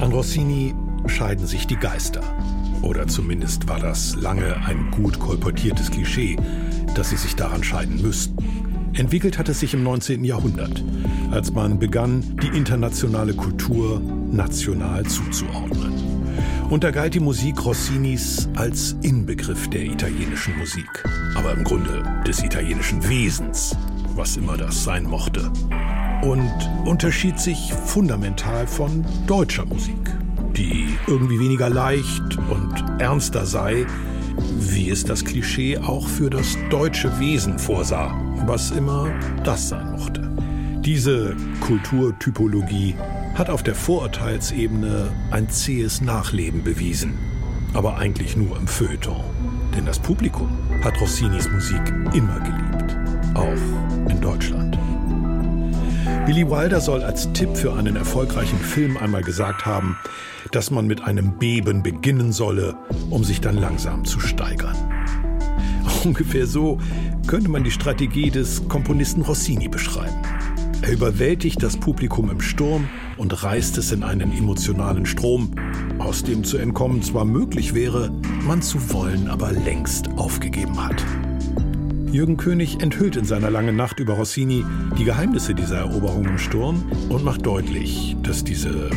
An Rossini scheiden sich die Geister. Oder zumindest war das lange ein gut kolportiertes Klischee, dass sie sich daran scheiden müssten. Entwickelt hat es sich im 19. Jahrhundert, als man begann, die internationale Kultur national zuzuordnen. Und da galt die Musik Rossinis als Inbegriff der italienischen Musik, aber im Grunde des italienischen Wesens, was immer das sein mochte. Und unterschied sich fundamental von deutscher Musik, die irgendwie weniger leicht und ernster sei, wie es das Klischee auch für das deutsche Wesen vorsah, was immer das sein mochte. Diese Kulturtypologie hat auf der Vorurteilsebene ein zähes Nachleben bewiesen, aber eigentlich nur im Feuilleton. Denn das Publikum hat Rossinis Musik immer geliebt, auch in Deutschland. Billy Wilder soll als Tipp für einen erfolgreichen Film einmal gesagt haben, dass man mit einem Beben beginnen solle, um sich dann langsam zu steigern. Ungefähr so könnte man die Strategie des Komponisten Rossini beschreiben. Er überwältigt das Publikum im Sturm und reißt es in einen emotionalen Strom, aus dem zu entkommen zwar möglich wäre, man zu wollen aber längst aufgegeben hat. Jürgen König enthüllt in seiner langen Nacht über Rossini die Geheimnisse dieser Eroberung im Sturm und macht deutlich, dass diese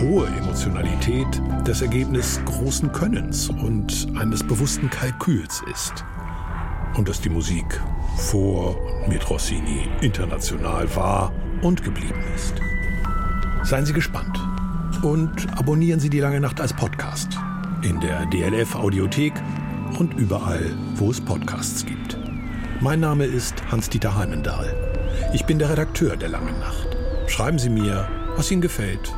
hohe Emotionalität das Ergebnis großen Könnens und eines bewussten Kalküls ist. Und dass die Musik vor und mit Rossini international war und geblieben ist. Seien Sie gespannt und abonnieren Sie die lange Nacht als Podcast in der DLF Audiothek und überall, wo es Podcasts gibt. Mein Name ist Hans-Dieter Heimendahl. Ich bin der Redakteur der Langen Nacht. Schreiben Sie mir, was Ihnen gefällt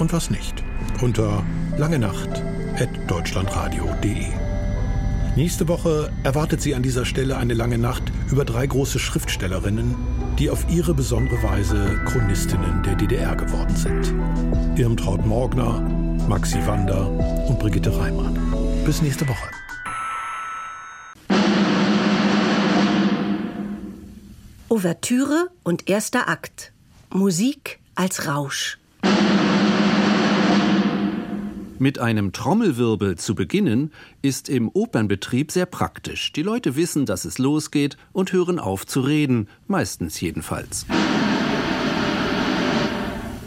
und was nicht. Unter langenacht.deutschlandradio.de. Nächste Woche erwartet Sie an dieser Stelle eine lange Nacht über drei große Schriftstellerinnen, die auf ihre besondere Weise Chronistinnen der DDR geworden sind. Irmtraut Morgner, Maxi Wander und Brigitte Reimann. Bis nächste Woche. Ouvertüre und erster Akt. Musik als Rausch. Mit einem Trommelwirbel zu beginnen, ist im Opernbetrieb sehr praktisch. Die Leute wissen, dass es losgeht und hören auf zu reden, meistens jedenfalls.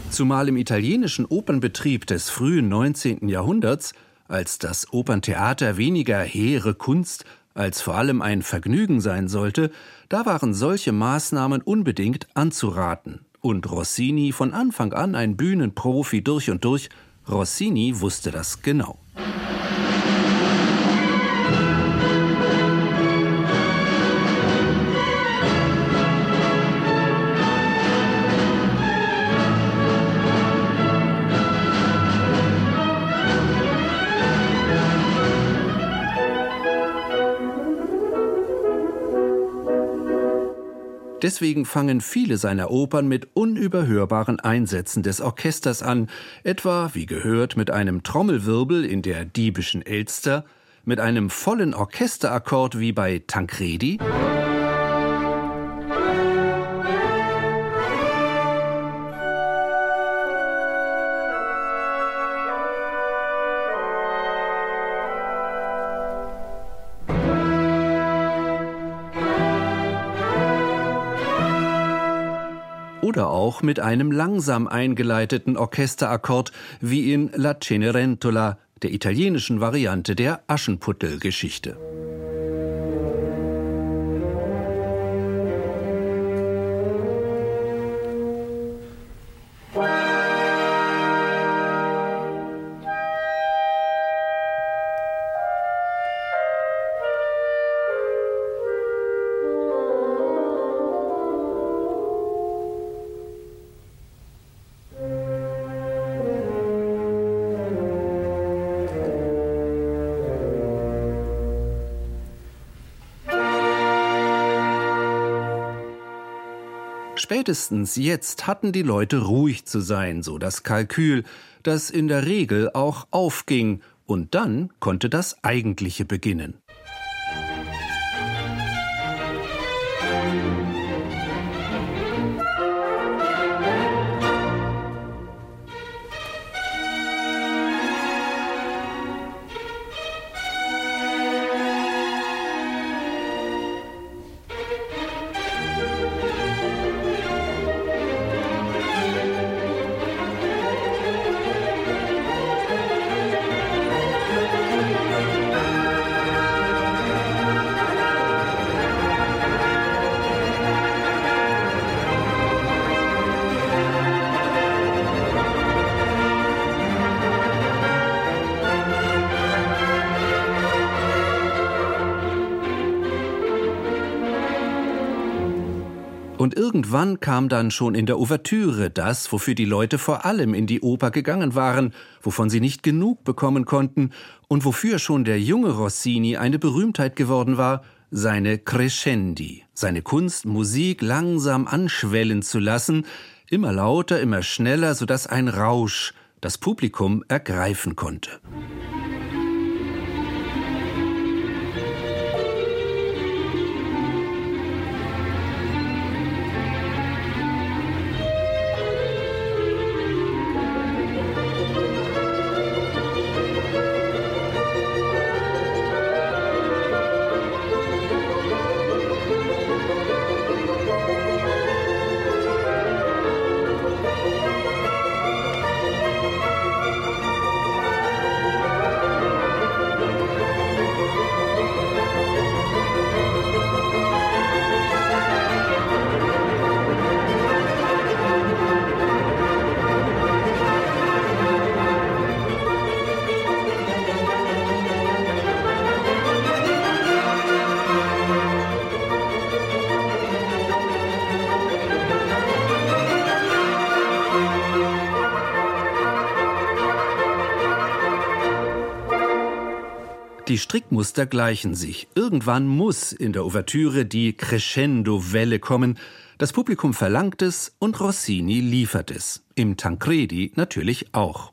Zumal im italienischen Opernbetrieb des frühen 19. Jahrhunderts, als das Operntheater weniger hehre Kunst als vor allem ein Vergnügen sein sollte, da waren solche Maßnahmen unbedingt anzuraten. Und Rossini von Anfang an ein Bühnenprofi durch und durch, Rossini wusste das genau. Deswegen fangen viele seiner Opern mit unüberhörbaren Einsätzen des Orchesters an, etwa, wie gehört, mit einem Trommelwirbel in der diebischen Elster, mit einem vollen Orchesterakkord wie bei Tancredi, oder auch mit einem langsam eingeleiteten Orchesterakkord wie in La Cenerentola, der italienischen Variante der Aschenputtel-Geschichte. Spätestens jetzt hatten die Leute ruhig zu sein, so das Kalkül, das in der Regel auch aufging, und dann konnte das Eigentliche beginnen. Irgendwann kam dann schon in der Ouvertüre das, wofür die Leute vor allem in die Oper gegangen waren, wovon sie nicht genug bekommen konnten und wofür schon der junge Rossini eine Berühmtheit geworden war, seine Crescendi, seine Kunst, Musik langsam anschwellen zu lassen, immer lauter, immer schneller, sodass ein Rausch das Publikum ergreifen konnte. Die Strickmuster gleichen sich. Irgendwann muss in der Ouvertüre die Crescendo-Welle kommen. Das Publikum verlangt es und Rossini liefert es. Im Tancredi natürlich auch.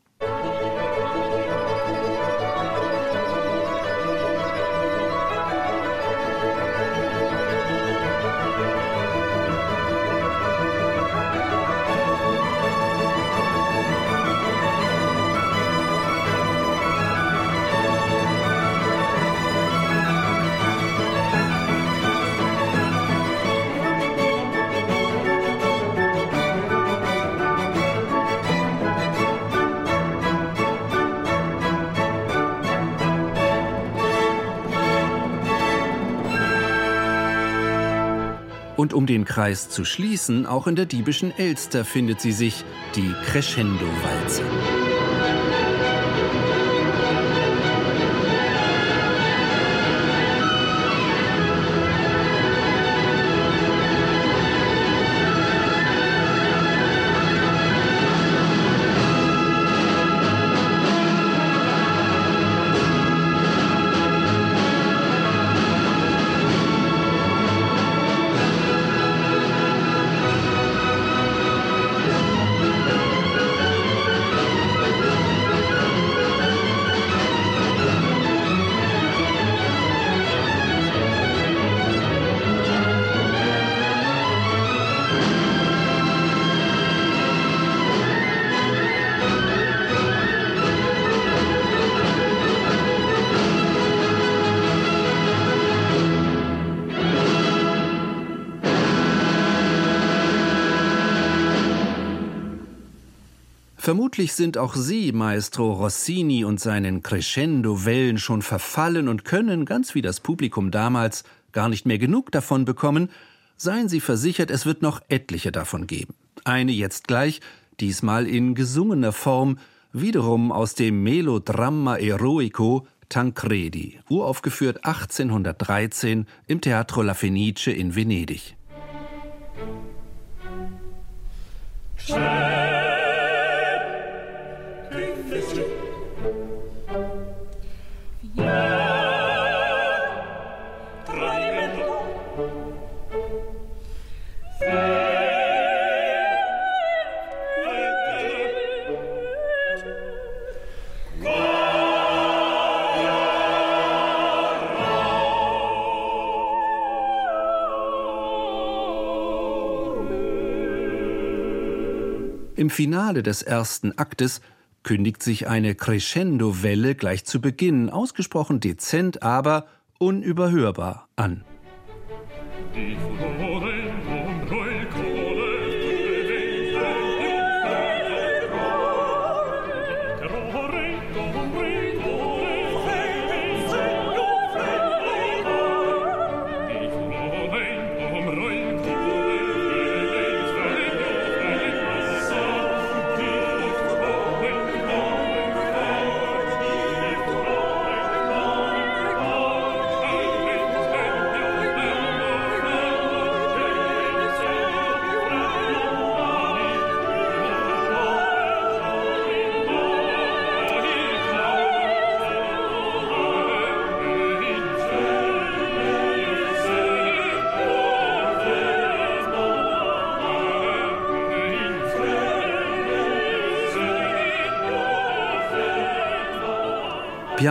Kreis zu schließen, auch in der diebischen Elster findet sie sich, die Crescendo-Walze. Vermutlich sind auch Sie, Maestro Rossini und seinen Crescendo-Wellen schon verfallen und können, ganz wie das Publikum damals, gar nicht mehr genug davon bekommen. Seien Sie versichert, es wird noch etliche davon geben. Eine jetzt gleich, diesmal in gesungener Form, wiederum aus dem Melodramma Eroico Tancredi, uraufgeführt 1813 im Teatro La Fenice in Venedig. Schön. Im Finale des ersten Aktes kündigt sich eine Crescendo-Welle gleich zu Beginn, ausgesprochen dezent, aber unüberhörbar an. Die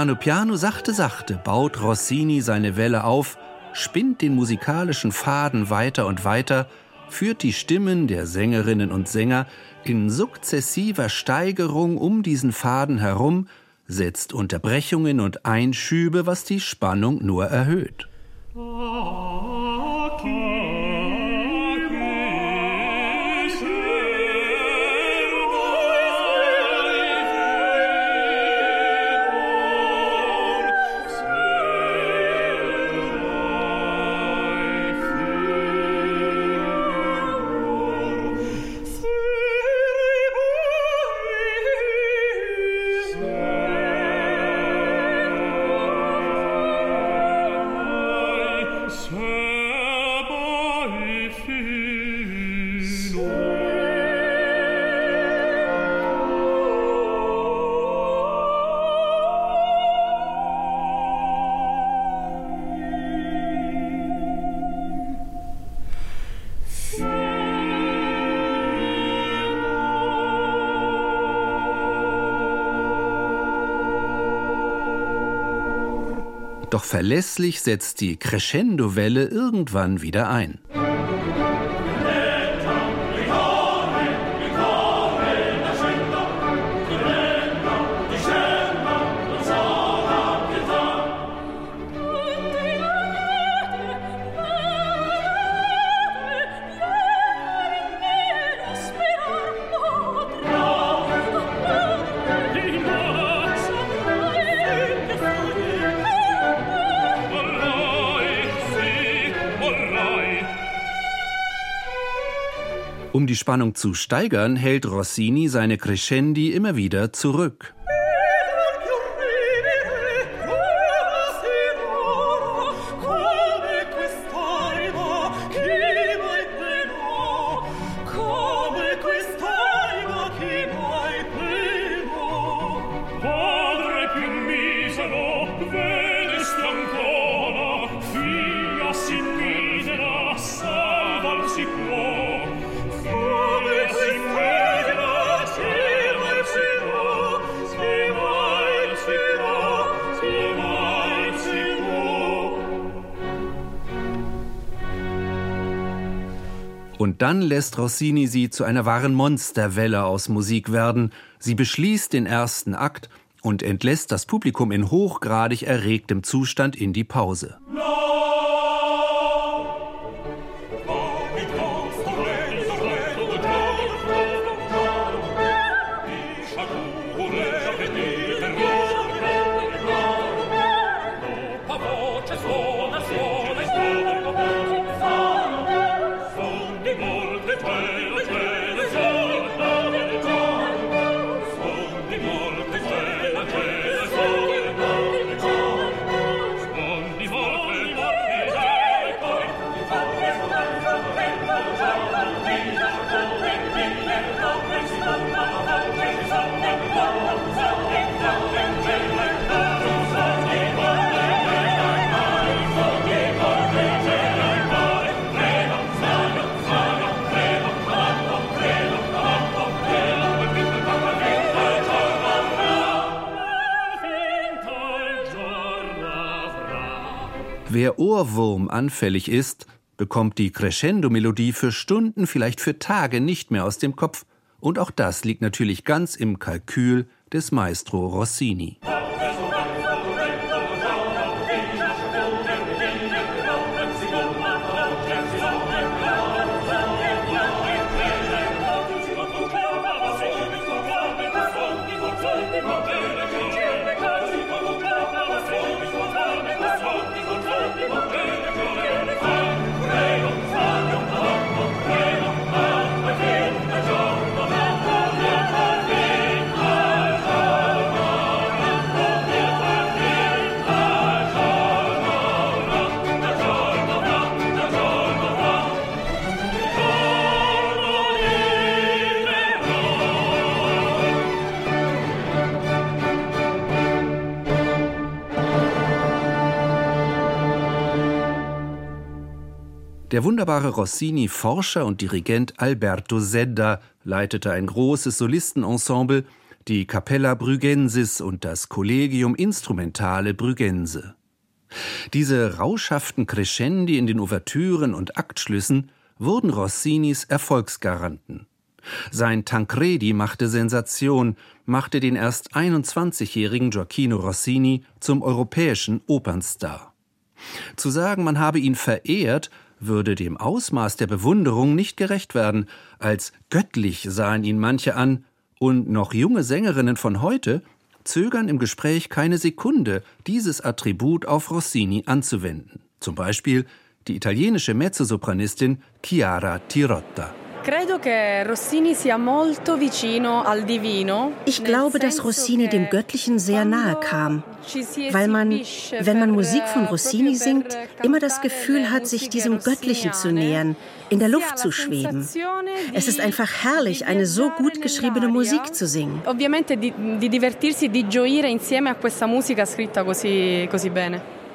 Piano piano, sachte sachte baut Rossini seine Welle auf, spinnt den musikalischen Faden weiter und weiter, führt die Stimmen der Sängerinnen und Sänger in sukzessiver Steigerung um diesen Faden herum, setzt Unterbrechungen und Einschübe, was die Spannung nur erhöht. Verlässlich setzt die Crescendo-Welle irgendwann wieder ein. Die Spannung zu steigern, hält Rossini seine Crescendi immer wieder zurück. Dann lässt Rossini sie zu einer wahren Monsterwelle aus Musik werden. Sie beschließt den ersten Akt und entlässt das Publikum in hochgradig erregtem Zustand in die Pause. Wer Ohrwurm anfällig ist, bekommt die Crescendo-Melodie für Stunden, vielleicht für Tage nicht mehr aus dem Kopf. Und auch das liegt natürlich ganz im Kalkül des Maestro Rossini. Der wunderbare Rossini-Forscher und Dirigent Alberto Zedda leitete ein großes Solistenensemble, die Capella Brüggensis und das Collegium Instrumentale Brüggense. Diese rauschhaften Crescendi in den Ouvertüren und Aktschlüssen wurden Rossinis Erfolgsgaranten. Sein Tancredi machte Sensation, machte den erst 21-jährigen Gioacchino Rossini zum europäischen Opernstar. Zu sagen, man habe ihn verehrt, würde dem Ausmaß der Bewunderung nicht gerecht werden, als göttlich sahen ihn manche an, und noch junge Sängerinnen von heute zögern im Gespräch keine Sekunde, dieses Attribut auf Rossini anzuwenden. Zum Beispiel die italienische Mezzosopranistin Chiara Tirotta. Ich glaube, dass Rossini dem Göttlichen sehr nahe kam, weil man, wenn man Musik von Rossini singt, immer das Gefühl hat, sich diesem Göttlichen zu nähern, in der Luft zu schweben. Es ist einfach herrlich, eine so gut geschriebene Musik zu singen.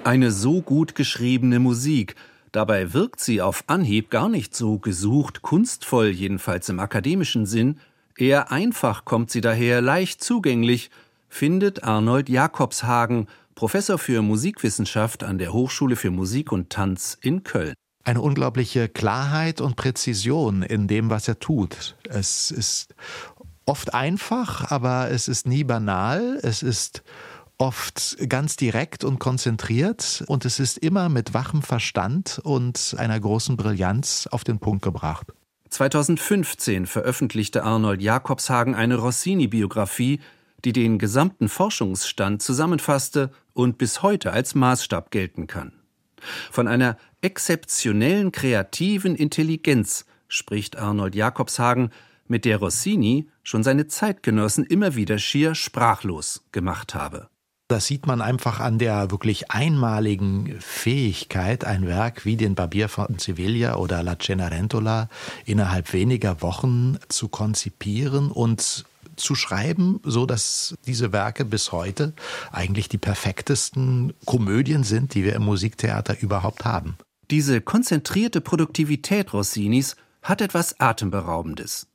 Eine so gut geschriebene Musik, Dabei wirkt sie auf Anhieb gar nicht so gesucht, kunstvoll, jedenfalls im akademischen Sinn, eher einfach kommt sie daher, leicht zugänglich, findet Arnold Jakobshagen, Professor für Musikwissenschaft an der Hochschule für Musik und Tanz in Köln. Eine unglaubliche Klarheit und Präzision in dem, was er tut. Es ist oft einfach, aber es ist nie banal. Es ist oft ganz direkt und konzentriert und es ist immer mit wachem Verstand und einer großen Brillanz auf den Punkt gebracht. 2015 veröffentlichte Arnold Jakobshagen eine Rossini-Biografie, die den gesamten Forschungsstand zusammenfasste und bis heute als Maßstab gelten kann. Von einer exzeptionellen kreativen Intelligenz spricht Arnold Jakobshagen, mit der Rossini schon seine Zeitgenossen immer wieder schier sprachlos gemacht habe. Das sieht man einfach an der wirklich einmaligen Fähigkeit, ein Werk wie den Barbier von Sevilla oder La Cenerentola innerhalb weniger Wochen zu konzipieren und zu schreiben, so dass diese Werke bis heute eigentlich die perfektesten Komödien sind, die wir im Musiktheater überhaupt haben. Diese konzentrierte Produktivität Rossinis hat etwas Atemberaubendes.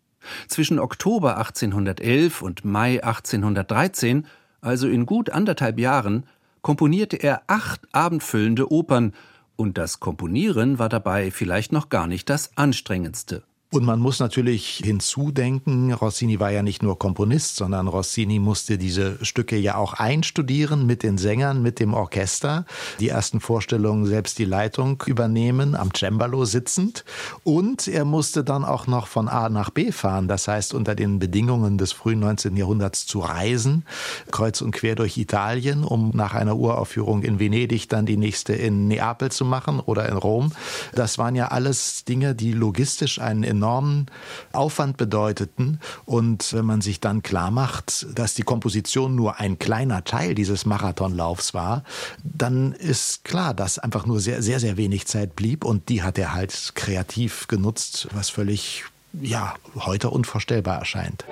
Zwischen Oktober 1811 und Mai 1813 also in gut anderthalb Jahren, komponierte er acht abendfüllende Opern, und das Komponieren war dabei vielleicht noch gar nicht das anstrengendste. Und man muss natürlich hinzudenken, Rossini war ja nicht nur Komponist, sondern Rossini musste diese Stücke ja auch einstudieren mit den Sängern, mit dem Orchester, die ersten Vorstellungen selbst die Leitung übernehmen, am Cembalo sitzend. Und er musste dann auch noch von A nach B fahren, das heißt unter den Bedingungen des frühen 19. Jahrhunderts zu reisen, kreuz und quer durch Italien, um nach einer Uraufführung in Venedig dann die nächste in Neapel zu machen oder in Rom. Das waren ja alles Dinge, die logistisch einen enormen enormen Aufwand bedeuteten. Und wenn man sich dann klar macht, dass die Komposition nur ein kleiner Teil dieses Marathonlaufs war, dann ist klar, dass einfach nur sehr, sehr, sehr wenig Zeit blieb. Und die hat er halt kreativ genutzt, was völlig, ja, heute unvorstellbar erscheint.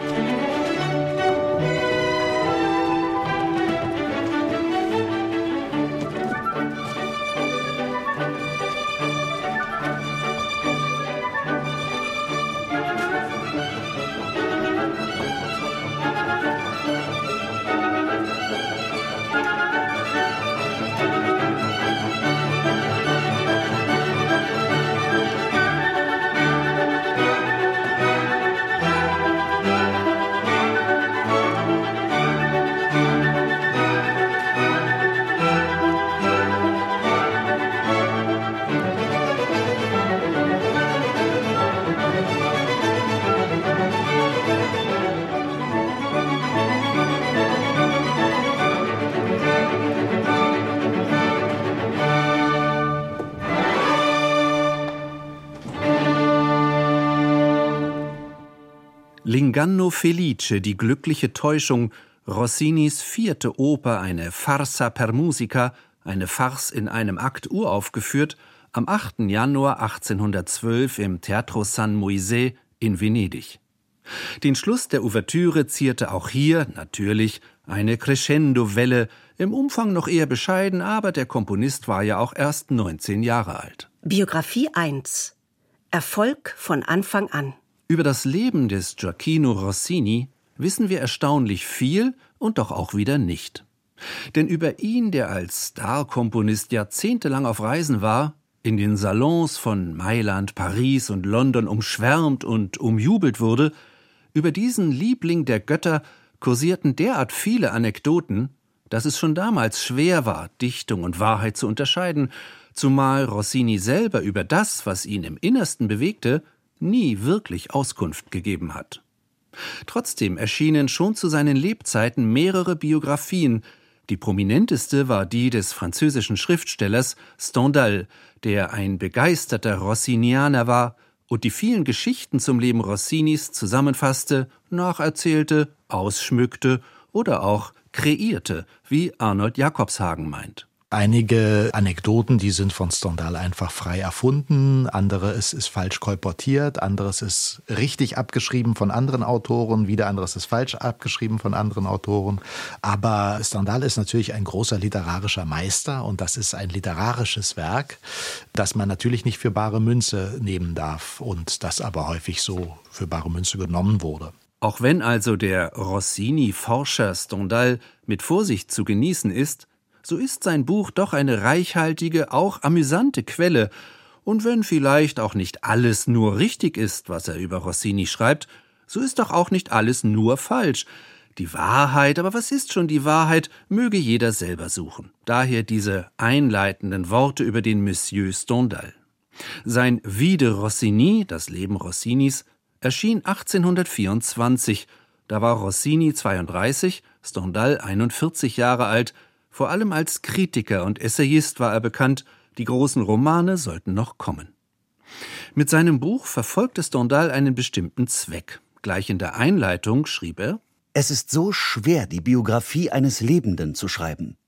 L'inganno felice, die glückliche Täuschung, Rossinis vierte Oper, eine Farsa per musica, eine Farce in einem Akt uraufgeführt, am 8. Januar 1812 im Teatro San Moise in Venedig. Den Schluss der Ouvertüre zierte auch hier, natürlich, eine Crescendo-Welle, im Umfang noch eher bescheiden, aber der Komponist war ja auch erst 19 Jahre alt. Biografie 1 Erfolg von Anfang an über das Leben des Gioacchino Rossini wissen wir erstaunlich viel und doch auch wieder nicht. Denn über ihn, der als Starkomponist jahrzehntelang auf Reisen war, in den Salons von Mailand, Paris und London umschwärmt und umjubelt wurde, über diesen Liebling der Götter kursierten derart viele Anekdoten, dass es schon damals schwer war, Dichtung und Wahrheit zu unterscheiden, zumal Rossini selber über das, was ihn im Innersten bewegte, nie wirklich Auskunft gegeben hat. Trotzdem erschienen schon zu seinen Lebzeiten mehrere Biografien, die prominenteste war die des französischen Schriftstellers Stendhal, der ein begeisterter Rossinianer war und die vielen Geschichten zum Leben Rossinis zusammenfasste, nacherzählte, ausschmückte oder auch kreierte, wie Arnold Jakobshagen meint. Einige Anekdoten, die sind von Stendhal einfach frei erfunden, andere ist, ist falsch kolportiert, anderes ist richtig abgeschrieben von anderen Autoren, wieder anderes ist falsch abgeschrieben von anderen Autoren. Aber Stendhal ist natürlich ein großer literarischer Meister und das ist ein literarisches Werk, das man natürlich nicht für bare Münze nehmen darf und das aber häufig so für bare Münze genommen wurde. Auch wenn also der Rossini-Forscher Stendhal mit Vorsicht zu genießen ist, so ist sein Buch doch eine reichhaltige, auch amüsante Quelle, und wenn vielleicht auch nicht alles nur richtig ist, was er über Rossini schreibt, so ist doch auch nicht alles nur falsch. Die Wahrheit, aber was ist schon die Wahrheit, möge jeder selber suchen. Daher diese einleitenden Worte über den Monsieur Stendhal. Sein Vide Rossini, das Leben Rossinis, erschien 1824. Da war Rossini 32, Stendhal 41 Jahre alt, vor allem als Kritiker und Essayist war er bekannt, die großen Romane sollten noch kommen. Mit seinem Buch verfolgte Stendhal einen bestimmten Zweck. Gleich in der Einleitung schrieb er Es ist so schwer, die Biografie eines Lebenden zu schreiben.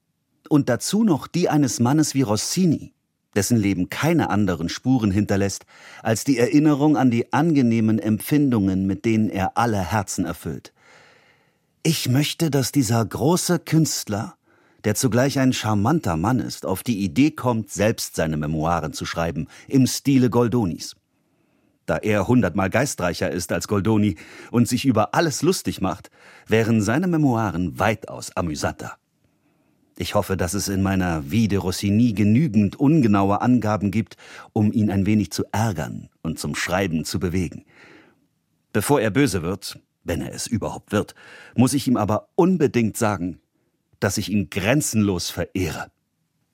Und dazu noch die eines Mannes wie Rossini, dessen Leben keine anderen Spuren hinterlässt als die Erinnerung an die angenehmen Empfindungen, mit denen er alle Herzen erfüllt. Ich möchte, dass dieser große Künstler der zugleich ein charmanter Mann ist, auf die Idee kommt, selbst seine Memoiren zu schreiben, im Stile Goldonis. Da er hundertmal geistreicher ist als Goldoni und sich über alles lustig macht, wären seine Memoiren weitaus amüsanter. Ich hoffe, dass es in meiner Vide Rossini genügend ungenaue Angaben gibt, um ihn ein wenig zu ärgern und zum Schreiben zu bewegen. Bevor er böse wird, wenn er es überhaupt wird, muss ich ihm aber unbedingt sagen, dass ich ihn grenzenlos verehre.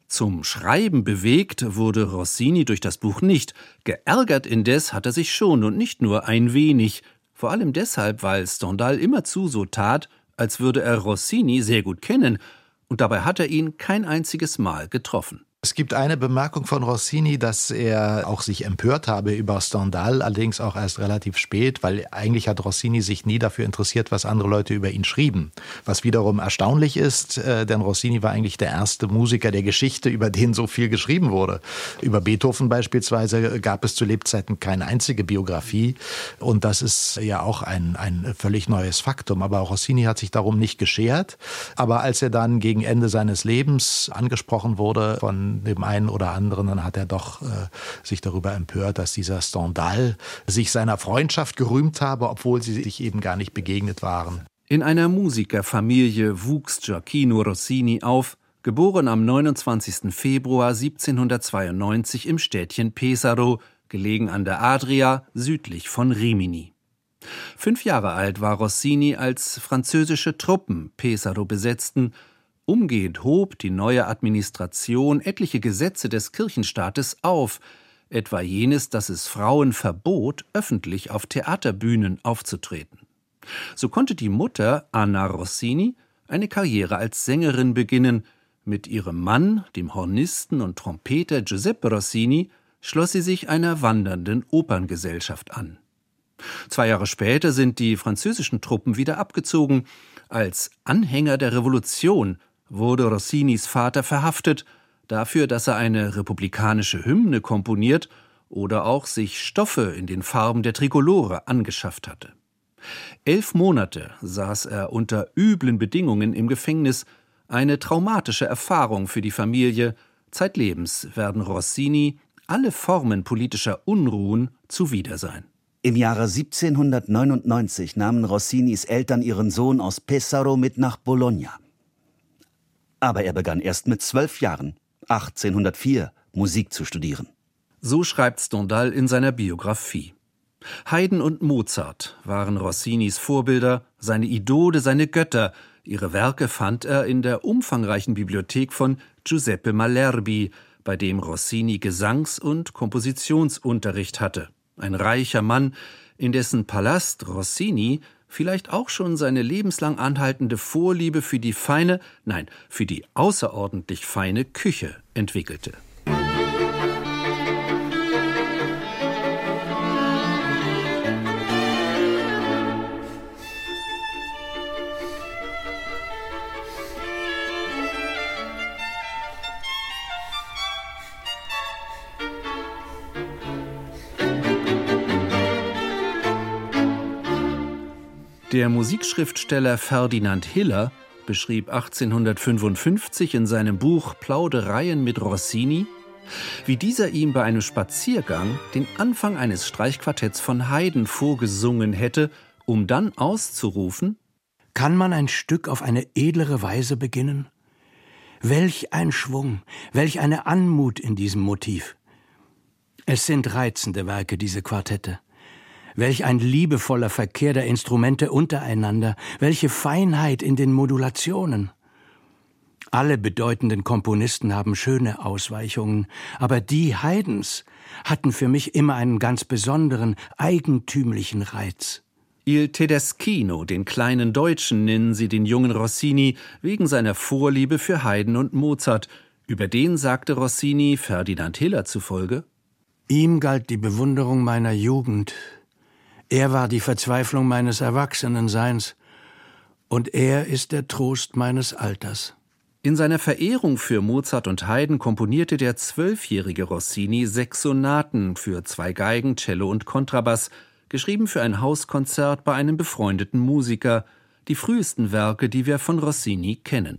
Zum Schreiben bewegt wurde Rossini durch das Buch nicht, geärgert indes hat er sich schon und nicht nur ein wenig, vor allem deshalb, weil Stendhal immerzu so tat, als würde er Rossini sehr gut kennen, und dabei hat er ihn kein einziges Mal getroffen. Es gibt eine Bemerkung von Rossini, dass er auch sich empört habe über Stendhal, allerdings auch erst relativ spät, weil eigentlich hat Rossini sich nie dafür interessiert, was andere Leute über ihn schrieben. Was wiederum erstaunlich ist, äh, denn Rossini war eigentlich der erste Musiker der Geschichte, über den so viel geschrieben wurde. Über Beethoven beispielsweise gab es zu Lebzeiten keine einzige Biografie und das ist ja auch ein, ein völlig neues Faktum. Aber Rossini hat sich darum nicht geschert. Aber als er dann gegen Ende seines Lebens angesprochen wurde von dem einen oder anderen, dann hat er doch äh, sich darüber empört, dass dieser Stendhal sich seiner Freundschaft gerühmt habe, obwohl sie sich eben gar nicht begegnet waren. In einer Musikerfamilie wuchs Gioacchino Rossini auf, geboren am 29. Februar 1792 im Städtchen Pesaro, gelegen an der Adria, südlich von Rimini. Fünf Jahre alt war Rossini, als französische Truppen Pesaro besetzten Umgehend hob die neue Administration etliche Gesetze des Kirchenstaates auf, etwa jenes, dass es Frauen verbot, öffentlich auf Theaterbühnen aufzutreten. So konnte die Mutter Anna Rossini eine Karriere als Sängerin beginnen, mit ihrem Mann, dem Hornisten und Trompeter Giuseppe Rossini, schloss sie sich einer wandernden Operngesellschaft an. Zwei Jahre später sind die französischen Truppen wieder abgezogen. Als Anhänger der Revolution wurde Rossinis Vater verhaftet, dafür, dass er eine republikanische Hymne komponiert oder auch sich Stoffe in den Farben der Trikolore angeschafft hatte. Elf Monate saß er unter üblen Bedingungen im Gefängnis, eine traumatische Erfahrung für die Familie. Zeitlebens werden Rossini alle Formen politischer Unruhen zuwider sein. Im Jahre 1799 nahmen Rossinis Eltern ihren Sohn aus Pesaro mit nach Bologna. Aber er begann erst mit zwölf Jahren, 1804, Musik zu studieren. So schreibt Stendhal in seiner Biografie. Haydn und Mozart waren Rossinis Vorbilder, seine Idole, seine Götter. Ihre Werke fand er in der umfangreichen Bibliothek von Giuseppe Malerbi, bei dem Rossini Gesangs- und Kompositionsunterricht hatte. Ein reicher Mann, in dessen Palast Rossini vielleicht auch schon seine lebenslang anhaltende Vorliebe für die feine, nein, für die außerordentlich feine Küche entwickelte. Der Musikschriftsteller Ferdinand Hiller beschrieb 1855 in seinem Buch Plaudereien mit Rossini, wie dieser ihm bei einem Spaziergang den Anfang eines Streichquartetts von Haydn vorgesungen hätte, um dann auszurufen Kann man ein Stück auf eine edlere Weise beginnen? Welch ein Schwung, welch eine Anmut in diesem Motiv. Es sind reizende Werke, diese Quartette. Welch ein liebevoller Verkehr der Instrumente untereinander, welche Feinheit in den Modulationen. Alle bedeutenden Komponisten haben schöne Ausweichungen, aber die Haydns hatten für mich immer einen ganz besonderen, eigentümlichen Reiz. Il Tedeschino, den kleinen Deutschen, nennen sie den jungen Rossini wegen seiner Vorliebe für Haydn und Mozart. Über den sagte Rossini Ferdinand Hiller zufolge: Ihm galt die Bewunderung meiner Jugend, er war die Verzweiflung meines Erwachsenenseins, und er ist der Trost meines Alters. In seiner Verehrung für Mozart und Haydn komponierte der zwölfjährige Rossini sechs Sonaten für zwei Geigen, Cello und Kontrabass, geschrieben für ein Hauskonzert bei einem befreundeten Musiker, die frühesten Werke, die wir von Rossini kennen.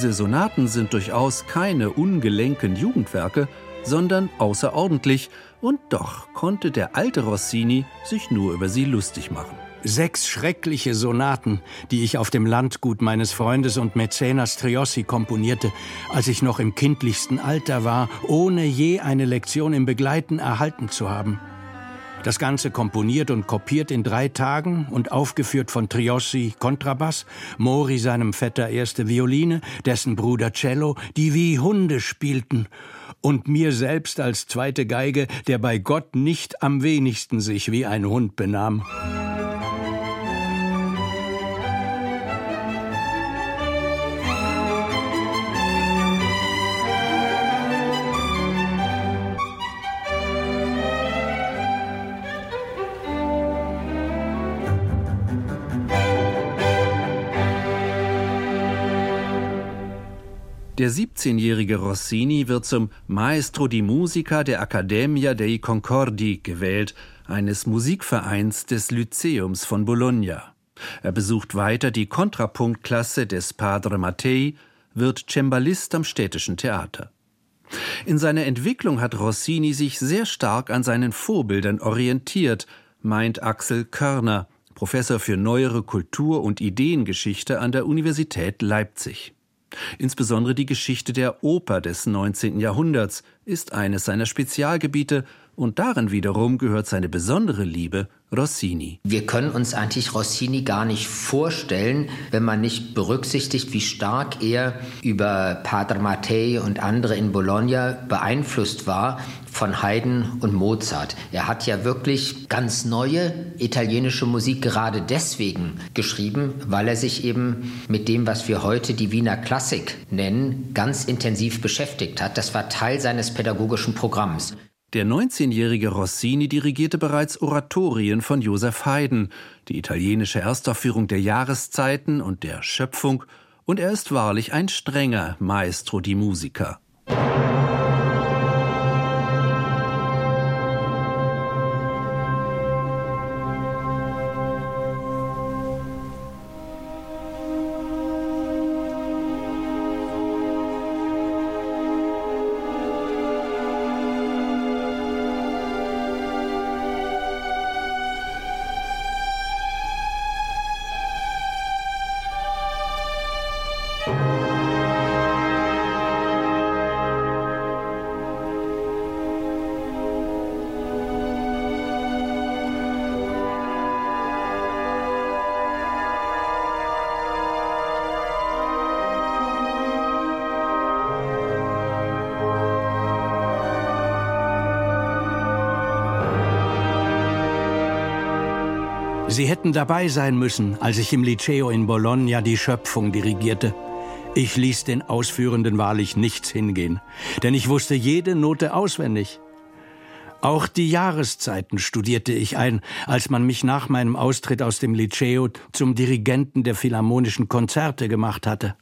Diese Sonaten sind durchaus keine ungelenken Jugendwerke, sondern außerordentlich, und doch konnte der alte Rossini sich nur über sie lustig machen. Sechs schreckliche Sonaten, die ich auf dem Landgut meines Freundes und Mäzenas Triossi komponierte, als ich noch im kindlichsten Alter war, ohne je eine Lektion im Begleiten erhalten zu haben. Das Ganze komponiert und kopiert in drei Tagen und aufgeführt von Triossi Kontrabass, Mori seinem Vetter erste Violine, dessen Bruder Cello, die wie Hunde spielten, und mir selbst als zweite Geige, der bei Gott nicht am wenigsten sich wie ein Hund benahm. Der 17-jährige Rossini wird zum Maestro di Musica der Accademia dei Concordi gewählt, eines Musikvereins des Lyzeums von Bologna. Er besucht weiter die Kontrapunktklasse des Padre Mattei, wird Cembalist am städtischen Theater. In seiner Entwicklung hat Rossini sich sehr stark an seinen Vorbildern orientiert, meint Axel Körner, Professor für neuere Kultur- und Ideengeschichte an der Universität Leipzig. Insbesondere die Geschichte der Oper des 19. Jahrhunderts ist eines seiner Spezialgebiete und darin wiederum gehört seine besondere Liebe Rossini. Wir können uns eigentlich Rossini gar nicht vorstellen, wenn man nicht berücksichtigt, wie stark er über Padre Mattei und andere in Bologna beeinflusst war von Haydn und Mozart. Er hat ja wirklich ganz neue italienische Musik gerade deswegen geschrieben, weil er sich eben mit dem, was wir heute die Wiener Klassik nennen, ganz intensiv beschäftigt hat. Das war Teil seines pädagogischen Programms. Der 19-jährige Rossini dirigierte bereits Oratorien von Joseph Haydn, die italienische Erstaufführung der Jahreszeiten und der Schöpfung, und er ist wahrlich ein strenger Maestro di Musica. Hätten dabei sein müssen, als ich im Liceo in Bologna die Schöpfung dirigierte. Ich ließ den Ausführenden wahrlich nichts hingehen, denn ich wusste jede Note auswendig. Auch die Jahreszeiten studierte ich ein, als man mich nach meinem Austritt aus dem Liceo zum Dirigenten der Philharmonischen Konzerte gemacht hatte.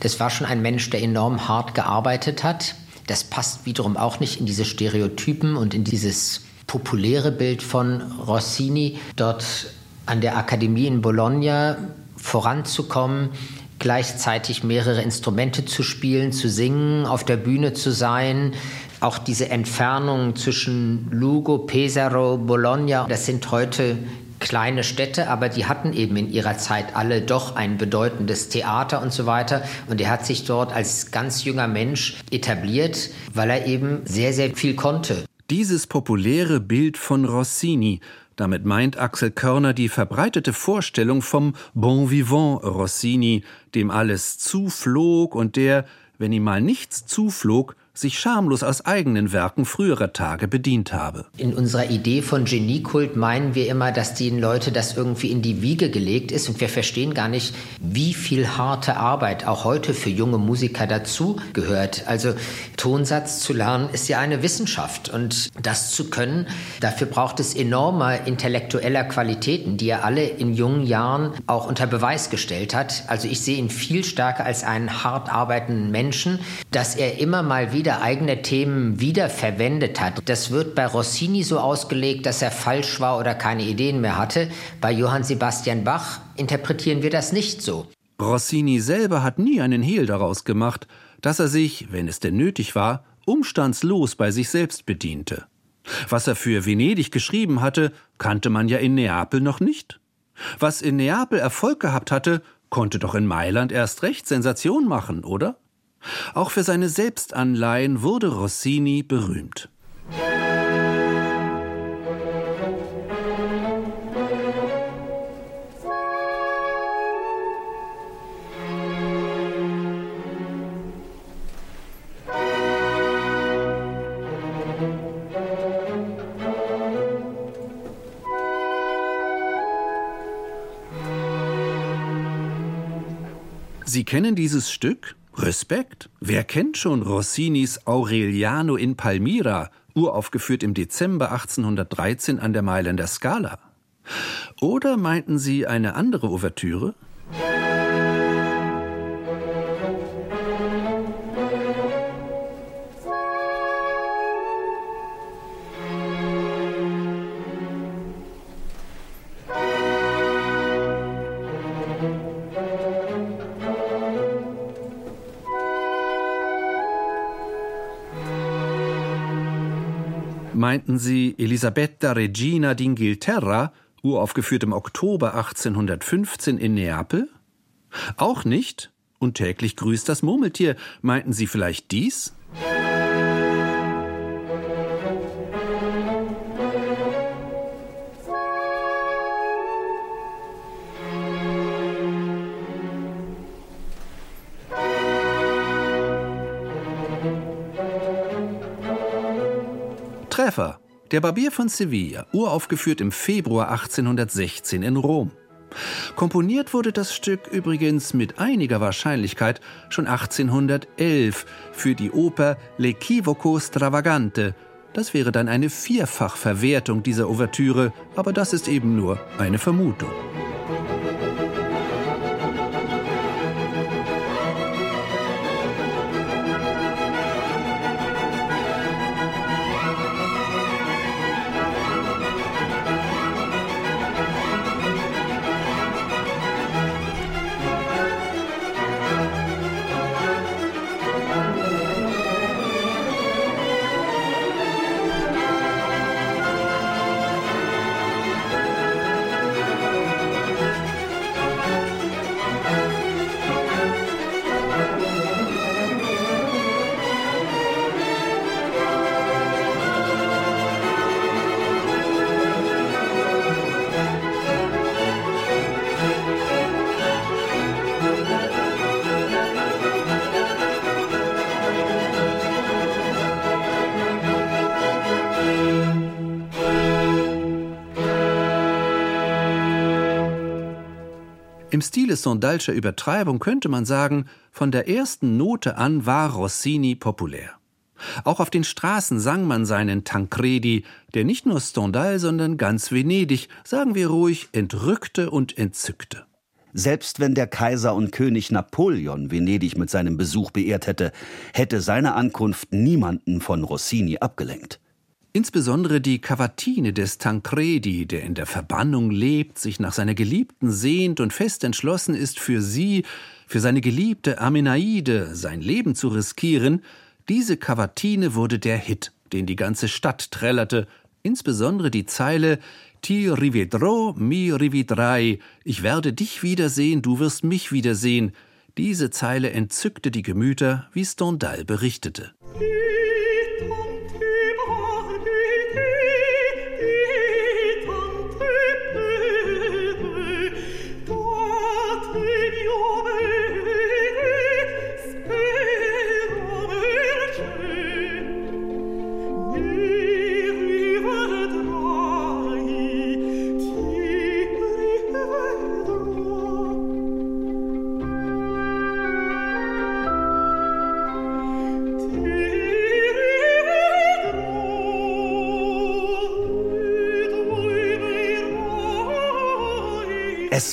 Das war schon ein Mensch, der enorm hart gearbeitet hat. Das passt wiederum auch nicht in diese Stereotypen und in dieses populäre Bild von Rossini. Dort an der Akademie in Bologna voranzukommen, gleichzeitig mehrere Instrumente zu spielen, zu singen, auf der Bühne zu sein. Auch diese Entfernung zwischen Lugo, Pesaro, Bologna, das sind heute kleine Städte, aber die hatten eben in ihrer Zeit alle doch ein bedeutendes Theater und so weiter. Und er hat sich dort als ganz junger Mensch etabliert, weil er eben sehr, sehr viel konnte. Dieses populäre Bild von Rossini damit meint Axel Körner die verbreitete Vorstellung vom Bon Vivant Rossini, dem alles zuflog und der, wenn ihm mal nichts zuflog, sich schamlos aus eigenen Werken früherer Tage bedient habe. In unserer Idee von Geniekult meinen wir immer, dass den Leute das irgendwie in die Wiege gelegt ist und wir verstehen gar nicht, wie viel harte Arbeit auch heute für junge Musiker dazu gehört. Also Tonsatz zu lernen ist ja eine Wissenschaft und das zu können, dafür braucht es enorme intellektueller Qualitäten, die er alle in jungen Jahren auch unter Beweis gestellt hat. Also ich sehe ihn viel stärker als einen hart arbeitenden Menschen, dass er immer mal wieder wieder eigene Themen wiederverwendet hat. Das wird bei Rossini so ausgelegt, dass er falsch war oder keine Ideen mehr hatte. Bei Johann Sebastian Bach interpretieren wir das nicht so. Rossini selber hat nie einen Hehl daraus gemacht, dass er sich, wenn es denn nötig war, umstandslos bei sich selbst bediente. Was er für Venedig geschrieben hatte, kannte man ja in Neapel noch nicht. Was in Neapel Erfolg gehabt hatte, konnte doch in Mailand erst recht Sensation machen, oder? Auch für seine Selbstanleihen wurde Rossini berühmt. Sie kennen dieses Stück? Respekt. Wer kennt schon Rossinis Aureliano in Palmira, uraufgeführt im Dezember 1813 an der Mailänder Scala? Oder meinten Sie eine andere Ouvertüre? Meinten sie Elisabetta Regina d'Inghilterra, uraufgeführt im Oktober 1815 in Neapel? Auch nicht? Und täglich grüßt das Murmeltier. Meinten Sie vielleicht dies? Treffer. Der Barbier von Sevilla, uraufgeführt im Februar 1816 in Rom. Komponiert wurde das Stück übrigens mit einiger Wahrscheinlichkeit schon 1811 für die Oper L'Equivoco Stravagante, Das wäre dann eine Vierfachverwertung dieser Ouvertüre, aber das ist eben nur eine Vermutung. Im Stile Sondalscher Übertreibung könnte man sagen, von der ersten Note an war Rossini populär. Auch auf den Straßen sang man seinen Tancredi, der nicht nur Stendhal, sondern ganz Venedig, sagen wir ruhig, entrückte und entzückte. Selbst wenn der Kaiser und König Napoleon Venedig mit seinem Besuch beehrt hätte, hätte seine Ankunft niemanden von Rossini abgelenkt. Insbesondere die Cavatine des Tancredi, der in der Verbannung lebt, sich nach seiner Geliebten sehnt und fest entschlossen ist, für sie, für seine geliebte Amenaide, sein Leben zu riskieren, diese Cavatine wurde der Hit, den die ganze Stadt trällerte, insbesondere die Zeile Ti rivedrò, mi rivedrai, ich werde dich wiedersehen, du wirst mich wiedersehen. Diese Zeile entzückte die Gemüter, wie Stendhal berichtete.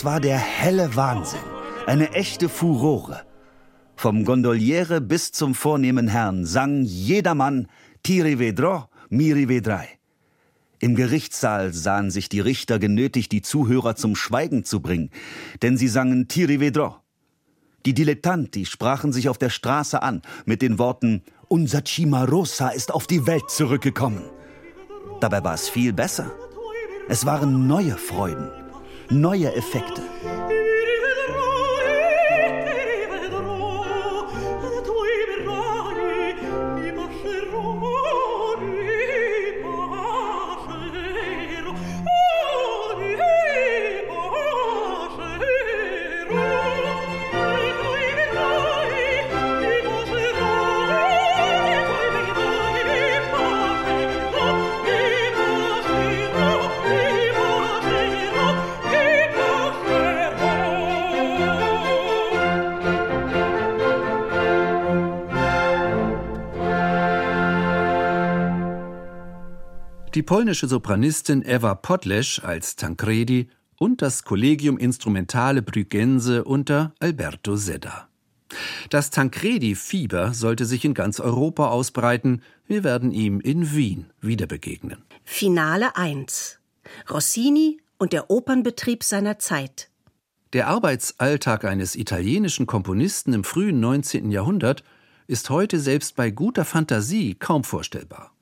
War der helle Wahnsinn, eine echte Furore. Vom Gondoliere bis zum vornehmen Herrn sang jedermann Tiri vedrò, miri vedrai. Im Gerichtssaal sahen sich die Richter genötigt, die Zuhörer zum Schweigen zu bringen, denn sie sangen Tiri vedrò. Die Dilettanti sprachen sich auf der Straße an mit den Worten Unser Cimarosa ist auf die Welt zurückgekommen. Dabei war es viel besser. Es waren neue Freuden, neue Effekte. Polnische Sopranistin Eva Podlesch als Tancredi und das Collegium Instrumentale Brüggense unter Alberto Sedda. Das Tancredi-Fieber sollte sich in ganz Europa ausbreiten. Wir werden ihm in Wien wieder begegnen. Finale 1. Rossini und der Opernbetrieb seiner Zeit. Der Arbeitsalltag eines italienischen Komponisten im frühen 19. Jahrhundert ist heute selbst bei guter Fantasie kaum vorstellbar.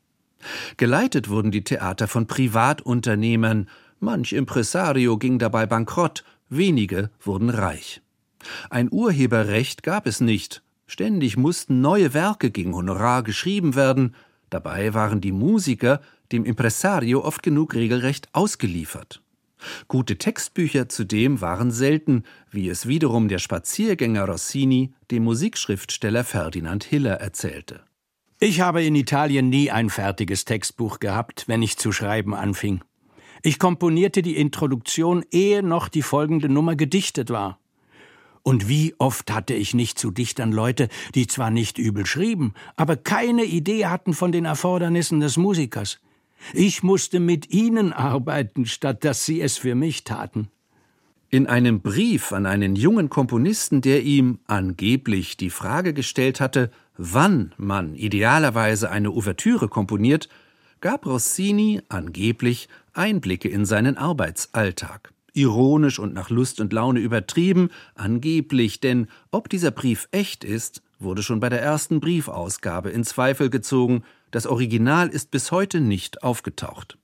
Geleitet wurden die Theater von Privatunternehmern, manch Impresario ging dabei bankrott, wenige wurden reich. Ein Urheberrecht gab es nicht, ständig mussten neue Werke gegen Honorar geschrieben werden, dabei waren die Musiker dem Impresario oft genug regelrecht ausgeliefert. Gute Textbücher zudem waren selten, wie es wiederum der Spaziergänger Rossini dem Musikschriftsteller Ferdinand Hiller erzählte. Ich habe in Italien nie ein fertiges Textbuch gehabt, wenn ich zu schreiben anfing. Ich komponierte die Introduktion, ehe noch die folgende Nummer gedichtet war. Und wie oft hatte ich nicht zu Dichtern Leute, die zwar nicht übel schrieben, aber keine Idee hatten von den Erfordernissen des Musikers. Ich musste mit ihnen arbeiten, statt dass sie es für mich taten. In einem Brief an einen jungen Komponisten, der ihm angeblich die Frage gestellt hatte, wann man idealerweise eine Ouvertüre komponiert, gab Rossini angeblich Einblicke in seinen Arbeitsalltag. Ironisch und nach Lust und Laune übertrieben, angeblich, denn ob dieser Brief echt ist, wurde schon bei der ersten Briefausgabe in Zweifel gezogen, das Original ist bis heute nicht aufgetaucht.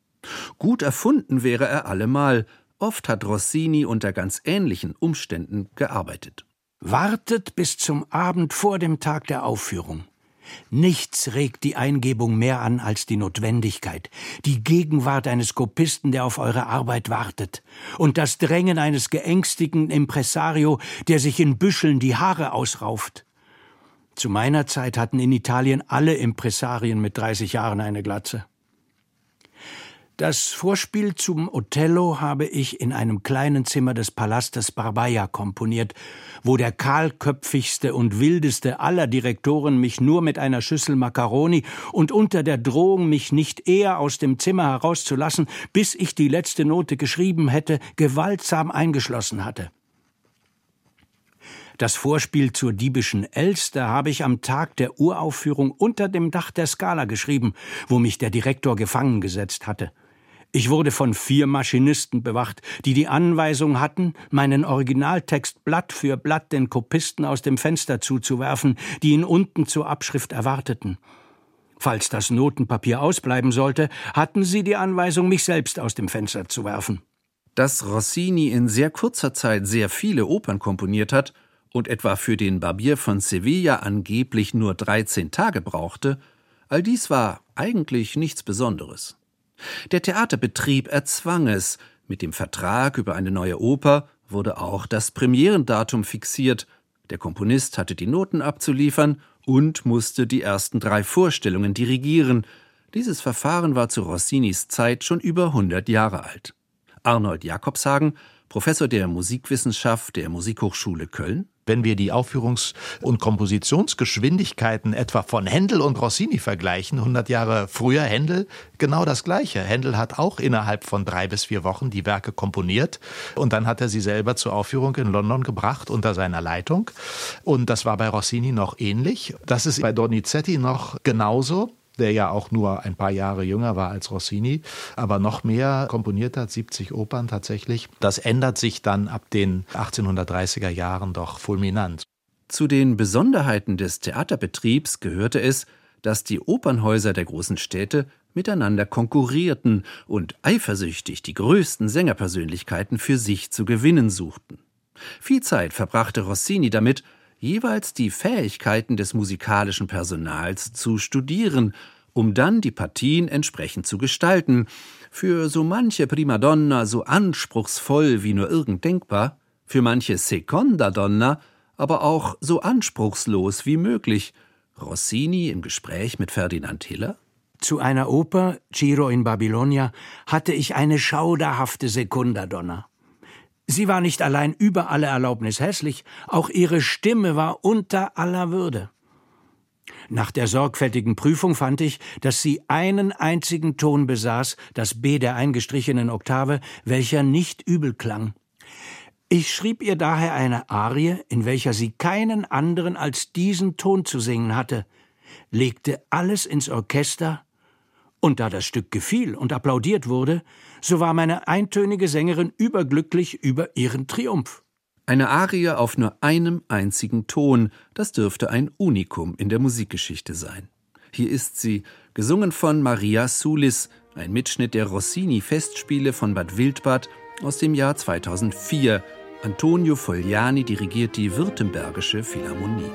Gut erfunden wäre er allemal, oft hat Rossini unter ganz ähnlichen Umständen gearbeitet. Wartet bis zum Abend vor dem Tag der Aufführung. Nichts regt die Eingebung mehr an als die Notwendigkeit, die Gegenwart eines Kopisten, der auf eure Arbeit wartet, und das Drängen eines geängstigten Impresario, der sich in Büscheln die Haare ausrauft. Zu meiner Zeit hatten in Italien alle Impresarien mit 30 Jahren eine Glatze. Das Vorspiel zum Othello habe ich in einem kleinen Zimmer des Palastes Barbaia komponiert, wo der kahlköpfigste und wildeste aller Direktoren mich nur mit einer Schüssel Macaroni und unter der Drohung, mich nicht eher aus dem Zimmer herauszulassen, bis ich die letzte Note geschrieben hätte, gewaltsam eingeschlossen hatte. Das Vorspiel zur diebischen Elster habe ich am Tag der Uraufführung unter dem Dach der Skala geschrieben, wo mich der Direktor gefangen gesetzt hatte. Ich wurde von vier Maschinisten bewacht, die die Anweisung hatten, meinen Originaltext Blatt für Blatt den Kopisten aus dem Fenster zuzuwerfen, die ihn unten zur Abschrift erwarteten. Falls das Notenpapier ausbleiben sollte, hatten sie die Anweisung, mich selbst aus dem Fenster zu werfen. Dass Rossini in sehr kurzer Zeit sehr viele Opern komponiert hat und etwa für den Barbier von Sevilla angeblich nur 13 Tage brauchte, all dies war eigentlich nichts Besonderes. Der Theaterbetrieb erzwang es. Mit dem Vertrag über eine neue Oper wurde auch das Premierendatum fixiert. Der Komponist hatte die Noten abzuliefern und musste die ersten drei Vorstellungen dirigieren. Dieses Verfahren war zu Rossinis Zeit schon über 100 Jahre alt. Arnold Jakobshagen, Professor der Musikwissenschaft der Musikhochschule Köln, wenn wir die Aufführungs- und Kompositionsgeschwindigkeiten etwa von Händel und Rossini vergleichen, 100 Jahre früher Händel, genau das Gleiche. Händel hat auch innerhalb von drei bis vier Wochen die Werke komponiert und dann hat er sie selber zur Aufführung in London gebracht unter seiner Leitung. Und das war bei Rossini noch ähnlich. Das ist bei Donizetti noch genauso der ja auch nur ein paar Jahre jünger war als Rossini, aber noch mehr komponiert hat, 70 Opern tatsächlich. Das ändert sich dann ab den 1830er Jahren doch fulminant. Zu den Besonderheiten des Theaterbetriebs gehörte es, dass die Opernhäuser der großen Städte miteinander konkurrierten und eifersüchtig die größten Sängerpersönlichkeiten für sich zu gewinnen suchten. Viel Zeit verbrachte Rossini damit, jeweils die Fähigkeiten des musikalischen Personals zu studieren, um dann die Partien entsprechend zu gestalten, für so manche Primadonna so anspruchsvoll wie nur irgend denkbar, für manche Seconda Donna aber auch so anspruchslos wie möglich. Rossini im Gespräch mit Ferdinand Hiller? Zu einer Oper, Giro in Babylonia, hatte ich eine schauderhafte Sekundadonna. Sie war nicht allein über alle Erlaubnis hässlich, auch ihre Stimme war unter aller Würde. Nach der sorgfältigen Prüfung fand ich, dass sie einen einzigen Ton besaß, das B der eingestrichenen Oktave, welcher nicht übel klang. Ich schrieb ihr daher eine Arie, in welcher sie keinen anderen als diesen Ton zu singen hatte, legte alles ins Orchester und da das Stück gefiel und applaudiert wurde, so war meine eintönige Sängerin überglücklich über ihren Triumph. Eine Arie auf nur einem einzigen Ton, das dürfte ein Unikum in der Musikgeschichte sein. Hier ist sie, gesungen von Maria Sulis, ein Mitschnitt der Rossini-Festspiele von Bad Wildbad aus dem Jahr 2004. Antonio Fogliani dirigiert die Württembergische Philharmonie.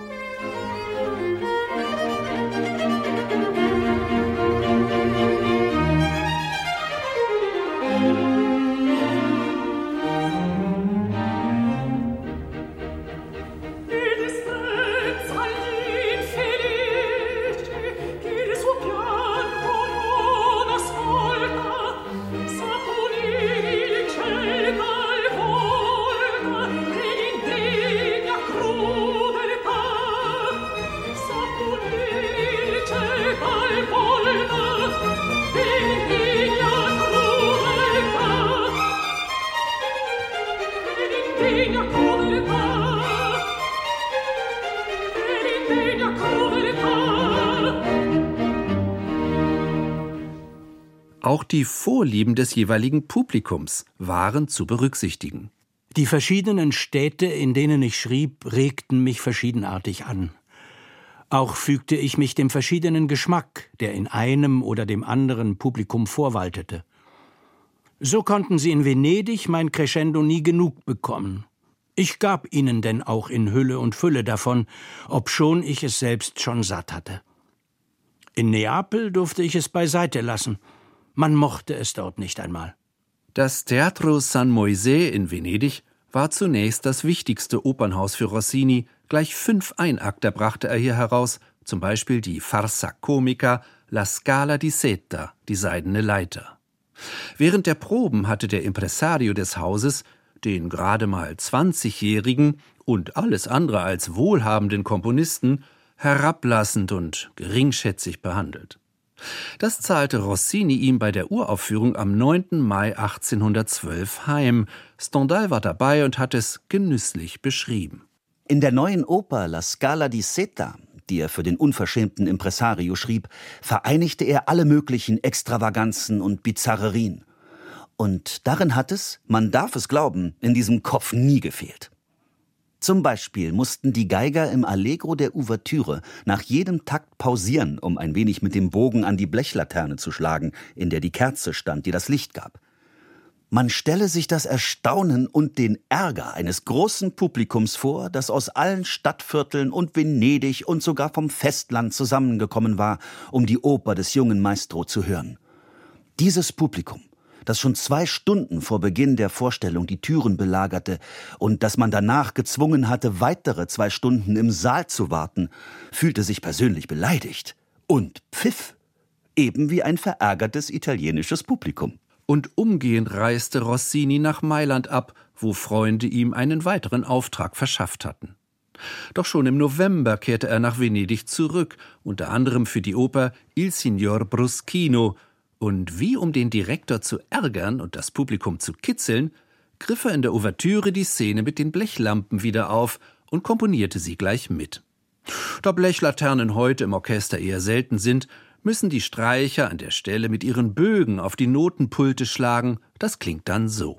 Die Vorlieben des jeweiligen Publikums waren zu berücksichtigen. Die verschiedenen Städte, in denen ich schrieb, regten mich verschiedenartig an. Auch fügte ich mich dem verschiedenen Geschmack, der in einem oder dem anderen Publikum vorwaltete. So konnten sie in Venedig mein Crescendo nie genug bekommen. Ich gab ihnen denn auch in Hülle und Fülle davon, obschon ich es selbst schon satt hatte. In Neapel durfte ich es beiseite lassen. Man mochte es dort nicht einmal. Das Teatro San Moisè in Venedig war zunächst das wichtigste Opernhaus für Rossini. Gleich fünf Einakter brachte er hier heraus, zum Beispiel die Farsa Comica La Scala di Seta, die Seidene Leiter. Während der Proben hatte der Impresario des Hauses den gerade mal 20-jährigen und alles andere als wohlhabenden Komponisten herablassend und geringschätzig behandelt. Das zahlte Rossini ihm bei der Uraufführung am 9. Mai 1812 heim. Stendhal war dabei und hat es genüsslich beschrieben. In der neuen Oper La Scala di Seta, die er für den unverschämten Impresario schrieb, vereinigte er alle möglichen Extravaganzen und Bizarrerien. Und darin hat es, man darf es glauben, in diesem Kopf nie gefehlt. Zum Beispiel mussten die Geiger im Allegro der Ouvertüre nach jedem Takt pausieren, um ein wenig mit dem Bogen an die Blechlaterne zu schlagen, in der die Kerze stand, die das Licht gab. Man stelle sich das Erstaunen und den Ärger eines großen Publikums vor, das aus allen Stadtvierteln und Venedig und sogar vom Festland zusammengekommen war, um die Oper des jungen Maestro zu hören. Dieses Publikum das schon zwei Stunden vor Beginn der Vorstellung die Türen belagerte und das man danach gezwungen hatte, weitere zwei Stunden im Saal zu warten, fühlte sich persönlich beleidigt und pfiff, eben wie ein verärgertes italienisches Publikum. Und umgehend reiste Rossini nach Mailand ab, wo Freunde ihm einen weiteren Auftrag verschafft hatten. Doch schon im November kehrte er nach Venedig zurück, unter anderem für die Oper Il Signor Bruschino, und wie um den Direktor zu ärgern und das Publikum zu kitzeln, griff er in der Ouvertüre die Szene mit den Blechlampen wieder auf und komponierte sie gleich mit. Da Blechlaternen heute im Orchester eher selten sind, müssen die Streicher an der Stelle mit ihren Bögen auf die Notenpulte schlagen. Das klingt dann so.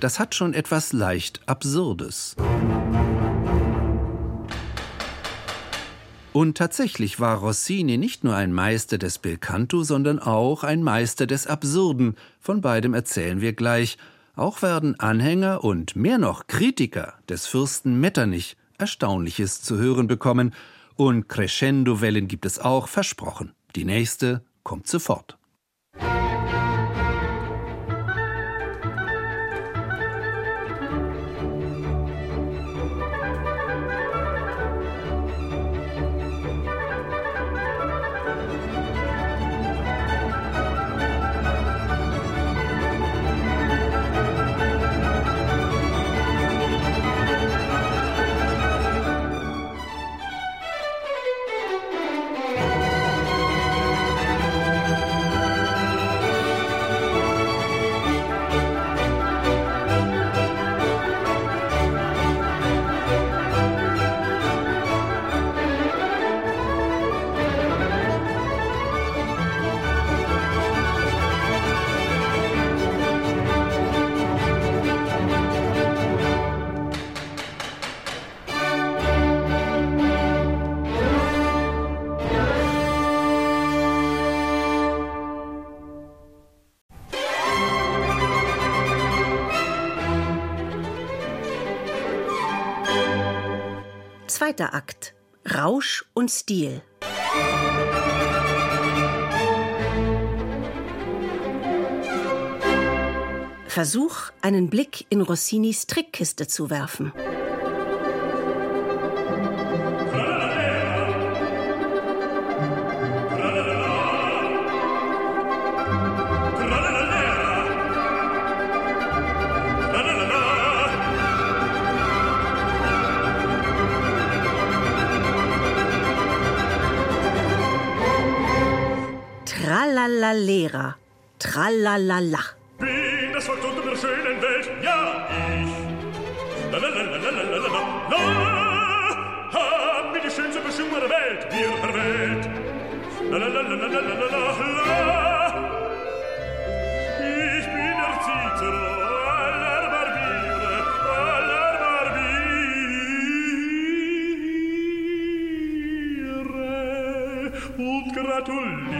Das hat schon etwas leicht Absurdes. Und tatsächlich war Rossini nicht nur ein Meister des Belcanto, sondern auch ein Meister des Absurden. Von beidem erzählen wir gleich. Auch werden Anhänger und mehr noch Kritiker des Fürsten Metternich Erstaunliches zu hören bekommen. Und Crescendo-Wellen gibt es auch, versprochen. Die nächste kommt sofort. Zweiter Akt. Rausch und Stil. Versuch, einen Blick in Rossinis Trickkiste zu werfen. Lehrer. Tralalala. Bin das Volk unter der schönen Welt, ja, ich. Lalalalalala. La, hab mir die schönste Bestimmung der Welt, mir der Welt. Lalalalalala. La. Ich bin der Cicero. gratuliere.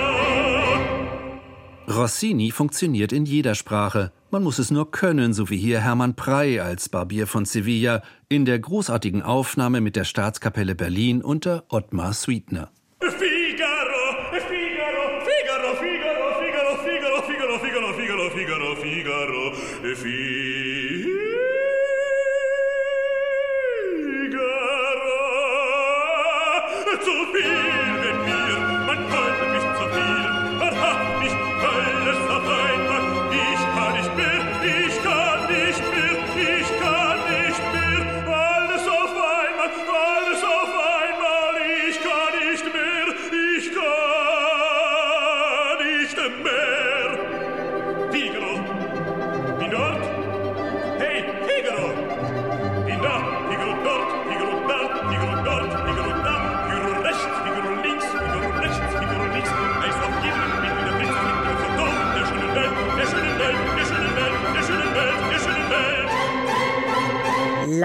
Rossini funktioniert in jeder Sprache. Man muss es nur können, so wie hier Hermann Prey als Barbier von Sevilla in der großartigen Aufnahme mit der Staatskapelle Berlin unter Ottmar Sweetner.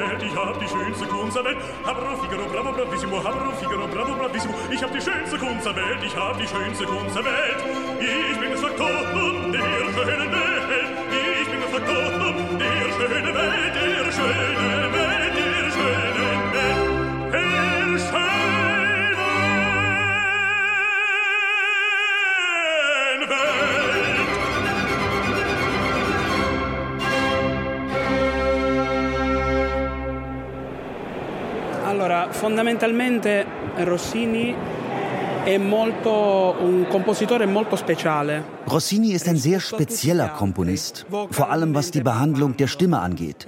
Welt, ich hab die schönste Kunst der Welt. Habro, Figaro, bravo, bravissimo, habro, Figaro, bravo, bravissimo, ich hab die schönste Kunst der Welt, ich hab die schönste Kunst der Welt. Ich bin das Faktotum der schönen Welt, ich bin das Faktotum der schönen Welt, der schönen Welt, fondamentalmente Rossini è molto un compositore molto speciale. Rossini ist ein sehr spezieller Komponist, vor allem was die Behandlung der Stimme angeht.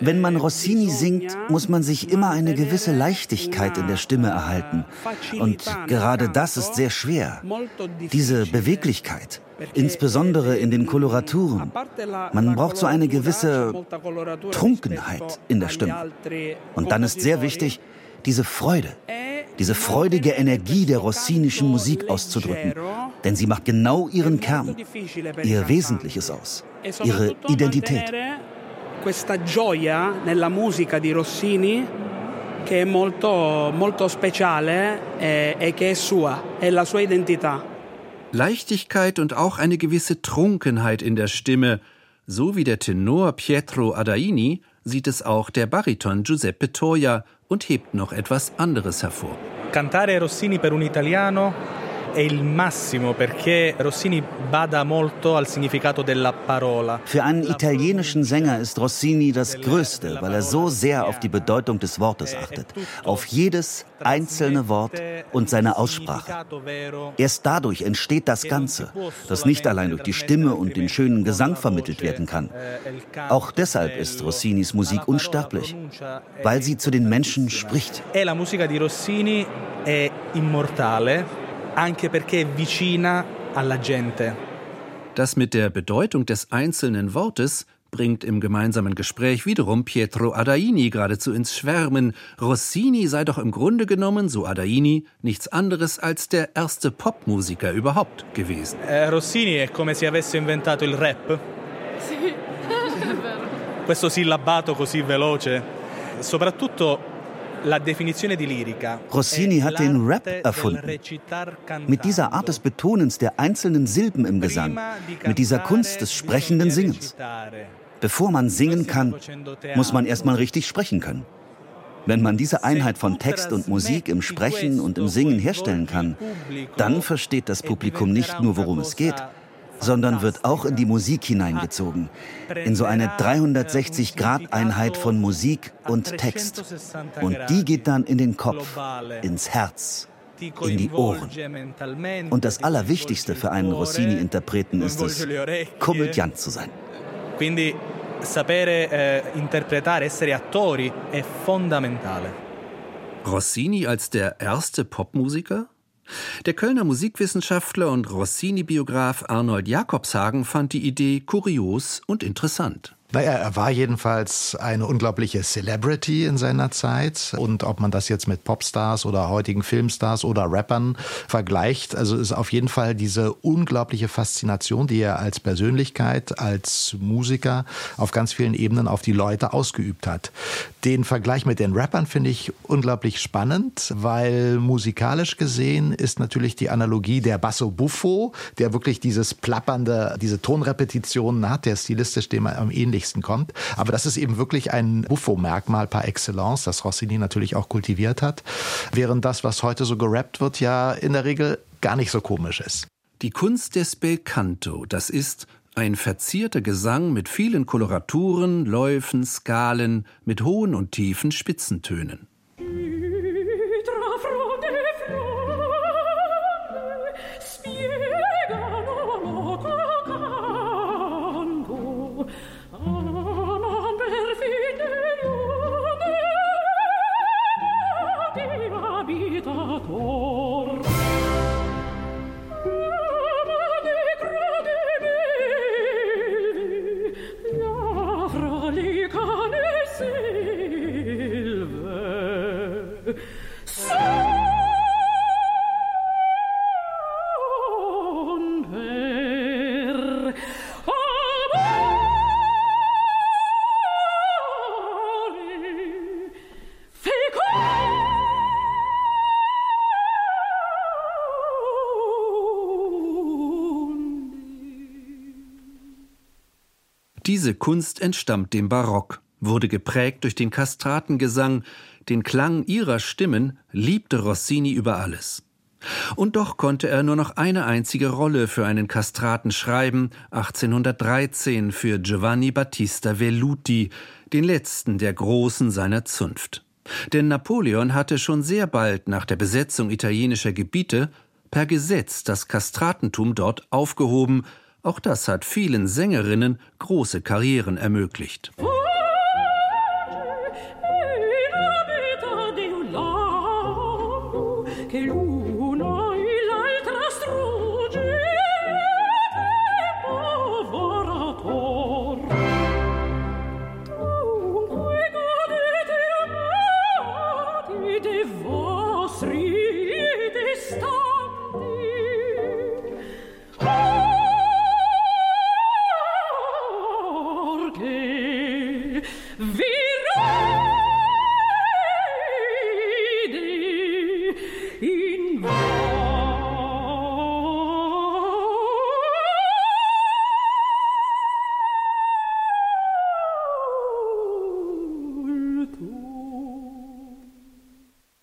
Wenn man Rossini singt, muss man sich immer eine gewisse Leichtigkeit in der Stimme erhalten. Und gerade das ist sehr schwer. Diese Beweglichkeit, insbesondere in den Koloraturen. Man braucht so eine gewisse Trunkenheit in der Stimme. Und dann ist sehr wichtig, diese Freude, diese freudige Energie der rossinischen Musik auszudrücken. Denn sie macht genau ihren Kern, ihr Wesentliches aus, ihre Identität. Questa gioia nella musica di Rossini che è molto, molto speciale e, e che è sua, è la sua identità. Leichtigkeit und auch eine gewisse Trunkenheit in der Stimme. So wie der Tenor Pietro Adaini sieht es auch der Bariton Giuseppe Toia und hebt noch etwas anderes hervor. Cantare Rossini per un italiano è il massimo perché Rossini bada molto al significato della parola. Für einen italienischen Sänger ist Rossini das Größte, weil er so sehr auf die Bedeutung des Wortes achtet, auf jedes einzelne Wort und seine Aussprache. Erst dadurch entsteht das Ganze, das nicht allein durch die Stimme und den schönen Gesang vermittelt werden kann. Auch deshalb ist Rossinis Musik unsterblich, weil sie zu den Menschen spricht. E la musica di Rossini è immortale anche perché è vicina alla gente. Das mit der Bedeutung des einzelnen Wortes bringt im gemeinsamen Gespräch wiederum Pietro Adaini geradezu ins Schwärmen. Rossini sei doch im Grunde genommen, so Adaini, nichts anderes als der erste Popmusiker überhaupt gewesen. Eh, Rossini è come se avesse inventato il rap. Questo sillabato così veloce. Soprattutto Rossini hat den Rap erfunden. Mit dieser Art des Betonens der einzelnen Silben im Gesang, mit dieser Kunst des sprechenden Singens. Bevor man singen kann, muss man erstmal richtig sprechen können. Wenn man diese Einheit von Text und Musik im Sprechen und im Singen herstellen kann, dann versteht das Publikum nicht nur, worum es geht, sondern wird auch in die Musik hineingezogen, in so eine 360-Grad-Einheit von Musik und Text. Und die geht dann in den Kopf, ins Herz, in die Ohren. Und das Allerwichtigste für einen Rossini-Interpreten ist es, Komödiant zu sein. Quindi sapere eh, interpretare, essere attori è fondamentale. Rossini als der erste Popmusiker? Der Kölner Musikwissenschaftler und Rossini-Biograf Arnold Jakobshagen fand die Idee kurios und interessant. Naja, er war jedenfalls eine unglaubliche Celebrity in seiner Zeit. Und ob man das jetzt mit Popstars oder heutigen Filmstars oder Rappern vergleicht, also ist auf jeden Fall diese unglaubliche Faszination, die er als Persönlichkeit, als Musiker auf ganz vielen Ebenen auf die Leute ausgeübt hat. Den Vergleich mit den Rappern finde ich unglaublich spannend, weil musikalisch gesehen ist natürlich die Analogie der Basso Buffo, der wirklich dieses plappernde, diese Tonrepetitionen hat, der stilistisch dem am ähnlichsten ähnlichsten kommt. Aber das ist eben wirklich ein Buffo-Merkmal par excellence, das Rossini natürlich auch kultiviert hat. Während das, was heute so gerappt wird, ja in der Regel gar nicht so komisch ist. Die Kunst des Belcanto, das ist ein verzierter Gesang mit vielen Koloraturen, Läufen, Skalen, mit hohen und tiefen Spitzentönen. Diese Kunst entstammt dem Barock, wurde geprägt durch den Kastratengesang, den Klang ihrer Stimmen liebte Rossini über alles. Und doch konnte er nur noch eine einzige Rolle für einen Kastraten schreiben, 1813 für Giovanni Battista Velluti, den letzten der Großen seiner Zunft. Denn Napoleon hatte schon sehr bald nach der Besetzung italienischer Gebiete per Gesetz das Kastratentum dort aufgehoben auch das hat vielen Sängerinnen große Karrieren ermöglicht.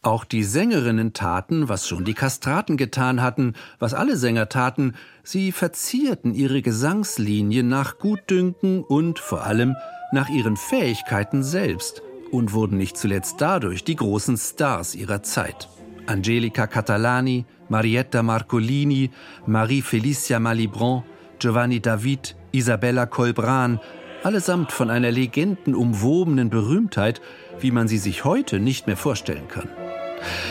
Auch die Sängerinnen taten, was schon die Kastraten getan hatten, was alle Sänger taten, sie verzierten ihre Gesangslinie nach Gutdünken und vor allem nach ihren Fähigkeiten selbst und wurden nicht zuletzt dadurch die großen Stars ihrer Zeit. Angelica Catalani, Marietta Marcolini, Marie Felicia Malibran, Giovanni David, Isabella Colbran, allesamt von einer legendenumwobenen Berühmtheit, wie man sie sich heute nicht mehr vorstellen kann.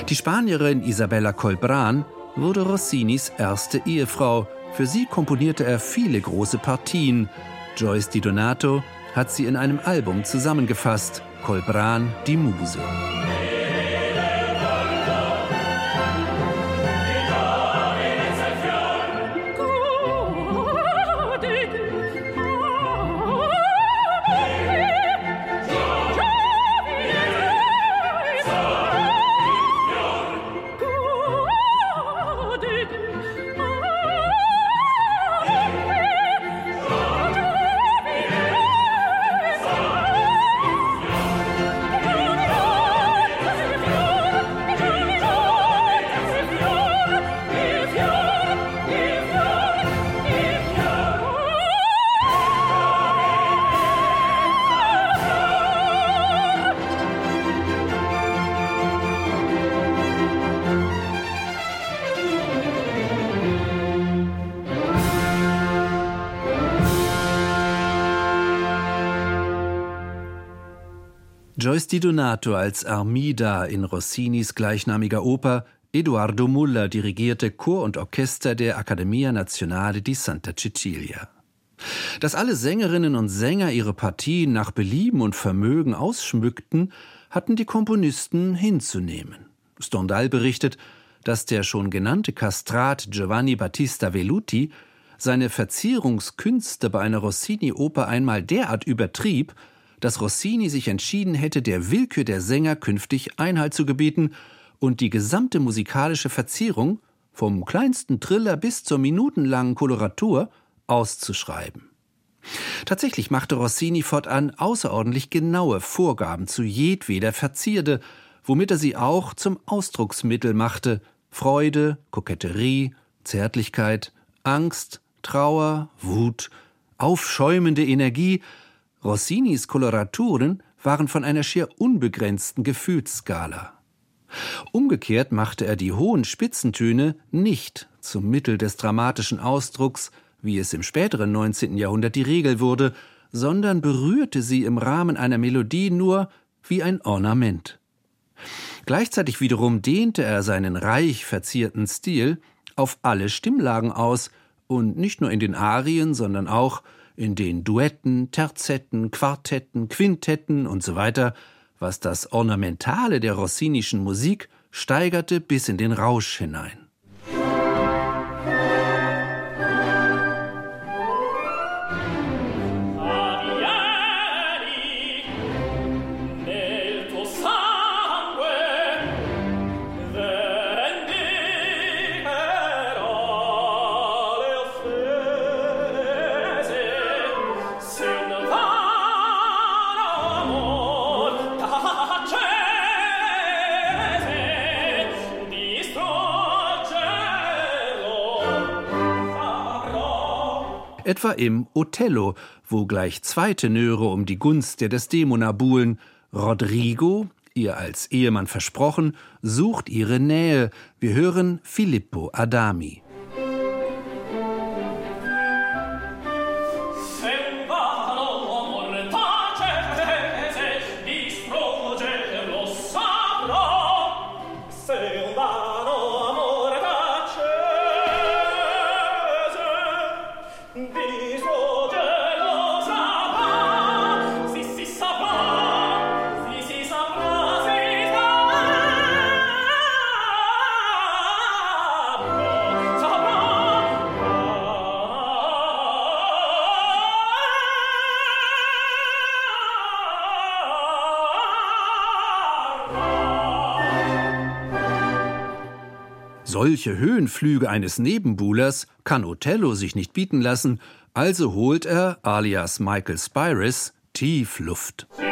Die Spanierin Isabella Colbran wurde Rossinis erste Ehefrau. Für sie komponierte er viele große Partien. Joyce Di Donato hat sie in einem Album zusammengefasst, Colbran die Muse. Di Donato als Armida in Rossinis gleichnamiger Oper, Eduardo Muller dirigierte Chor und Orchester der Accademia Nazionale di Santa Cecilia. Dass alle Sängerinnen und Sänger ihre Partien nach Belieben und Vermögen ausschmückten, hatten die Komponisten hinzunehmen. Stendhal berichtet, dass der schon genannte Kastrat Giovanni Battista Velluti seine Verzierungskünste bei einer Rossini-Oper einmal derart übertrieb, dass Rossini sich entschieden hätte, der Willkür der Sänger künftig Einhalt zu gebieten und die gesamte musikalische Verzierung, vom kleinsten Triller bis zur minutenlangen Koloratur, auszuschreiben. Tatsächlich machte Rossini fortan außerordentlich genaue Vorgaben zu jedweder Verzierde, womit er sie auch zum Ausdrucksmittel machte Freude, Koketterie, Zärtlichkeit, Angst, Trauer, Wut, aufschäumende Energie, Rossinis Koloraturen waren von einer schier unbegrenzten Gefühlsskala. Umgekehrt machte er die hohen Spitzentöne nicht zum Mittel des dramatischen Ausdrucks, wie es im späteren 19. Jahrhundert die Regel wurde, sondern berührte sie im Rahmen einer Melodie nur wie ein Ornament. Gleichzeitig wiederum dehnte er seinen reich verzierten Stil auf alle Stimmlagen aus und nicht nur in den Arien, sondern auch in den Duetten, Terzetten, Quartetten, Quintetten und so weiter, was das Ornamentale der rossinischen Musik steigerte bis in den Rausch hinein. Etwa im Othello, wo gleich zwei Tenöre um die Gunst der Desdemona buhlen. Rodrigo, ihr als Ehemann versprochen, sucht ihre Nähe. Wir hören Filippo Adami. Solche Höhenflüge eines Nebenbuhlers kann Othello sich nicht bieten lassen, also holt er, alias Michael Spyris, Tiefluft. Ja.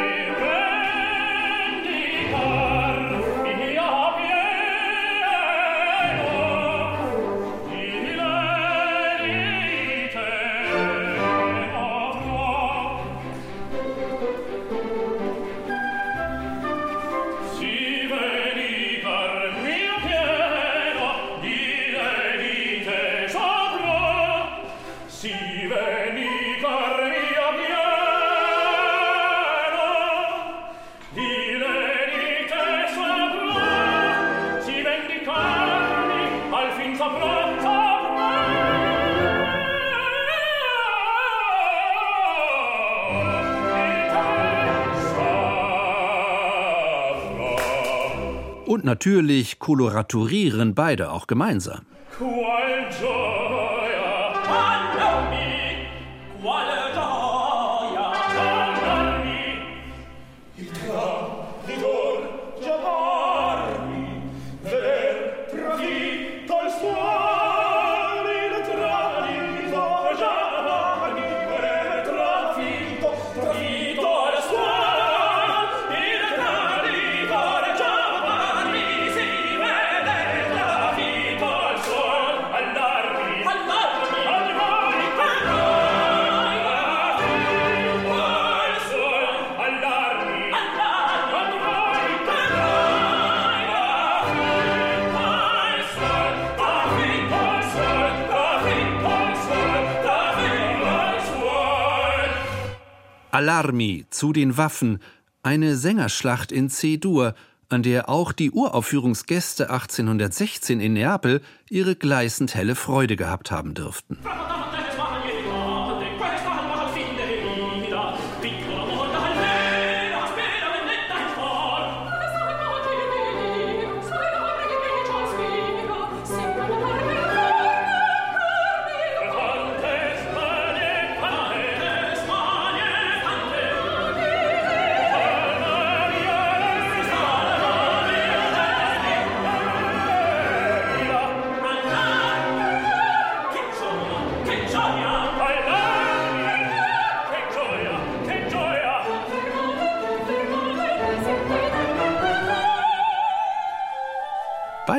Natürlich koloraturieren beide auch gemeinsam. Alarmi zu den Waffen, Eine Sängerschlacht in C-Dur, an der auch die Uraufführungsgäste 1816 in Neapel ihre gleißend helle Freude gehabt haben dürften.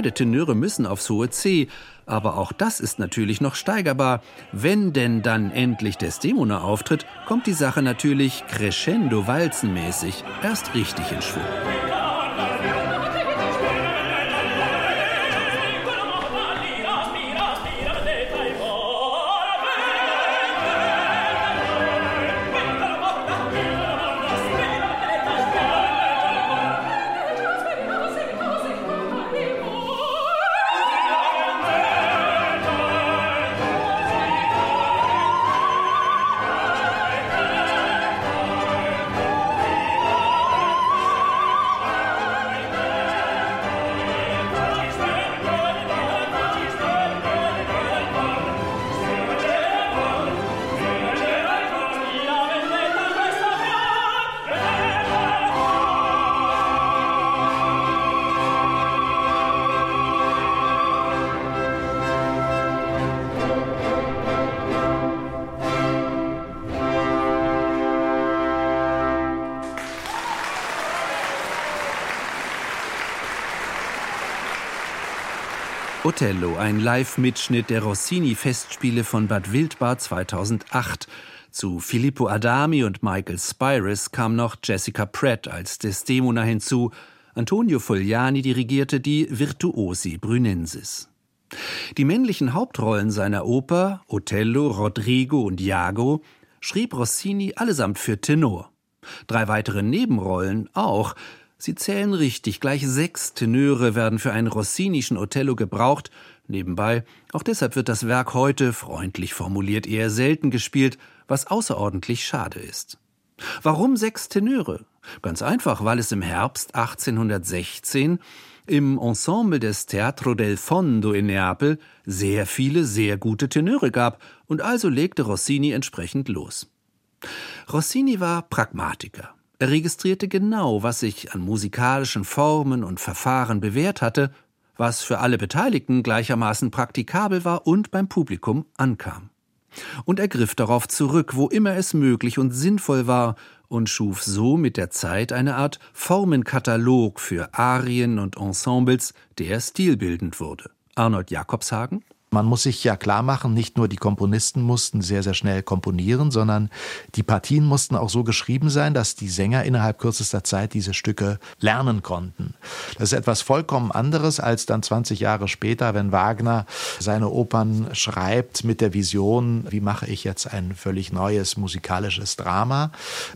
Beide Tenöre müssen aufs hohe C, aber auch das ist natürlich noch steigerbar. Wenn denn dann endlich Desdemona auftritt, kommt die Sache natürlich crescendo walzenmäßig erst richtig in Schwung. Othello, ein Live-Mitschnitt der Rossini-Festspiele von Bad Wildbad 2008. Zu Filippo Adami und Michael Spyris kam noch Jessica Pratt als Desdemona hinzu. Antonio Fogliani dirigierte die Virtuosi Brünensis. Die männlichen Hauptrollen seiner Oper, Othello, Rodrigo und Iago, schrieb Rossini allesamt für Tenor. Drei weitere Nebenrollen auch, Sie zählen richtig, gleich sechs Tenöre werden für einen rossinischen Othello gebraucht. Nebenbei, auch deshalb wird das Werk heute, freundlich formuliert, eher selten gespielt, was außerordentlich schade ist. Warum sechs Tenöre? Ganz einfach, weil es im Herbst 1816 im Ensemble des Teatro del Fondo in Neapel sehr viele sehr gute Tenöre gab, und also legte Rossini entsprechend los. Rossini war Pragmatiker. Er registrierte genau, was sich an musikalischen Formen und Verfahren bewährt hatte, was für alle Beteiligten gleichermaßen praktikabel war und beim Publikum ankam. Und er griff darauf zurück, wo immer es möglich und sinnvoll war, und schuf so mit der Zeit eine Art Formenkatalog für Arien und Ensembles, der stilbildend wurde. Arnold Jakobshagen man muss sich ja klar machen, nicht nur die Komponisten mussten sehr, sehr schnell komponieren, sondern die Partien mussten auch so geschrieben sein, dass die Sänger innerhalb kürzester Zeit diese Stücke lernen konnten. Das ist etwas vollkommen anderes als dann 20 Jahre später, wenn Wagner seine Opern schreibt mit der Vision, wie mache ich jetzt ein völlig neues musikalisches Drama.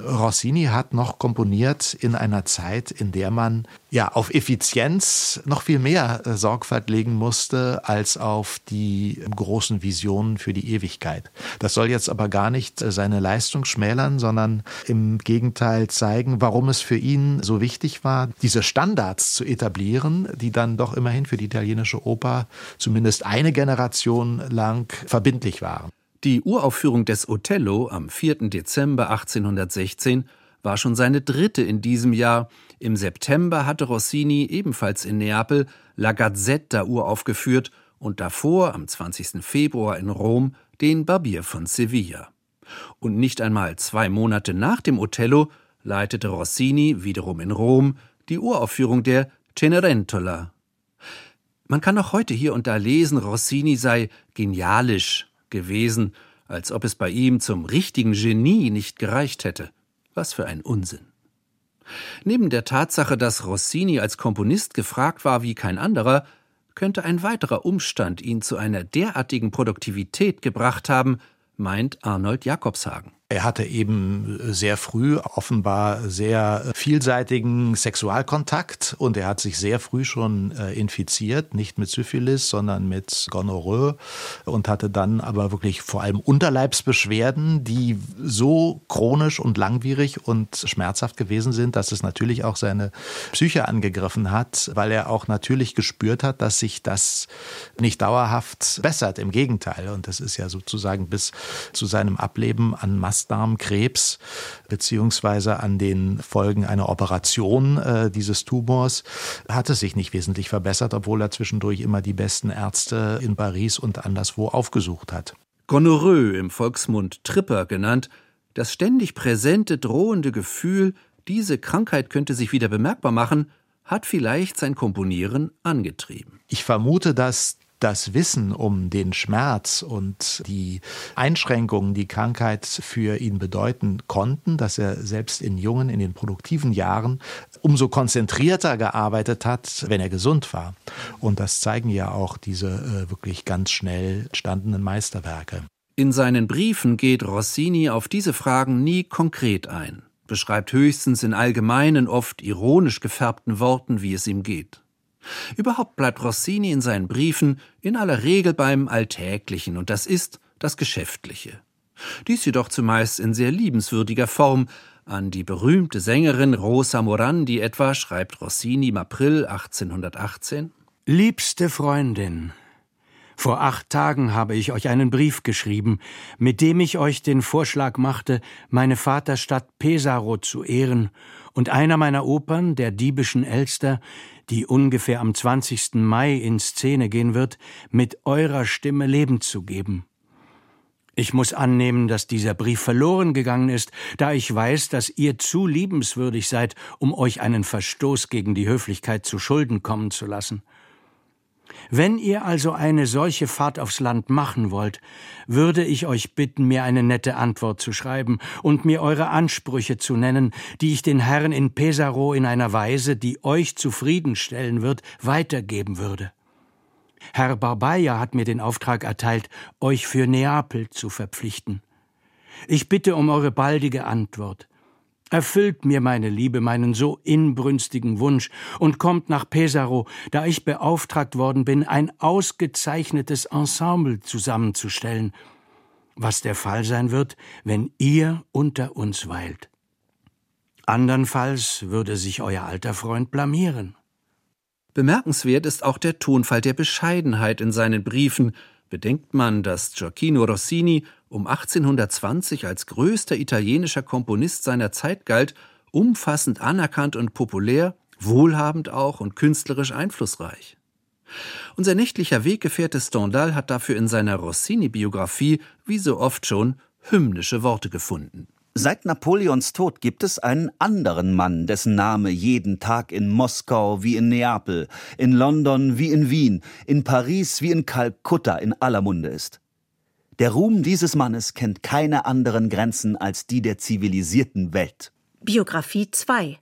Rossini hat noch komponiert in einer Zeit, in der man ja auf Effizienz noch viel mehr äh, Sorgfalt legen musste als auf die großen Visionen für die Ewigkeit. Das soll jetzt aber gar nicht äh, seine Leistung schmälern, sondern im Gegenteil zeigen, warum es für ihn so wichtig war, diese Standards zu etablieren, die dann doch immerhin für die italienische Oper zumindest eine Generation lang verbindlich waren. Die Uraufführung des Othello am 4. Dezember 1816 war schon seine dritte in diesem Jahr. Im September hatte Rossini ebenfalls in Neapel La Gazzetta uraufgeführt und davor, am 20. Februar in Rom, den Barbier von Sevilla. Und nicht einmal zwei Monate nach dem Othello leitete Rossini, wiederum in Rom, die Uraufführung der Cenerentola. Man kann auch heute hier und da lesen, Rossini sei genialisch gewesen, als ob es bei ihm zum richtigen Genie nicht gereicht hätte. Was für ein Unsinn. Neben der Tatsache, dass Rossini als Komponist gefragt war wie kein anderer, könnte ein weiterer Umstand ihn zu einer derartigen Produktivität gebracht haben, meint Arnold Jakobshagen. Er hatte eben sehr früh offenbar sehr vielseitigen Sexualkontakt und er hat sich sehr früh schon äh, infiziert, nicht mit Syphilis, sondern mit Gonorrhoe und hatte dann aber wirklich vor allem Unterleibsbeschwerden, die so chronisch und langwierig und schmerzhaft gewesen sind, dass es natürlich auch seine Psyche angegriffen hat, weil er auch natürlich gespürt hat, dass sich das nicht dauerhaft bessert. Im Gegenteil. Und das ist ja sozusagen bis zu seinem Ableben an Massen Mastdarmkrebs beziehungsweise an den Folgen einer Operation äh, dieses Tumors hat es sich nicht wesentlich verbessert, obwohl er zwischendurch immer die besten Ärzte in Paris und anderswo aufgesucht hat. Gonorrhoe, im Volksmund Tripper genannt, das ständig präsente, drohende Gefühl, diese Krankheit könnte sich wieder bemerkbar machen, hat vielleicht sein Komponieren angetrieben. Ich vermute, dass das Wissen um den Schmerz und die Einschränkungen, die Krankheit für ihn bedeuten konnten, dass er selbst in jungen, in den produktiven Jahren umso konzentrierter gearbeitet hat, wenn er gesund war. Und das zeigen ja auch diese äh, wirklich ganz schnell entstandenen Meisterwerke. In seinen Briefen geht Rossini auf diese Fragen nie konkret ein, beschreibt höchstens in allgemeinen, oft ironisch gefärbten Worten, wie es ihm geht. Überhaupt bleibt Rossini in seinen Briefen in aller Regel beim Alltäglichen, und das ist das Geschäftliche. Dies jedoch zumeist in sehr liebenswürdiger Form. An die berühmte Sängerin Rosa Morandi etwa schreibt Rossini im April 1818 Liebste Freundin, vor acht Tagen habe ich euch einen Brief geschrieben, mit dem ich euch den Vorschlag machte, meine Vaterstadt Pesaro zu ehren und einer meiner Opern, der diebischen Elster, die ungefähr am 20. Mai in Szene gehen wird, mit eurer Stimme Leben zu geben. Ich muss annehmen, dass dieser Brief verloren gegangen ist, da ich weiß, dass ihr zu liebenswürdig seid, um euch einen Verstoß gegen die Höflichkeit zu Schulden kommen zu lassen. Wenn ihr also eine solche Fahrt aufs Land machen wollt, würde ich euch bitten, mir eine nette Antwort zu schreiben und mir eure Ansprüche zu nennen, die ich den Herren in Pesaro in einer Weise, die euch zufriedenstellen wird, weitergeben würde. Herr Barbaia hat mir den Auftrag erteilt, euch für Neapel zu verpflichten. Ich bitte um eure baldige Antwort. Erfüllt mir, meine Liebe, meinen so inbrünstigen Wunsch und kommt nach Pesaro, da ich beauftragt worden bin, ein ausgezeichnetes Ensemble zusammenzustellen, was der Fall sein wird, wenn ihr unter uns weilt. Andernfalls würde sich euer alter Freund blamieren. Bemerkenswert ist auch der Tonfall der Bescheidenheit in seinen Briefen, bedenkt man, dass Gioacchino Rossini um 1820 als größter italienischer Komponist seiner Zeit galt, umfassend anerkannt und populär, wohlhabend auch und künstlerisch einflussreich. Unser nächtlicher Weggefährte Stendhal hat dafür in seiner Rossini-Biografie, wie so oft schon, hymnische Worte gefunden. Seit Napoleons Tod gibt es einen anderen Mann, dessen Name jeden Tag in Moskau wie in Neapel, in London wie in Wien, in Paris wie in Kalkutta in aller Munde ist. Der Ruhm dieses Mannes kennt keine anderen Grenzen als die der zivilisierten Welt. Biografie 2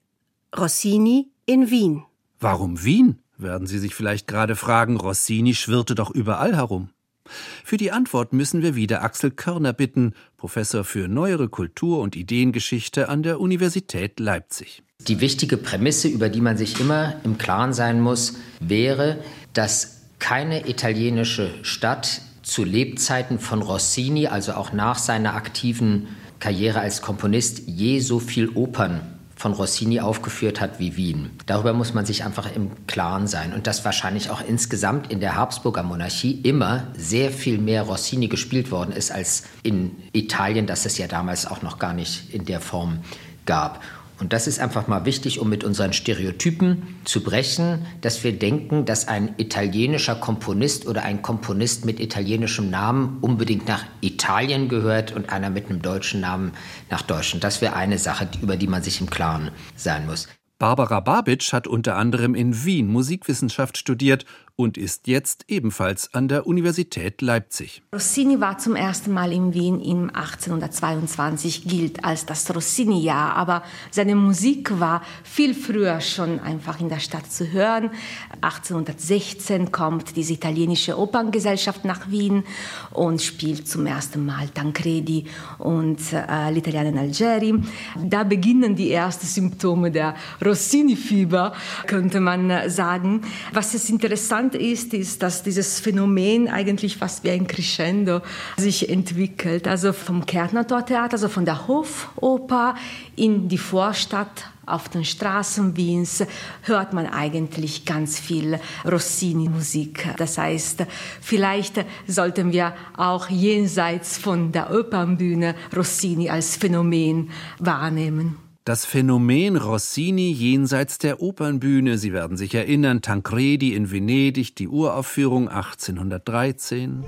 Rossini in Wien. Warum Wien? werden Sie sich vielleicht gerade fragen. Rossini schwirrte doch überall herum. Für die Antwort müssen wir wieder Axel Körner bitten, Professor für neuere Kultur- und Ideengeschichte an der Universität Leipzig. Die wichtige Prämisse, über die man sich immer im Klaren sein muss, wäre, dass keine italienische Stadt zu Lebzeiten von Rossini, also auch nach seiner aktiven Karriere als Komponist, je so viel Opern von Rossini aufgeführt hat wie Wien. Darüber muss man sich einfach im Klaren sein. Und dass wahrscheinlich auch insgesamt in der Habsburger Monarchie immer sehr viel mehr Rossini gespielt worden ist als in Italien, das es ja damals auch noch gar nicht in der Form gab. Und das ist einfach mal wichtig, um mit unseren Stereotypen zu brechen, dass wir denken, dass ein italienischer Komponist oder ein Komponist mit italienischem Namen unbedingt nach Italien gehört und einer mit einem deutschen Namen nach Deutschland. Das wäre eine Sache, über die man sich im Klaren sein muss. Barbara Babitsch hat unter anderem in Wien Musikwissenschaft studiert und ist jetzt ebenfalls an der Universität Leipzig. Rossini war zum ersten Mal in Wien im 1822, gilt als das Rossini-Jahr, aber seine Musik war viel früher schon einfach in der Stadt zu hören. 1816 kommt diese italienische Operngesellschaft nach Wien und spielt zum ersten Mal Tancredi und äh, l'Italiana in Algeri. Da beginnen die ersten Symptome der Rossini-Fieber, könnte man sagen. Was es interessant interessant ist, ist, dass dieses Phänomen eigentlich fast wie ein Crescendo sich entwickelt. Also vom Kärntner Tortheater, also von der Hofoper in die Vorstadt auf den Straßen Wiens hört man eigentlich ganz viel Rossini-Musik. Das heißt, vielleicht sollten wir auch jenseits von der Opernbühne Rossini als Phänomen wahrnehmen. Das Phänomen Rossini jenseits der Opernbühne, Sie werden sich erinnern, Tancredi in Venedig, die Uraufführung 1813.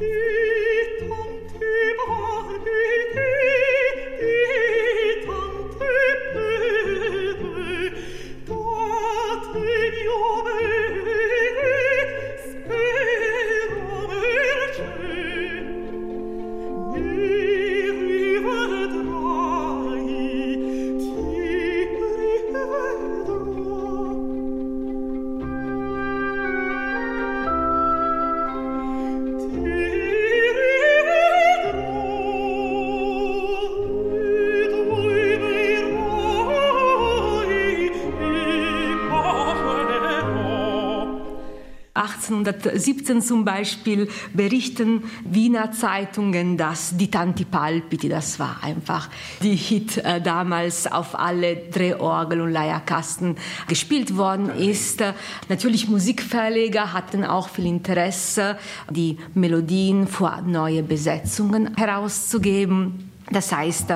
zum Beispiel berichten Wiener Zeitungen, dass die Tanti Palpiti, das war einfach die Hit äh, damals auf alle Drehorgel und Leierkasten gespielt worden ist. Natürlich Musikverleger hatten auch viel Interesse, die Melodien vor neue Besetzungen herauszugeben. Das heißt,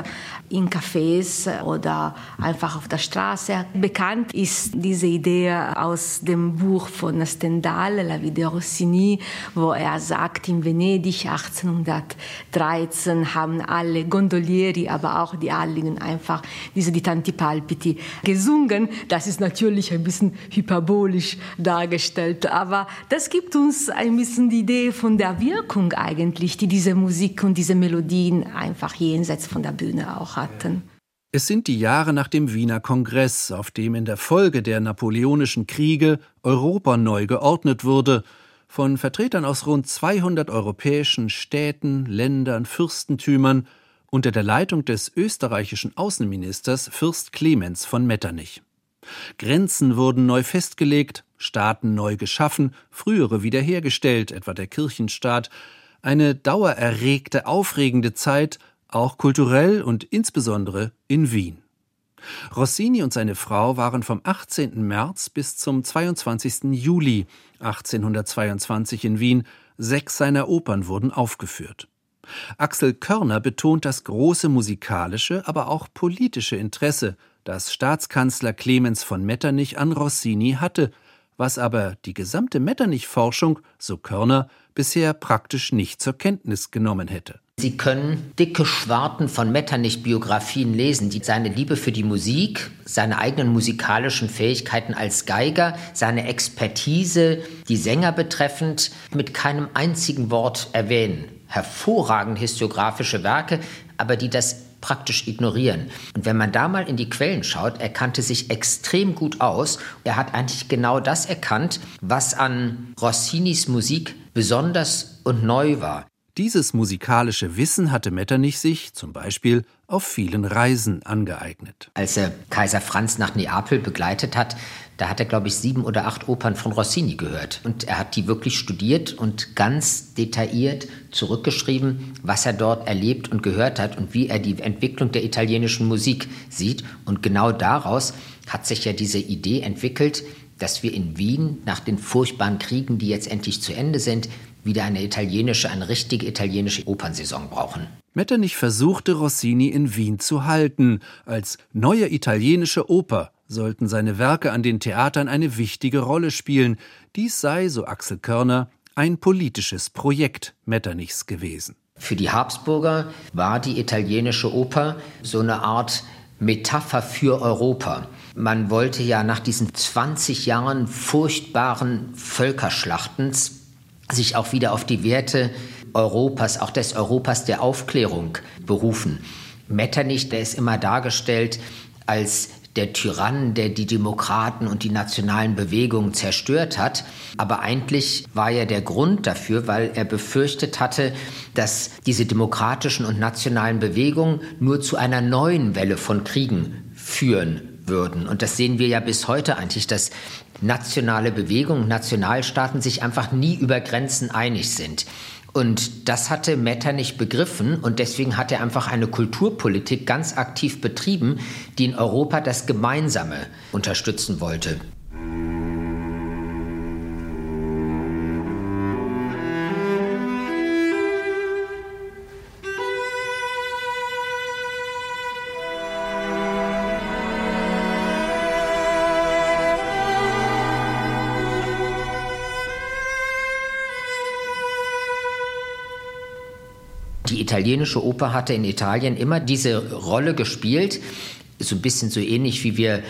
in Cafés oder einfach auf der Straße. Bekannt ist diese Idee aus dem Buch von Stendhal, La Vie de Rossini, wo er sagt, in Venedig 1813 haben alle Gondolieri, aber auch die Adligen einfach diese Die Tanti Palpiti gesungen. Das ist natürlich ein bisschen hyperbolisch dargestellt, aber das gibt uns ein bisschen die Idee von der Wirkung eigentlich, die diese Musik und diese Melodien einfach jenseits von der Bühne auch hat hatten. Es sind die Jahre nach dem Wiener Kongress, auf dem in der Folge der napoleonischen Kriege Europa neu geordnet wurde, von Vertretern aus rund 200 europäischen Städten, Ländern, Fürstentümern unter der Leitung des österreichischen Außenministers Fürst Clemens von Metternich. Grenzen wurden neu festgelegt, Staaten neu geschaffen, frühere wiederhergestellt, etwa der Kirchenstaat, eine dauererregte, aufregende Zeit, auch kulturell und insbesondere in Wien. Rossini und seine Frau waren vom 18. März bis zum 22. Juli 1822 in Wien. Sechs seiner Opern wurden aufgeführt. Axel Körner betont das große musikalische, aber auch politische Interesse, das Staatskanzler Clemens von Metternich an Rossini hatte, was aber die gesamte Metternich-Forschung, so Körner, bisher praktisch nicht zur Kenntnis genommen hätte. Sie können dicke Schwarten von Metternich-Biografien lesen, die seine Liebe für die Musik, seine eigenen musikalischen Fähigkeiten als Geiger, seine Expertise, die Sänger betreffend, mit keinem einzigen Wort erwähnen. Hervorragend historiografische Werke, aber die das praktisch ignorieren. Und wenn man da mal in die Quellen schaut, er kannte sich extrem gut aus. Er hat eigentlich genau das erkannt, was an Rossinis Musik besonders und neu war. Dieses musikalische Wissen hatte Metternich sich zum Beispiel auf vielen Reisen angeeignet. Als er Kaiser Franz nach Neapel begleitet hat, da hat er, glaube ich, sieben oder acht Opern von Rossini gehört. Und er hat die wirklich studiert und ganz detailliert zurückgeschrieben, was er dort erlebt und gehört hat und wie er die Entwicklung der italienischen Musik sieht. Und genau daraus hat sich ja diese Idee entwickelt, dass wir in Wien nach den furchtbaren Kriegen, die jetzt endlich zu Ende sind, wieder eine italienische, eine richtige italienische Opernsaison brauchen. Metternich versuchte Rossini in Wien zu halten. Als neue italienische Oper sollten seine Werke an den Theatern eine wichtige Rolle spielen. Dies sei, so Axel Körner, ein politisches Projekt Metternichs gewesen. Für die Habsburger war die italienische Oper so eine Art Metapher für Europa. Man wollte ja nach diesen 20 Jahren furchtbaren Völkerschlachtens sich auch wieder auf die Werte Europas, auch des Europas der Aufklärung berufen. Metternich, der ist immer dargestellt als der Tyrann, der die Demokraten und die nationalen Bewegungen zerstört hat. Aber eigentlich war ja der Grund dafür, weil er befürchtet hatte, dass diese demokratischen und nationalen Bewegungen nur zu einer neuen Welle von Kriegen führen würden. Und das sehen wir ja bis heute eigentlich, dass nationale Bewegungen, Nationalstaaten sich einfach nie über Grenzen einig sind. Und das hatte Metternich begriffen und deswegen hat er einfach eine Kulturpolitik ganz aktiv betrieben, die in Europa das Gemeinsame unterstützen wollte. Italienische Oper hatte in Italien immer diese Rolle gespielt, so ein bisschen so ähnlich wie wir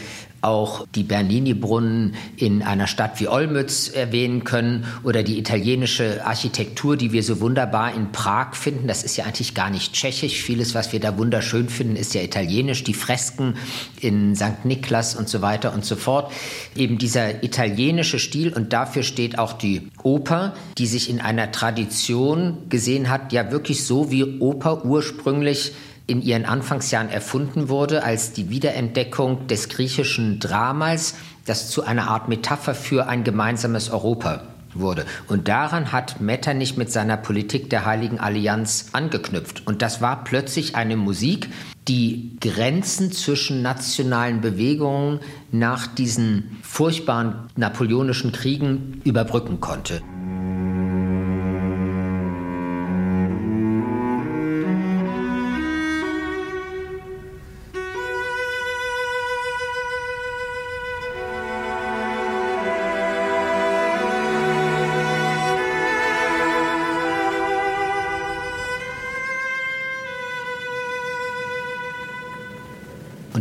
auch die Bernini-Brunnen in einer Stadt wie Olmütz erwähnen können oder die italienische Architektur, die wir so wunderbar in Prag finden. Das ist ja eigentlich gar nicht tschechisch. Vieles, was wir da wunderschön finden, ist ja italienisch. Die Fresken in St. Niklas und so weiter und so fort. Eben dieser italienische Stil und dafür steht auch die Oper, die sich in einer Tradition gesehen hat, ja wirklich so wie Oper ursprünglich in ihren Anfangsjahren erfunden wurde als die Wiederentdeckung des griechischen Dramas, das zu einer Art Metapher für ein gemeinsames Europa wurde. Und daran hat Metternich mit seiner Politik der Heiligen Allianz angeknüpft. Und das war plötzlich eine Musik, die Grenzen zwischen nationalen Bewegungen nach diesen furchtbaren napoleonischen Kriegen überbrücken konnte.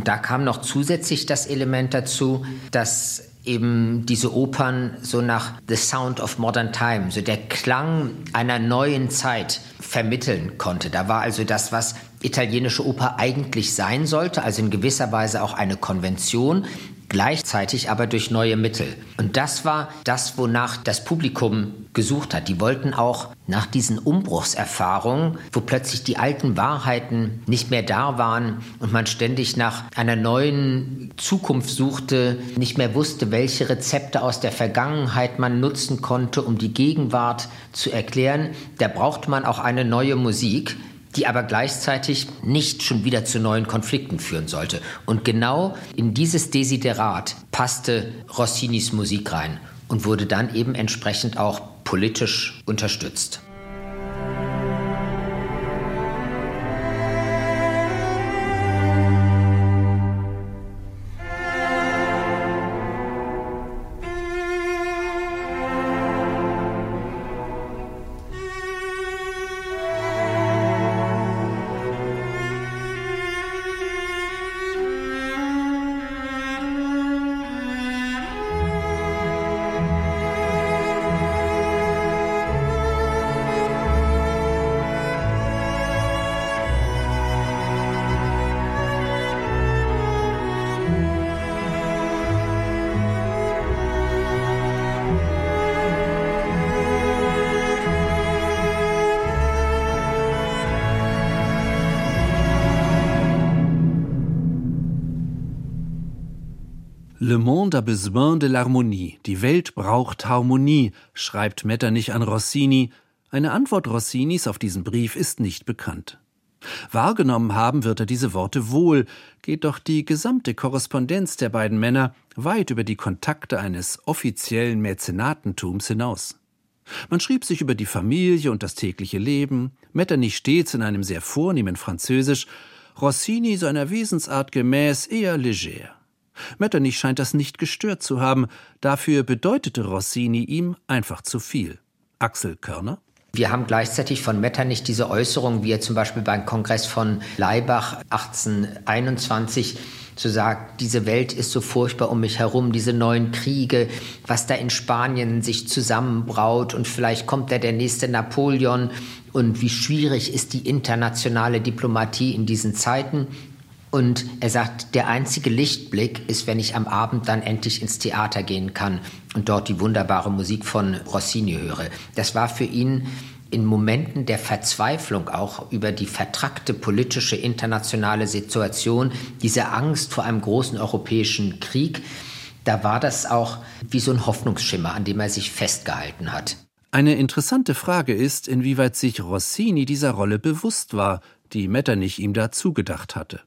Und da kam noch zusätzlich das Element dazu, dass eben diese Opern so nach The Sound of Modern Time, so der Klang einer neuen Zeit vermitteln konnte. Da war also das, was italienische Oper eigentlich sein sollte, also in gewisser Weise auch eine Konvention, gleichzeitig aber durch neue Mittel. Und das war das, wonach das Publikum gesucht hat. Die wollten auch nach diesen Umbruchserfahrungen, wo plötzlich die alten Wahrheiten nicht mehr da waren und man ständig nach einer neuen Zukunft suchte, nicht mehr wusste, welche Rezepte aus der Vergangenheit man nutzen konnte, um die Gegenwart zu erklären, da braucht man auch eine neue Musik, die aber gleichzeitig nicht schon wieder zu neuen Konflikten führen sollte. Und genau in dieses Desiderat passte Rossinis Musik rein und wurde dann eben entsprechend auch politisch unterstützt. Le monde a besoin de l'harmonie. Die Welt braucht Harmonie, schreibt Metternich an Rossini. Eine Antwort Rossinis auf diesen Brief ist nicht bekannt. Wahrgenommen haben wird er diese Worte wohl, geht doch die gesamte Korrespondenz der beiden Männer weit über die Kontakte eines offiziellen Mäzenatentums hinaus. Man schrieb sich über die Familie und das tägliche Leben, Metternich stets in einem sehr vornehmen Französisch, Rossini seiner Wesensart gemäß eher leger. Metternich scheint das nicht gestört zu haben, dafür bedeutete Rossini ihm einfach zu viel. Axel Körner? Wir haben gleichzeitig von Metternich diese Äußerung, wie er zum Beispiel beim Kongress von Laibach 1821 zu sagen, diese Welt ist so furchtbar um mich herum, diese neuen Kriege, was da in Spanien sich zusammenbraut und vielleicht kommt da der nächste Napoleon und wie schwierig ist die internationale Diplomatie in diesen Zeiten. Und er sagt, der einzige Lichtblick ist, wenn ich am Abend dann endlich ins Theater gehen kann und dort die wunderbare Musik von Rossini höre. Das war für ihn in Momenten der Verzweiflung auch über die vertrackte politische internationale Situation, diese Angst vor einem großen europäischen Krieg, da war das auch wie so ein Hoffnungsschimmer, an dem er sich festgehalten hat. Eine interessante Frage ist, inwieweit sich Rossini dieser Rolle bewusst war, die Metternich ihm da zugedacht hatte.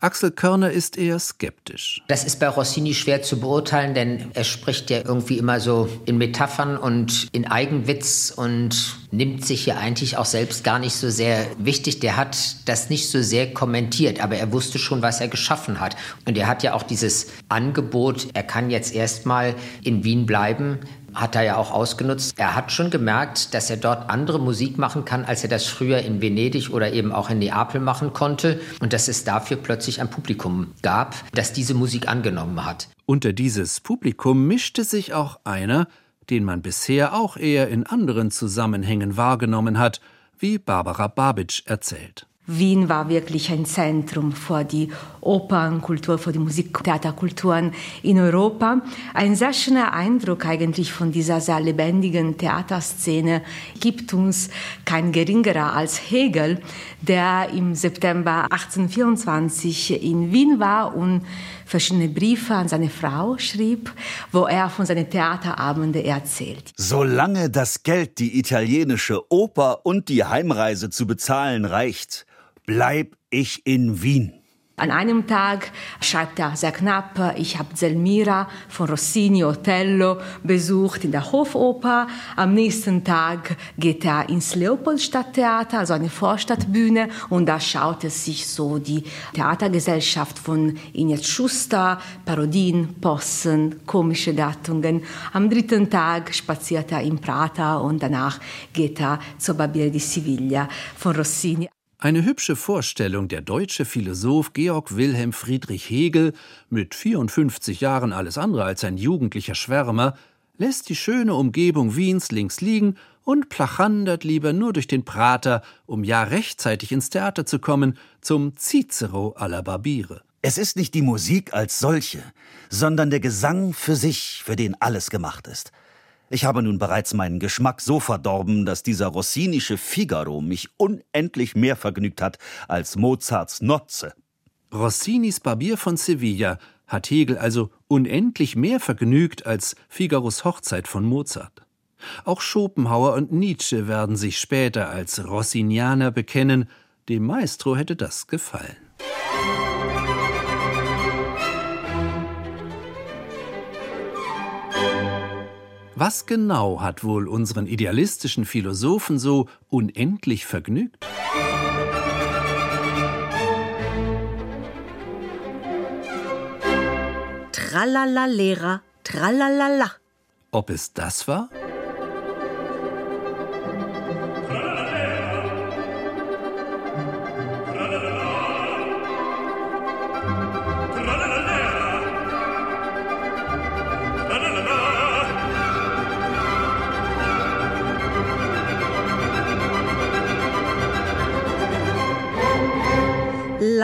Axel Körner ist eher skeptisch. Das ist bei Rossini schwer zu beurteilen, denn er spricht ja irgendwie immer so in Metaphern und in Eigenwitz und nimmt sich ja eigentlich auch selbst gar nicht so sehr wichtig. Der hat das nicht so sehr kommentiert, aber er wusste schon, was er geschaffen hat. Und er hat ja auch dieses Angebot, er kann jetzt erstmal in Wien bleiben, hat er ja auch ausgenutzt. Er hat schon gemerkt, dass er dort andere Musik machen kann, als er das früher in Venedig oder eben auch in Neapel machen konnte. Und dass es dafür plötzlich ein Publikum gab, das diese Musik angenommen hat. Unter dieses Publikum mischte sich auch einer, den man bisher auch eher in anderen Zusammenhängen wahrgenommen hat, wie Barbara Babic erzählt. Wien war wirklich ein Zentrum für die Opernkultur, für die Musiktheaterkulturen in Europa. Ein sehr schöner Eindruck eigentlich von dieser sehr lebendigen Theaterszene gibt uns kein geringerer als Hegel, der im September 1824 in Wien war und verschiedene Briefe an seine Frau schrieb, wo er von seinen Theaterabenden erzählt. Solange das Geld, die italienische Oper und die Heimreise zu bezahlen reicht, bleib ich in Wien. An einem Tag schreibt er sehr knapp, ich habe Zelmira von Rossini Othello besucht in der Hofoper. Am nächsten Tag geht er ins Leopoldstadttheater, also eine Vorstadtbühne, und da schaut er sich so die Theatergesellschaft von Ines Schuster, Parodien, Possen, komische Gattungen. Am dritten Tag spaziert er im Prater und danach geht er zur Barbiere di Siviglia von Rossini. Eine hübsche Vorstellung der deutsche Philosoph Georg Wilhelm Friedrich Hegel, mit 54 Jahren alles andere als ein jugendlicher Schwärmer, lässt die schöne Umgebung Wiens links liegen und plachandert lieber nur durch den Prater, um ja rechtzeitig ins Theater zu kommen, zum Cicero aller Barbiere. Es ist nicht die Musik als solche, sondern der Gesang für sich, für den alles gemacht ist. Ich habe nun bereits meinen Geschmack so verdorben, dass dieser rossinische Figaro mich unendlich mehr vergnügt hat als Mozarts Nozze. Rossinis Barbier von Sevilla hat Hegel also unendlich mehr vergnügt als Figaros Hochzeit von Mozart. Auch Schopenhauer und Nietzsche werden sich später als Rossinianer bekennen, dem Maestro hätte das gefallen. Was genau hat wohl unseren idealistischen Philosophen so unendlich vergnügt? Tralalalera, tralalala. Ob es das war?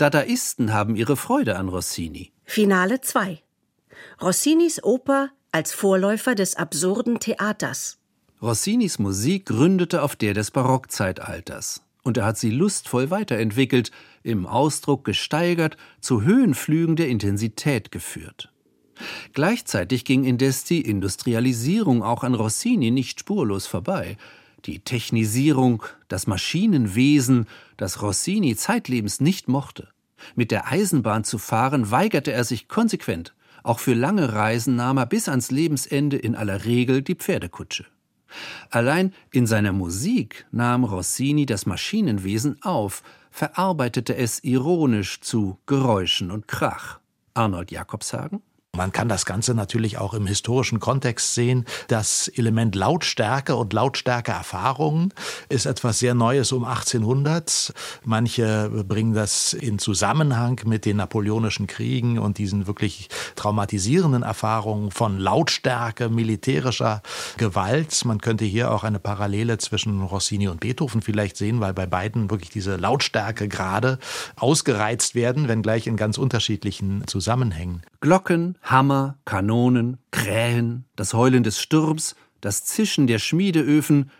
Dadaisten haben ihre Freude an Rossini. Finale 2. Rossinis Oper als Vorläufer des absurden Theaters. Rossinis Musik gründete auf der des Barockzeitalters. Und er hat sie lustvoll weiterentwickelt, im Ausdruck gesteigert, zu Höhenflügen der Intensität geführt. Gleichzeitig ging indes die Industrialisierung auch an Rossini nicht spurlos vorbei die Technisierung, das Maschinenwesen, das Rossini zeitlebens nicht mochte. Mit der Eisenbahn zu fahren weigerte er sich konsequent. Auch für lange Reisen nahm er bis ans Lebensende in aller Regel die Pferdekutsche. Allein in seiner Musik nahm Rossini das Maschinenwesen auf, verarbeitete es ironisch zu Geräuschen und Krach. Arnold Jakobshagen man kann das Ganze natürlich auch im historischen Kontext sehen. Das Element Lautstärke und Lautstärkeerfahrungen ist etwas sehr Neues um 1800. Manche bringen das in Zusammenhang mit den napoleonischen Kriegen und diesen wirklich traumatisierenden Erfahrungen von Lautstärke, militärischer Gewalt. Man könnte hier auch eine Parallele zwischen Rossini und Beethoven vielleicht sehen, weil bei beiden wirklich diese Lautstärke gerade ausgereizt werden, wenngleich in ganz unterschiedlichen Zusammenhängen. Glocken, Hammer, Kanonen, Krähen, das Heulen des Sturms, das Zischen der Schmiedeöfen,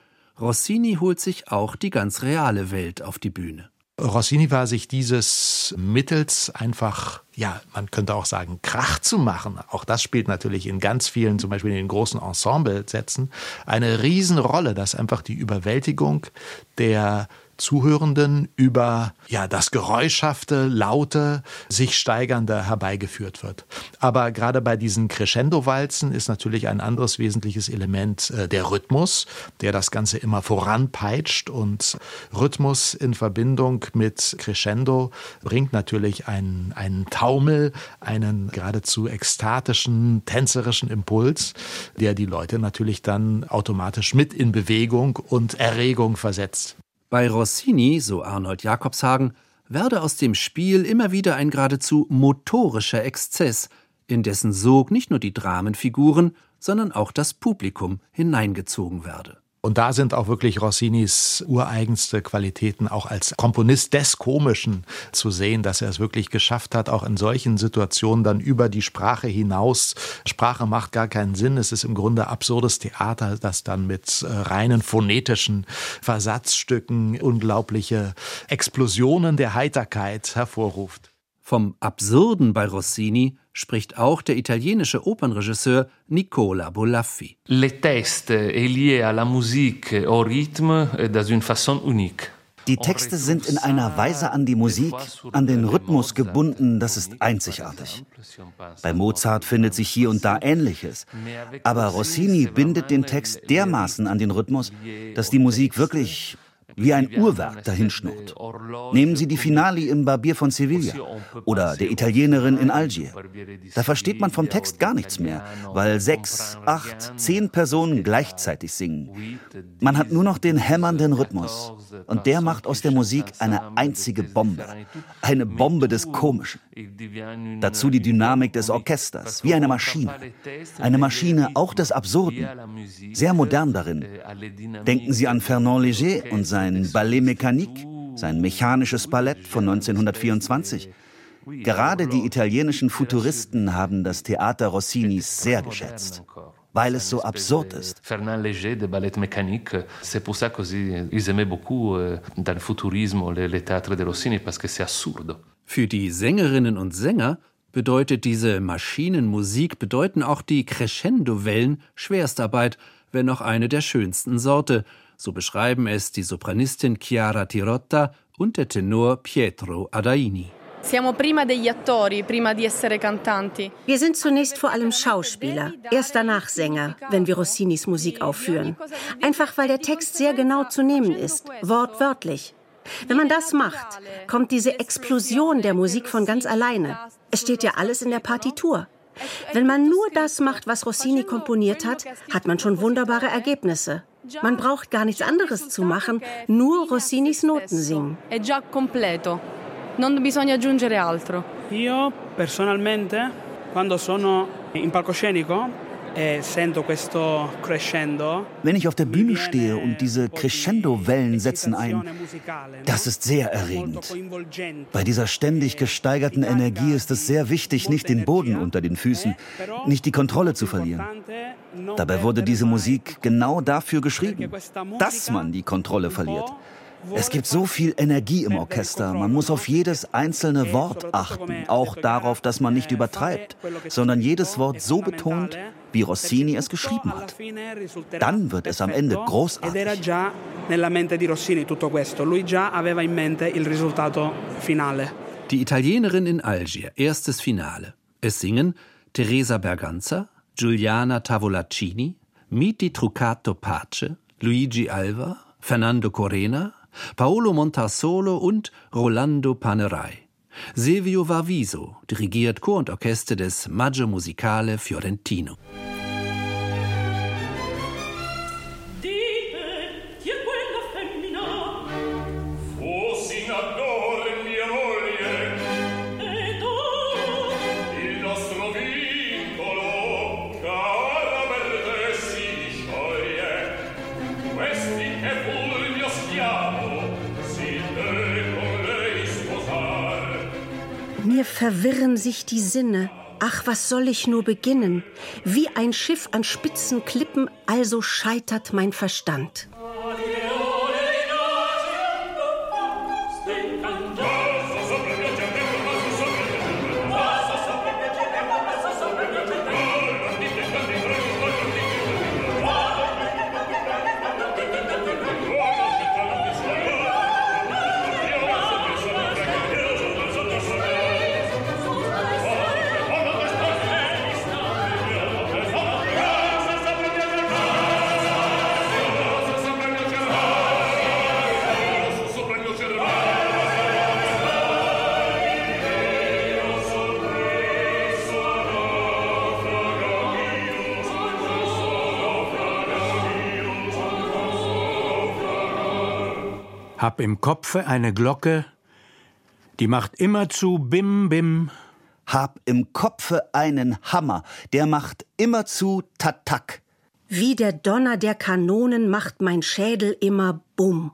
Rossini holt sich auch die ganz reale Welt auf die Bühne. Rossini war sich dieses Mittels einfach, ja, man könnte auch sagen, Krach zu machen. Auch das spielt natürlich in ganz vielen, zum Beispiel in den großen Ensemblesätzen, eine Riesenrolle, dass einfach die Überwältigung der Zuhörenden über ja, das Geräuschhafte, Laute, sich steigernde herbeigeführt wird. Aber gerade bei diesen Crescendo-Walzen ist natürlich ein anderes wesentliches Element äh, der Rhythmus, der das Ganze immer voranpeitscht und Rhythmus in Verbindung mit Crescendo bringt natürlich einen, einen Taumel, einen geradezu ekstatischen, tänzerischen Impuls, der die Leute natürlich dann automatisch mit in Bewegung und Erregung versetzt. Bei Rossini, so Arnold Jakobshagen, werde aus dem Spiel immer wieder ein geradezu motorischer Exzess, in dessen Sog nicht nur die Dramenfiguren, sondern auch das Publikum hineingezogen werde. Und da sind auch wirklich Rossinis ureigenste Qualitäten auch als Komponist des Komischen zu sehen, dass er es wirklich geschafft hat, auch in solchen Situationen dann über die Sprache hinaus. Sprache macht gar keinen Sinn. Es ist im Grunde absurdes Theater, das dann mit äh, reinen phonetischen Versatzstücken unglaubliche Explosionen der Heiterkeit hervorruft. Vom Absurden bei Rossini spricht auch der italienische Opernregisseur Nicola Bolaffi. Le texte est lié à la musique au rythme dans une façon unique. Die Texte sind in einer Weise an die Musik, an den Rhythmus gebunden, das ist einzigartig. Bei Mozart findet sich hier und da Ähnliches. Aber Rossini bindet den Text dermaßen an den Rhythmus, dass die Musik wirklich wie ein Uhrwerk dahinschnurrt. Nehmen Sie die Finali im Barbier von Sevilla oder der Italienerin in Algier. Da versteht man vom Text gar nichts mehr, weil sechs, acht, zehn Personen gleichzeitig singen. Man hat nur noch den hämmernden Rhythmus und der macht aus der Musik eine einzige Bombe, eine Bombe des Komischen. Dazu die Dynamik des Orchesters, wie eine Maschine. Eine Maschine auch des Absurden, sehr modern darin. Denken Sie an Fernand Léger und sein Ballet Mécanique, sein mechanisches Ballett von 1924. Gerade die italienischen Futuristen haben das Theater Rossinis sehr geschätzt weil es so absurd ist. Fernand Léger de Ballet Mécanique, c'est pour ça qu'ils aimaient beaucoup euh, dans le futurisme le, le théâtre de Rossini parce que c'est absurde. Für die Sängerinnen und Sänger bedeutet diese Maschinenmusik, bedeuten auch die Crescendo-Wellen Schwerstarbeit, wenn auch eine der schönsten Sorte. So beschreiben es die Sopranistin Chiara Tirotta und der Tenor Pietro Adaini. Wir sind zunächst vor allem Schauspieler, erst danach Sänger, wenn wir Rossinis Musik aufführen. Einfach weil der Text sehr genau zu nehmen ist, wortwörtlich. Wenn man das macht, kommt diese Explosion der Musik von ganz alleine. Es steht ja alles in der Partitur. Wenn man nur das macht, was Rossini komponiert hat, hat man schon wunderbare Ergebnisse. Man braucht gar nichts anderes zu machen, nur Rossinis Noten singen. Non bisogna aggiungere altro. Io personalmente, quando sono in palcoscenico, Wenn ich auf der Bühne stehe und diese Crescendo-Wellen setzen ein, das ist sehr erregend. Bei dieser ständig gesteigerten Energie ist es sehr wichtig, nicht den Boden unter den Füßen, nicht die Kontrolle zu verlieren. Dabei wurde diese Musik genau dafür geschrieben, dass man die Kontrolle verliert. Es gibt so viel Energie im Orchester. Man muss auf jedes einzelne Wort achten, auch darauf, dass man nicht übertreibt, sondern jedes Wort so betont, wie Rossini es geschrieben hat. Dann wird es am Ende großartig. Die Italienerin in Algier, erstes Finale. Es singen Teresa Berganza, Giuliana Tavolaccini, Miti Truccato Pace, Luigi Alva, Fernando Corena, Paolo Montarsolo und Rolando Panerai. Silvio Varviso dirigiert Chor und Orchester des Maggio Musicale Fiorentino. Mir verwirren sich die Sinne. Ach, was soll ich nur beginnen? Wie ein Schiff an spitzen Klippen, also scheitert mein Verstand. Hab im Kopfe eine Glocke, die macht immerzu Bim Bim. Hab im Kopfe einen Hammer, der macht immerzu Tatak. Wie der Donner der Kanonen macht mein Schädel immer Bumm.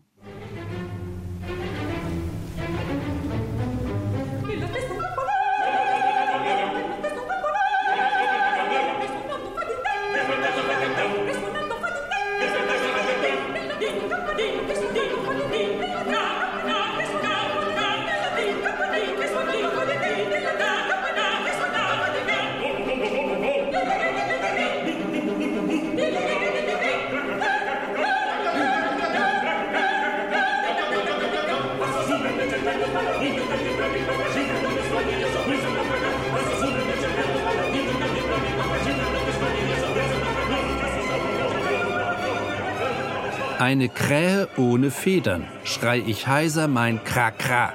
Eine Krähe ohne Federn, schrei ich heiser mein Kra-Kra.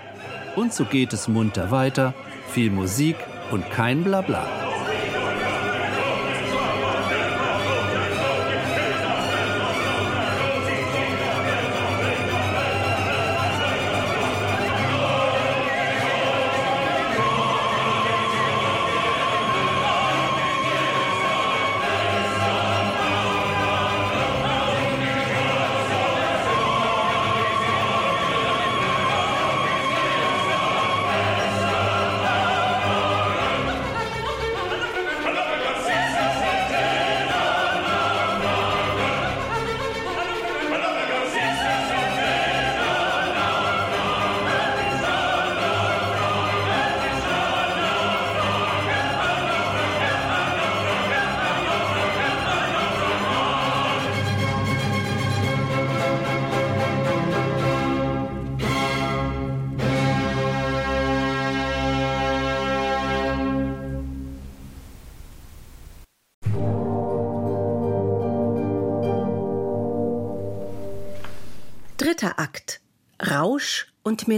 Und so geht es munter weiter, viel Musik und kein Blabla.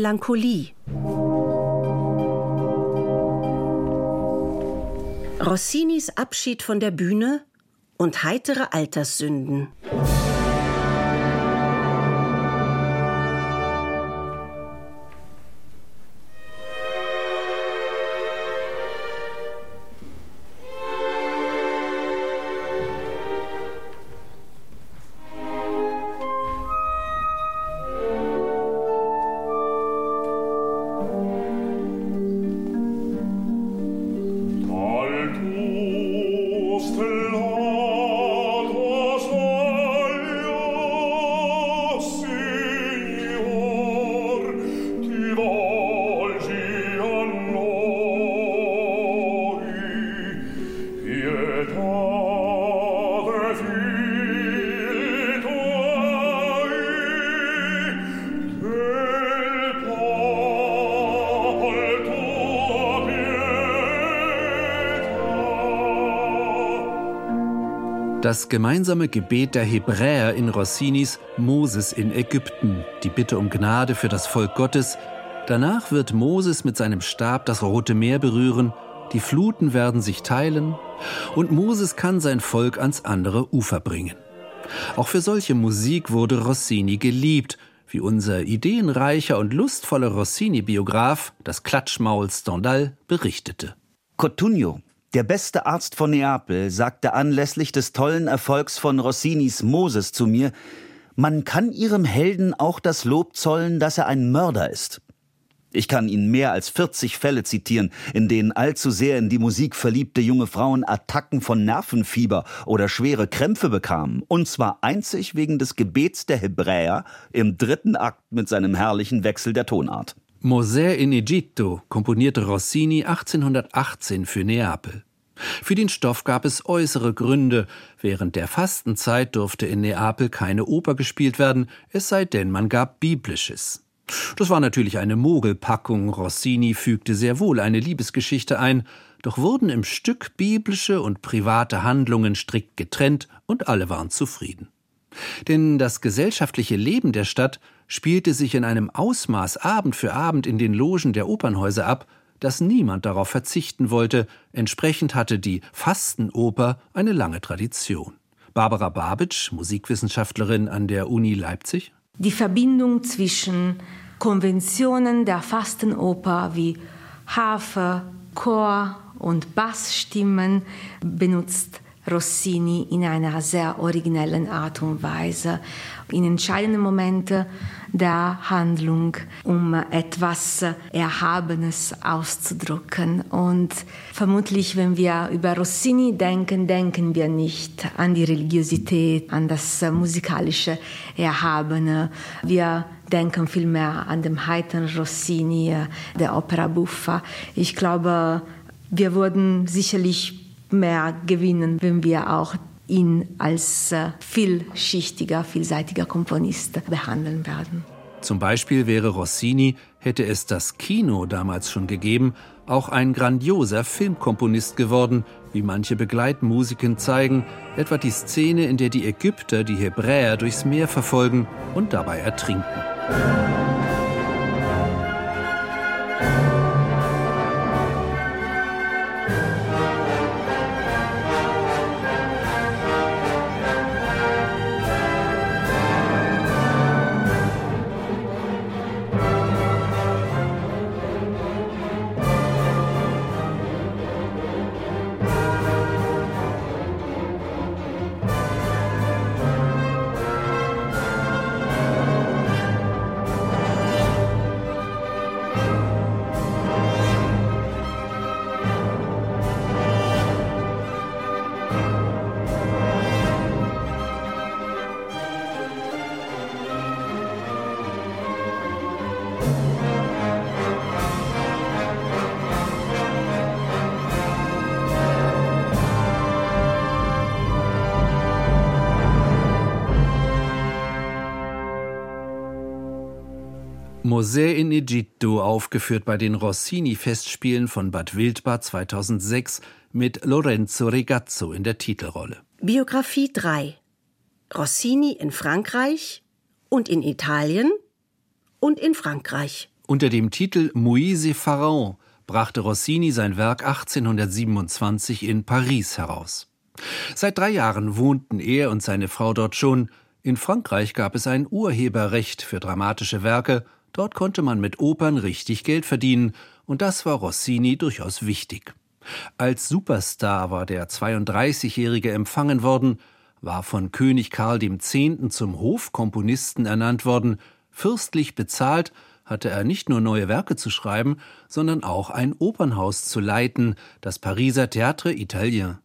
Melancholie. Rossinis Abschied von der Bühne und heitere Alterssünden. Das gemeinsame Gebet der Hebräer in Rossinis Moses in Ägypten, die Bitte um Gnade für das Volk Gottes. Danach wird Moses mit seinem Stab das Rote Meer berühren, die Fluten werden sich teilen und Moses kann sein Volk ans andere Ufer bringen. Auch für solche Musik wurde Rossini geliebt, wie unser ideenreicher und lustvoller Rossini-Biograf, das Klatschmaul Stendhal, berichtete. Cotugno, der beste Arzt von Neapel sagte anlässlich des tollen Erfolgs von Rossinis Moses zu mir, man kann ihrem Helden auch das Lob zollen, dass er ein Mörder ist. Ich kann Ihnen mehr als 40 Fälle zitieren, in denen allzu sehr in die Musik verliebte junge Frauen Attacken von Nervenfieber oder schwere Krämpfe bekamen, und zwar einzig wegen des Gebets der Hebräer im dritten Akt mit seinem herrlichen Wechsel der Tonart. Mosè in Egitto komponierte Rossini 1818 für Neapel. Für den Stoff gab es äußere Gründe. Während der Fastenzeit durfte in Neapel keine Oper gespielt werden, es sei denn, man gab Biblisches. Das war natürlich eine Mogelpackung. Rossini fügte sehr wohl eine Liebesgeschichte ein, doch wurden im Stück biblische und private Handlungen strikt getrennt und alle waren zufrieden. Denn das gesellschaftliche Leben der Stadt spielte sich in einem Ausmaß Abend für Abend in den Logen der Opernhäuser ab, dass niemand darauf verzichten wollte, entsprechend hatte die Fastenoper eine lange Tradition. Barbara Babitsch, Musikwissenschaftlerin an der Uni Leipzig. Die Verbindung zwischen Konventionen der Fastenoper wie Harfe, Chor und Bassstimmen benutzt Rossini in einer sehr originellen Art und Weise in entscheidenden Momenten der Handlung, um etwas Erhabenes auszudrücken. Und vermutlich, wenn wir über Rossini denken, denken wir nicht an die Religiosität, an das musikalische Erhabene. Wir denken vielmehr an den heiteren Rossini, der Opera Buffa. Ich glaube, wir würden sicherlich mehr gewinnen, wenn wir auch ihn als äh, vielschichtiger, vielseitiger Komponist behandeln werden. Zum Beispiel wäre Rossini, hätte es das Kino damals schon gegeben, auch ein grandioser Filmkomponist geworden, wie manche Begleitmusiken zeigen, etwa die Szene, in der die Ägypter die Hebräer durchs Meer verfolgen und dabei ertrinken. Egitto, aufgeführt bei den Rossini-Festspielen von Bad Wildbad 2006 mit Lorenzo Regazzo in der Titelrolle. Biografie 3 Rossini in Frankreich und in Italien und in Frankreich. Unter dem Titel Moise Pharaon brachte Rossini sein Werk 1827 in Paris heraus. Seit drei Jahren wohnten er und seine Frau dort schon. In Frankreich gab es ein Urheberrecht für dramatische Werke Dort konnte man mit Opern richtig Geld verdienen, und das war Rossini durchaus wichtig. Als Superstar war der 32-Jährige empfangen worden, war von König Karl X. zum Hofkomponisten ernannt worden, fürstlich bezahlt hatte er nicht nur neue Werke zu schreiben, sondern auch ein Opernhaus zu leiten, das Pariser Théâtre Italien.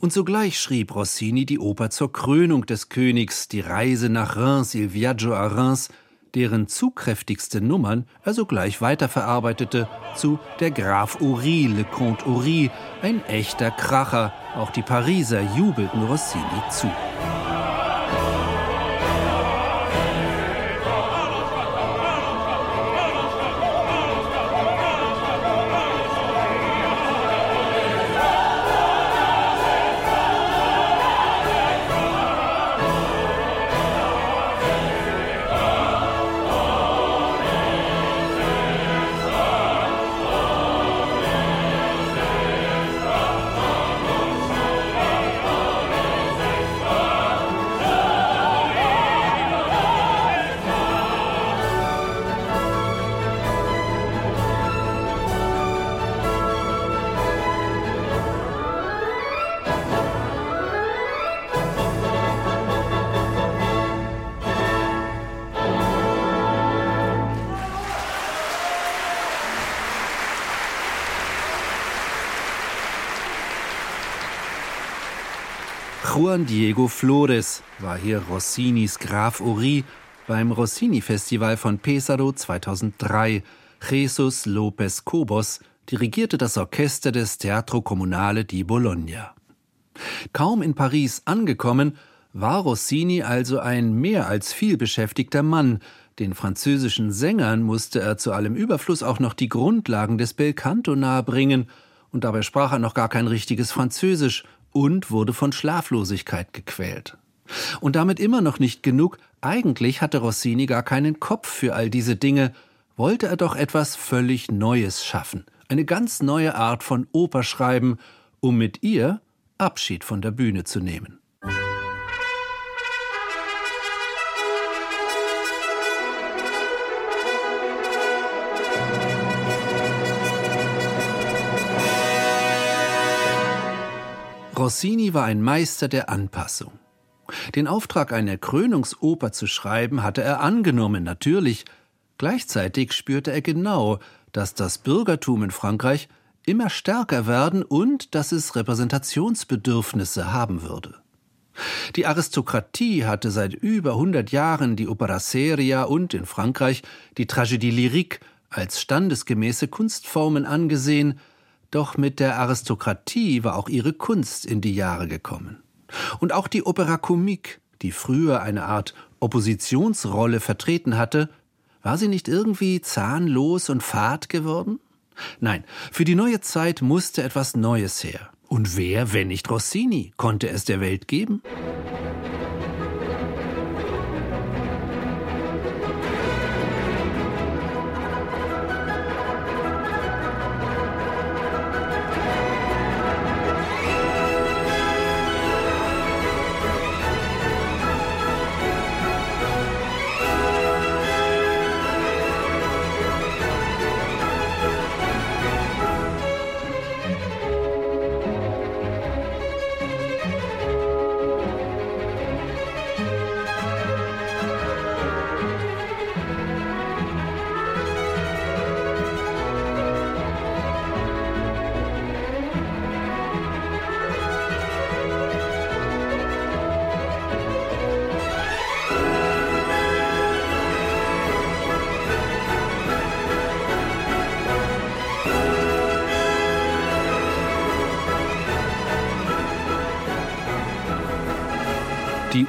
Und sogleich schrieb Rossini die Oper zur Krönung des Königs, die Reise nach Reims, Il Viaggio a Reims, deren zugkräftigste Nummern er sogleich weiterverarbeitete zu Der Graf Uri, Le Comte Uri, ein echter Kracher. Auch die Pariser jubelten Rossini zu. Juan Diego Flores war hier Rossinis Graf Uri beim Rossini-Festival von Pesaro 2003. Jesus López Cobos dirigierte das Orchester des Teatro Comunale di Bologna. Kaum in Paris angekommen, war Rossini also ein mehr als vielbeschäftigter Mann. Den französischen Sängern musste er zu allem Überfluss auch noch die Grundlagen des Belcanto nahebringen, und dabei sprach er noch gar kein richtiges Französisch und wurde von Schlaflosigkeit gequält. Und damit immer noch nicht genug, eigentlich hatte Rossini gar keinen Kopf für all diese Dinge, wollte er doch etwas völlig Neues schaffen, eine ganz neue Art von Oper schreiben, um mit ihr Abschied von der Bühne zu nehmen. Rossini war ein Meister der Anpassung. Den Auftrag, eine Krönungsoper zu schreiben, hatte er angenommen, natürlich. Gleichzeitig spürte er genau, dass das Bürgertum in Frankreich immer stärker werden und dass es Repräsentationsbedürfnisse haben würde. Die Aristokratie hatte seit über 100 Jahren die Opera seria und in Frankreich die Tragédie lyrique als standesgemäße Kunstformen angesehen, doch mit der Aristokratie war auch ihre Kunst in die Jahre gekommen. Und auch die Opera Comique, die früher eine Art Oppositionsrolle vertreten hatte, war sie nicht irgendwie zahnlos und fad geworden? Nein, für die neue Zeit musste etwas Neues her. Und wer, wenn nicht Rossini, konnte es der Welt geben?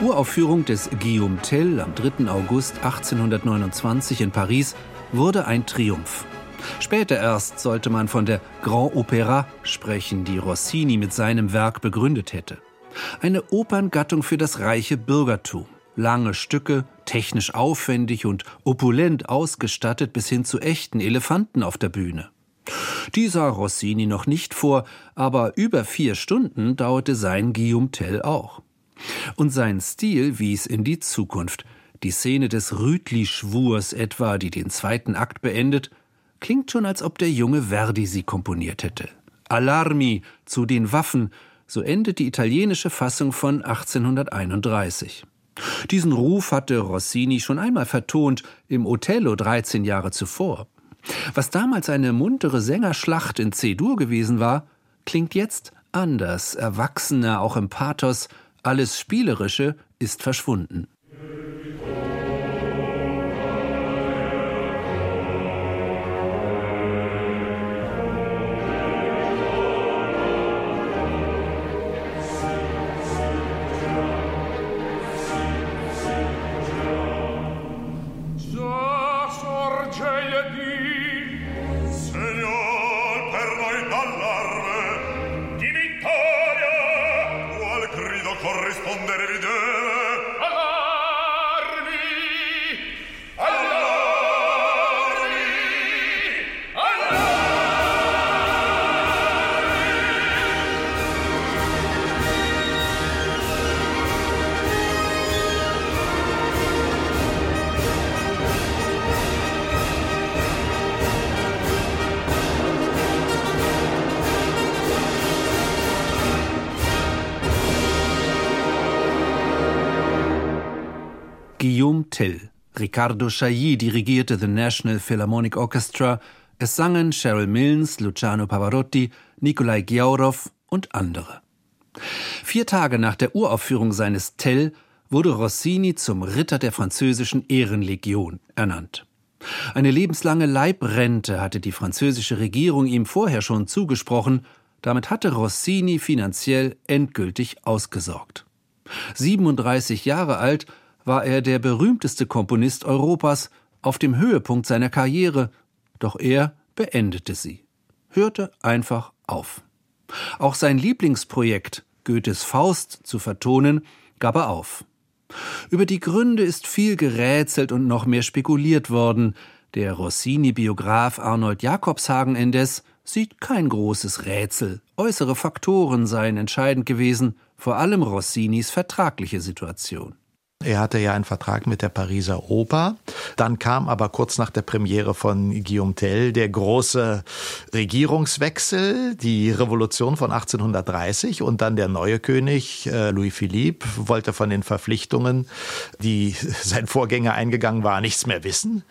Uraufführung des Guillaume Tell am 3. August 1829 in Paris wurde ein Triumph. Später erst sollte man von der Grand Opéra sprechen, die Rossini mit seinem Werk begründet hätte. Eine Operngattung für das reiche Bürgertum. Lange Stücke, technisch aufwendig und opulent ausgestattet bis hin zu echten Elefanten auf der Bühne. Die sah Rossini noch nicht vor, aber über vier Stunden dauerte sein Guillaume Tell auch. Und sein Stil wies in die Zukunft. Die Szene des Rütli-Schwurs etwa, die den zweiten Akt beendet, klingt schon, als ob der junge Verdi sie komponiert hätte. Alarmi zu den Waffen, so endet die italienische Fassung von 1831. Diesen Ruf hatte Rossini schon einmal vertont, im Othello 13 Jahre zuvor. Was damals eine muntere Sängerschlacht in C-Dur gewesen war, klingt jetzt anders, erwachsener, auch im Pathos, alles Spielerische ist verschwunden. Tell. Riccardo Chailly dirigierte The National Philharmonic Orchestra. Es sangen Cheryl Milnes, Luciano Pavarotti, Nikolai Giaurov und andere. Vier Tage nach der Uraufführung seines Tell wurde Rossini zum Ritter der französischen Ehrenlegion ernannt. Eine lebenslange Leibrente hatte die französische Regierung ihm vorher schon zugesprochen, damit hatte Rossini finanziell endgültig ausgesorgt. 37 Jahre alt war er der berühmteste Komponist Europas auf dem Höhepunkt seiner Karriere, doch er beendete sie, hörte einfach auf. Auch sein Lieblingsprojekt, Goethes Faust, zu vertonen, gab er auf. Über die Gründe ist viel gerätselt und noch mehr spekuliert worden. Der Rossini-Biograf Arnold Jakobshagen indes sieht kein großes Rätsel. Äußere Faktoren seien entscheidend gewesen, vor allem Rossinis vertragliche Situation. Er hatte ja einen Vertrag mit der Pariser Oper. Dann kam aber kurz nach der Premiere von Guillaume Tell der große Regierungswechsel, die Revolution von 1830 und dann der neue König äh, Louis Philippe wollte von den Verpflichtungen, die sein Vorgänger eingegangen war, nichts mehr wissen,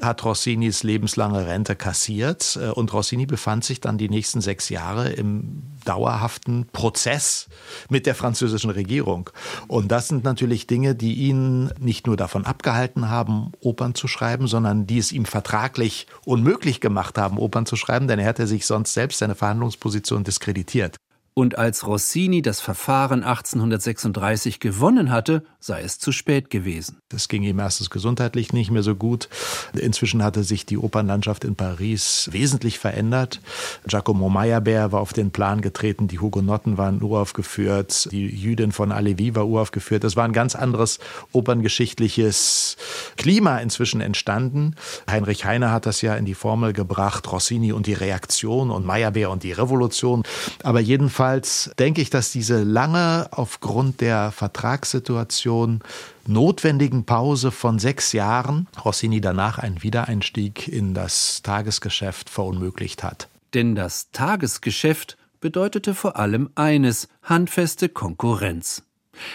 hat Rossinis lebenslange Rente kassiert äh, und Rossini befand sich dann die nächsten sechs Jahre im dauerhaften Prozess mit der französischen Regierung. Und das sind natürlich Dinge, die ihn nicht nur davon abgehalten haben, Opern zu schreiben, sondern die es ihm vertraglich unmöglich gemacht haben, Opern zu schreiben, denn er hätte sich sonst selbst seine Verhandlungsposition diskreditiert und als Rossini das Verfahren 1836 gewonnen hatte, sei es zu spät gewesen. Es ging ihm erstens gesundheitlich nicht mehr so gut. Inzwischen hatte sich die Opernlandschaft in Paris wesentlich verändert. Giacomo Meyerbeer war auf den Plan getreten, die Hugenotten waren uraufgeführt, die Jüdin von Alevi war uraufgeführt. Es war ein ganz anderes operngeschichtliches Klima inzwischen entstanden. Heinrich Heine hat das ja in die Formel gebracht, Rossini und die Reaktion und Meyerbeer und die Revolution. Aber jedenfalls Jedenfalls denke ich, dass diese lange aufgrund der Vertragssituation notwendigen Pause von sechs Jahren Rossini danach einen Wiedereinstieg in das Tagesgeschäft verunmöglicht hat. Denn das Tagesgeschäft bedeutete vor allem eines handfeste Konkurrenz.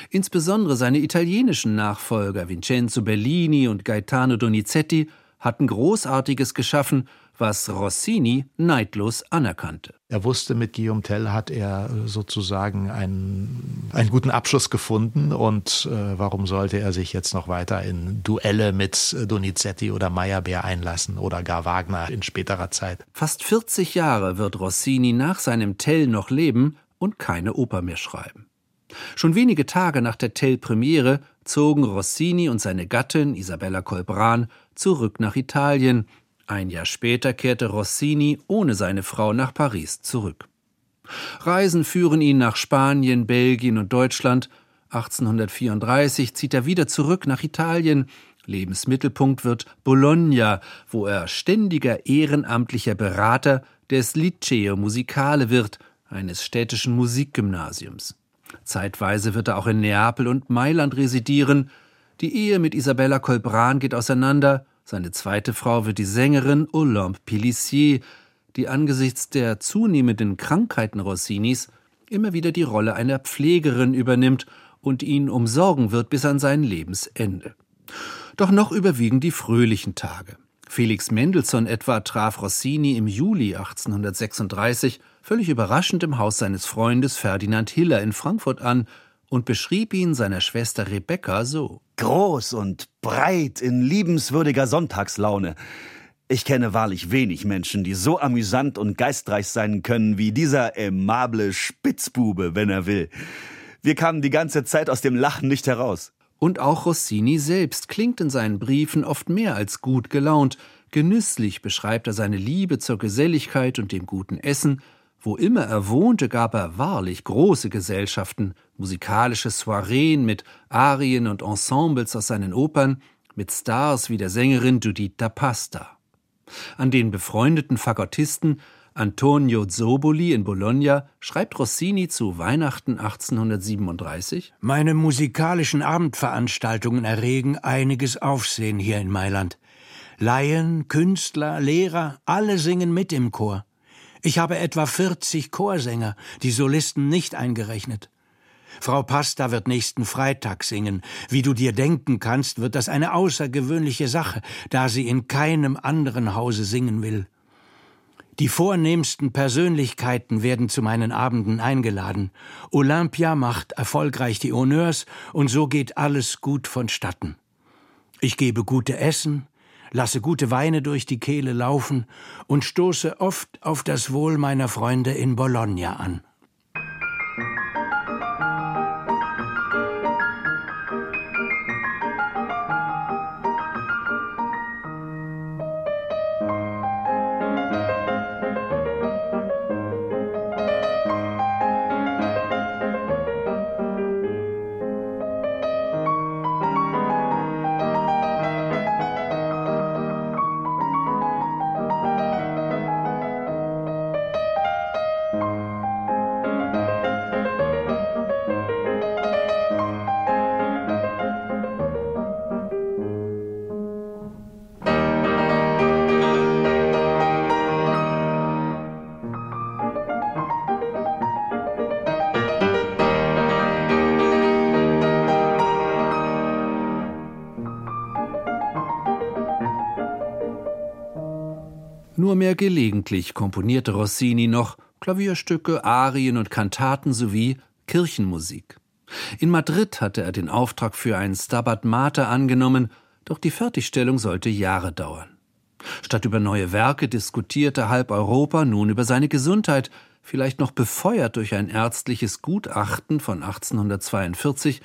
Insbesondere seine italienischen Nachfolger Vincenzo Bellini und Gaetano Donizetti hatten Großartiges geschaffen was Rossini neidlos anerkannte. Er wusste, mit Guillaume Tell hat er sozusagen einen, einen guten Abschluss gefunden und äh, warum sollte er sich jetzt noch weiter in Duelle mit Donizetti oder Meyerbeer einlassen oder gar Wagner in späterer Zeit? Fast 40 Jahre wird Rossini nach seinem Tell noch leben und keine Oper mehr schreiben. Schon wenige Tage nach der Tell-Premiere zogen Rossini und seine Gattin Isabella Colbran zurück nach Italien, ein Jahr später kehrte Rossini ohne seine Frau nach Paris zurück. Reisen führen ihn nach Spanien, Belgien und Deutschland. 1834 zieht er wieder zurück nach Italien. Lebensmittelpunkt wird Bologna, wo er ständiger ehrenamtlicher Berater des Liceo Musicale wird, eines städtischen Musikgymnasiums. Zeitweise wird er auch in Neapel und Mailand residieren. Die Ehe mit Isabella Colbran geht auseinander. Seine zweite Frau wird die Sängerin Olympe Pelissier, die angesichts der zunehmenden Krankheiten Rossinis immer wieder die Rolle einer Pflegerin übernimmt und ihn umsorgen wird bis an sein Lebensende. Doch noch überwiegen die fröhlichen Tage. Felix Mendelssohn etwa traf Rossini im Juli 1836 völlig überraschend im Haus seines Freundes Ferdinand Hiller in Frankfurt an und beschrieb ihn seiner Schwester Rebecca so. Groß und breit in liebenswürdiger Sonntagslaune. Ich kenne wahrlich wenig Menschen, die so amüsant und geistreich sein können wie dieser aimable Spitzbube, wenn er will. Wir kamen die ganze Zeit aus dem Lachen nicht heraus. Und auch Rossini selbst klingt in seinen Briefen oft mehr als gut gelaunt. Genüsslich beschreibt er seine Liebe zur Geselligkeit und dem guten Essen, wo immer er wohnte, gab er wahrlich große Gesellschaften, musikalische Soireen mit Arien und Ensembles aus seinen Opern, mit Stars wie der Sängerin Giuditta Pasta. An den befreundeten Fagottisten Antonio Zoboli in Bologna schreibt Rossini zu Weihnachten 1837 Meine musikalischen Abendveranstaltungen erregen einiges Aufsehen hier in Mailand. Laien, Künstler, Lehrer, alle singen mit im Chor. Ich habe etwa 40 Chorsänger, die Solisten nicht eingerechnet. Frau Pasta wird nächsten Freitag singen. Wie du dir denken kannst, wird das eine außergewöhnliche Sache, da sie in keinem anderen Hause singen will. Die vornehmsten Persönlichkeiten werden zu meinen Abenden eingeladen. Olympia macht erfolgreich die Honneurs und so geht alles gut vonstatten. Ich gebe gute Essen, lasse gute Weine durch die Kehle laufen und stoße oft auf das Wohl meiner Freunde in Bologna an. Nur mehr gelegentlich komponierte Rossini noch Klavierstücke, Arien und Kantaten sowie Kirchenmusik. In Madrid hatte er den Auftrag für ein Stabat Mater angenommen, doch die Fertigstellung sollte Jahre dauern. Statt über neue Werke diskutierte halb Europa nun über seine Gesundheit, vielleicht noch befeuert durch ein ärztliches Gutachten von 1842,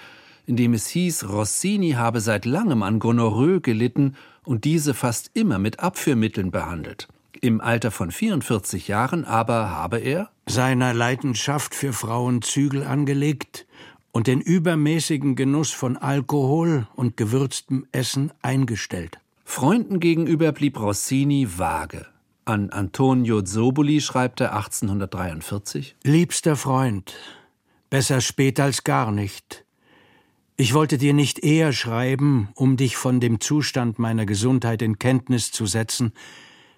in dem es hieß, Rossini habe seit langem an Gonorrhoe gelitten und diese fast immer mit Abführmitteln behandelt. Im Alter von 44 Jahren aber habe er seiner Leidenschaft für Frauen Zügel angelegt und den übermäßigen Genuss von Alkohol und gewürztem Essen eingestellt. Freunden gegenüber blieb Rossini vage. An Antonio Zoboli schreibt er 1843 Liebster Freund, besser spät als gar nicht. Ich wollte dir nicht eher schreiben, um dich von dem Zustand meiner Gesundheit in Kenntnis zu setzen,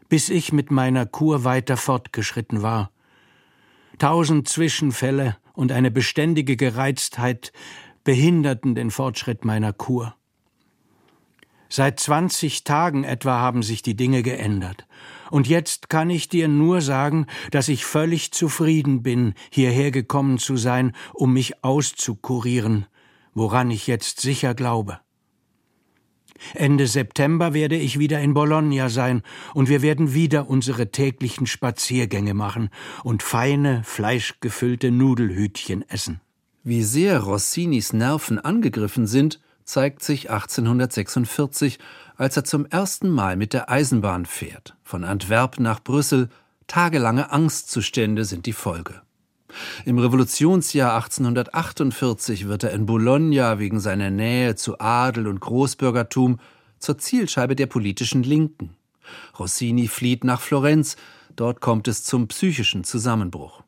bis ich mit meiner Kur weiter fortgeschritten war. Tausend Zwischenfälle und eine beständige Gereiztheit behinderten den Fortschritt meiner Kur. Seit zwanzig Tagen etwa haben sich die Dinge geändert. Und jetzt kann ich dir nur sagen, dass ich völlig zufrieden bin, hierher gekommen zu sein, um mich auszukurieren, woran ich jetzt sicher glaube. Ende September werde ich wieder in Bologna sein, und wir werden wieder unsere täglichen Spaziergänge machen und feine, fleischgefüllte Nudelhütchen essen. Wie sehr Rossinis Nerven angegriffen sind, zeigt sich 1846, als er zum ersten Mal mit der Eisenbahn fährt. Von Antwerp nach Brüssel, tagelange Angstzustände sind die Folge. Im Revolutionsjahr 1848 wird er in Bologna wegen seiner Nähe zu Adel und Großbürgertum zur Zielscheibe der politischen Linken. Rossini flieht nach Florenz, dort kommt es zum psychischen Zusammenbruch.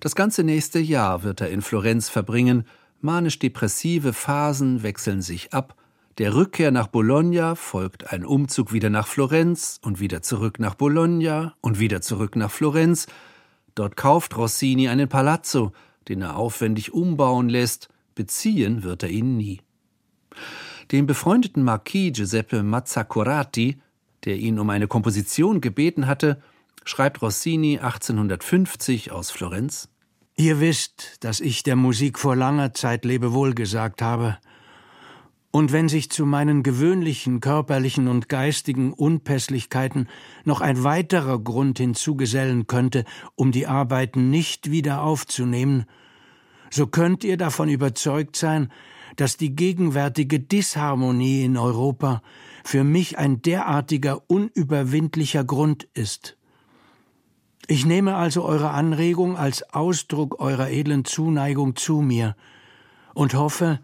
Das ganze nächste Jahr wird er in Florenz verbringen, manisch-depressive Phasen wechseln sich ab, der Rückkehr nach Bologna folgt ein Umzug wieder nach Florenz und wieder zurück nach Bologna und wieder zurück nach Florenz, Dort kauft Rossini einen Palazzo, den er aufwendig umbauen lässt, beziehen wird er ihn nie. Dem befreundeten Marquis Giuseppe Mazzacurati, der ihn um eine Komposition gebeten hatte, schreibt Rossini 1850 aus Florenz. Ihr wisst, dass ich der Musik vor langer Zeit Lebewohl gesagt habe, und wenn sich zu meinen gewöhnlichen körperlichen und geistigen Unpässlichkeiten noch ein weiterer Grund hinzugesellen könnte, um die Arbeiten nicht wieder aufzunehmen, so könnt ihr davon überzeugt sein, dass die gegenwärtige Disharmonie in Europa für mich ein derartiger unüberwindlicher Grund ist. Ich nehme also eure Anregung als Ausdruck eurer edlen Zuneigung zu mir und hoffe,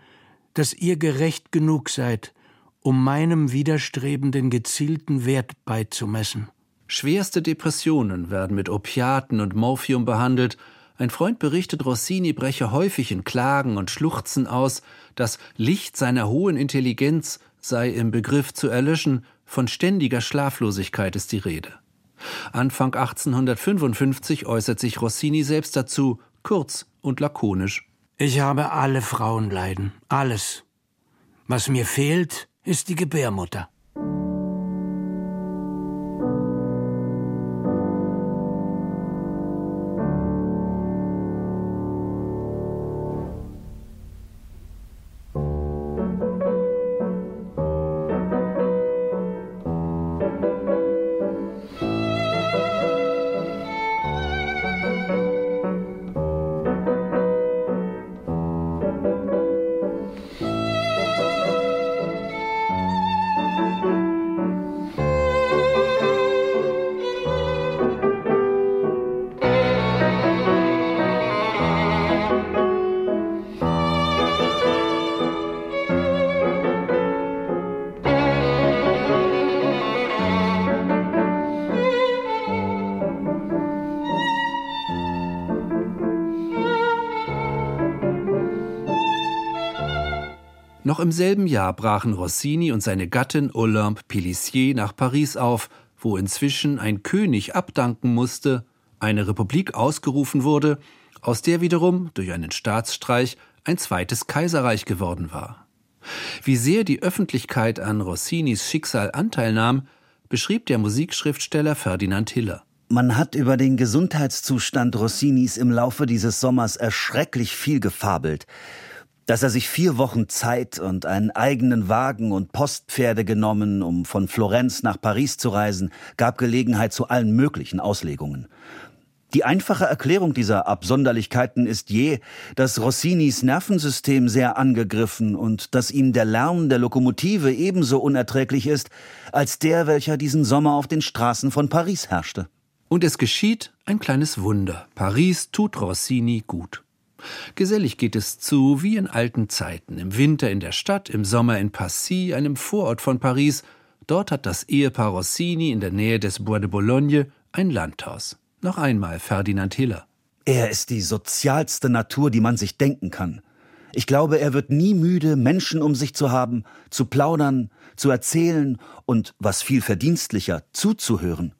dass ihr gerecht genug seid, um meinem widerstrebenden gezielten Wert beizumessen. Schwerste Depressionen werden mit Opiaten und Morphium behandelt. Ein Freund berichtet, Rossini breche häufig in Klagen und Schluchzen aus, das Licht seiner hohen Intelligenz sei im Begriff zu erlöschen, von ständiger Schlaflosigkeit ist die Rede. Anfang 1855 äußert sich Rossini selbst dazu, kurz und lakonisch. Ich habe alle Frauenleiden, alles. Was mir fehlt, ist die Gebärmutter. Noch im selben Jahr brachen Rossini und seine Gattin Olympe Pélissier nach Paris auf, wo inzwischen ein König abdanken musste, eine Republik ausgerufen wurde, aus der wiederum durch einen Staatsstreich ein zweites Kaiserreich geworden war. Wie sehr die Öffentlichkeit an Rossinis Schicksal Anteil nahm, beschrieb der Musikschriftsteller Ferdinand Hiller. Man hat über den Gesundheitszustand Rossinis im Laufe dieses Sommers erschrecklich viel gefabelt. Dass er sich vier Wochen Zeit und einen eigenen Wagen und Postpferde genommen, um von Florenz nach Paris zu reisen, gab Gelegenheit zu allen möglichen Auslegungen. Die einfache Erklärung dieser Absonderlichkeiten ist je, dass Rossinis Nervensystem sehr angegriffen und dass ihm der Lärm der Lokomotive ebenso unerträglich ist, als der, welcher diesen Sommer auf den Straßen von Paris herrschte. Und es geschieht ein kleines Wunder. Paris tut Rossini gut. Gesellig geht es zu, wie in alten Zeiten, im Winter in der Stadt, im Sommer in Passy, einem Vorort von Paris. Dort hat das Ehepaar Rossini in der Nähe des Bois de Boulogne ein Landhaus. Noch einmal Ferdinand Hiller. Er ist die sozialste Natur, die man sich denken kann. Ich glaube, er wird nie müde, Menschen um sich zu haben, zu plaudern, zu erzählen und, was viel verdienstlicher, zuzuhören.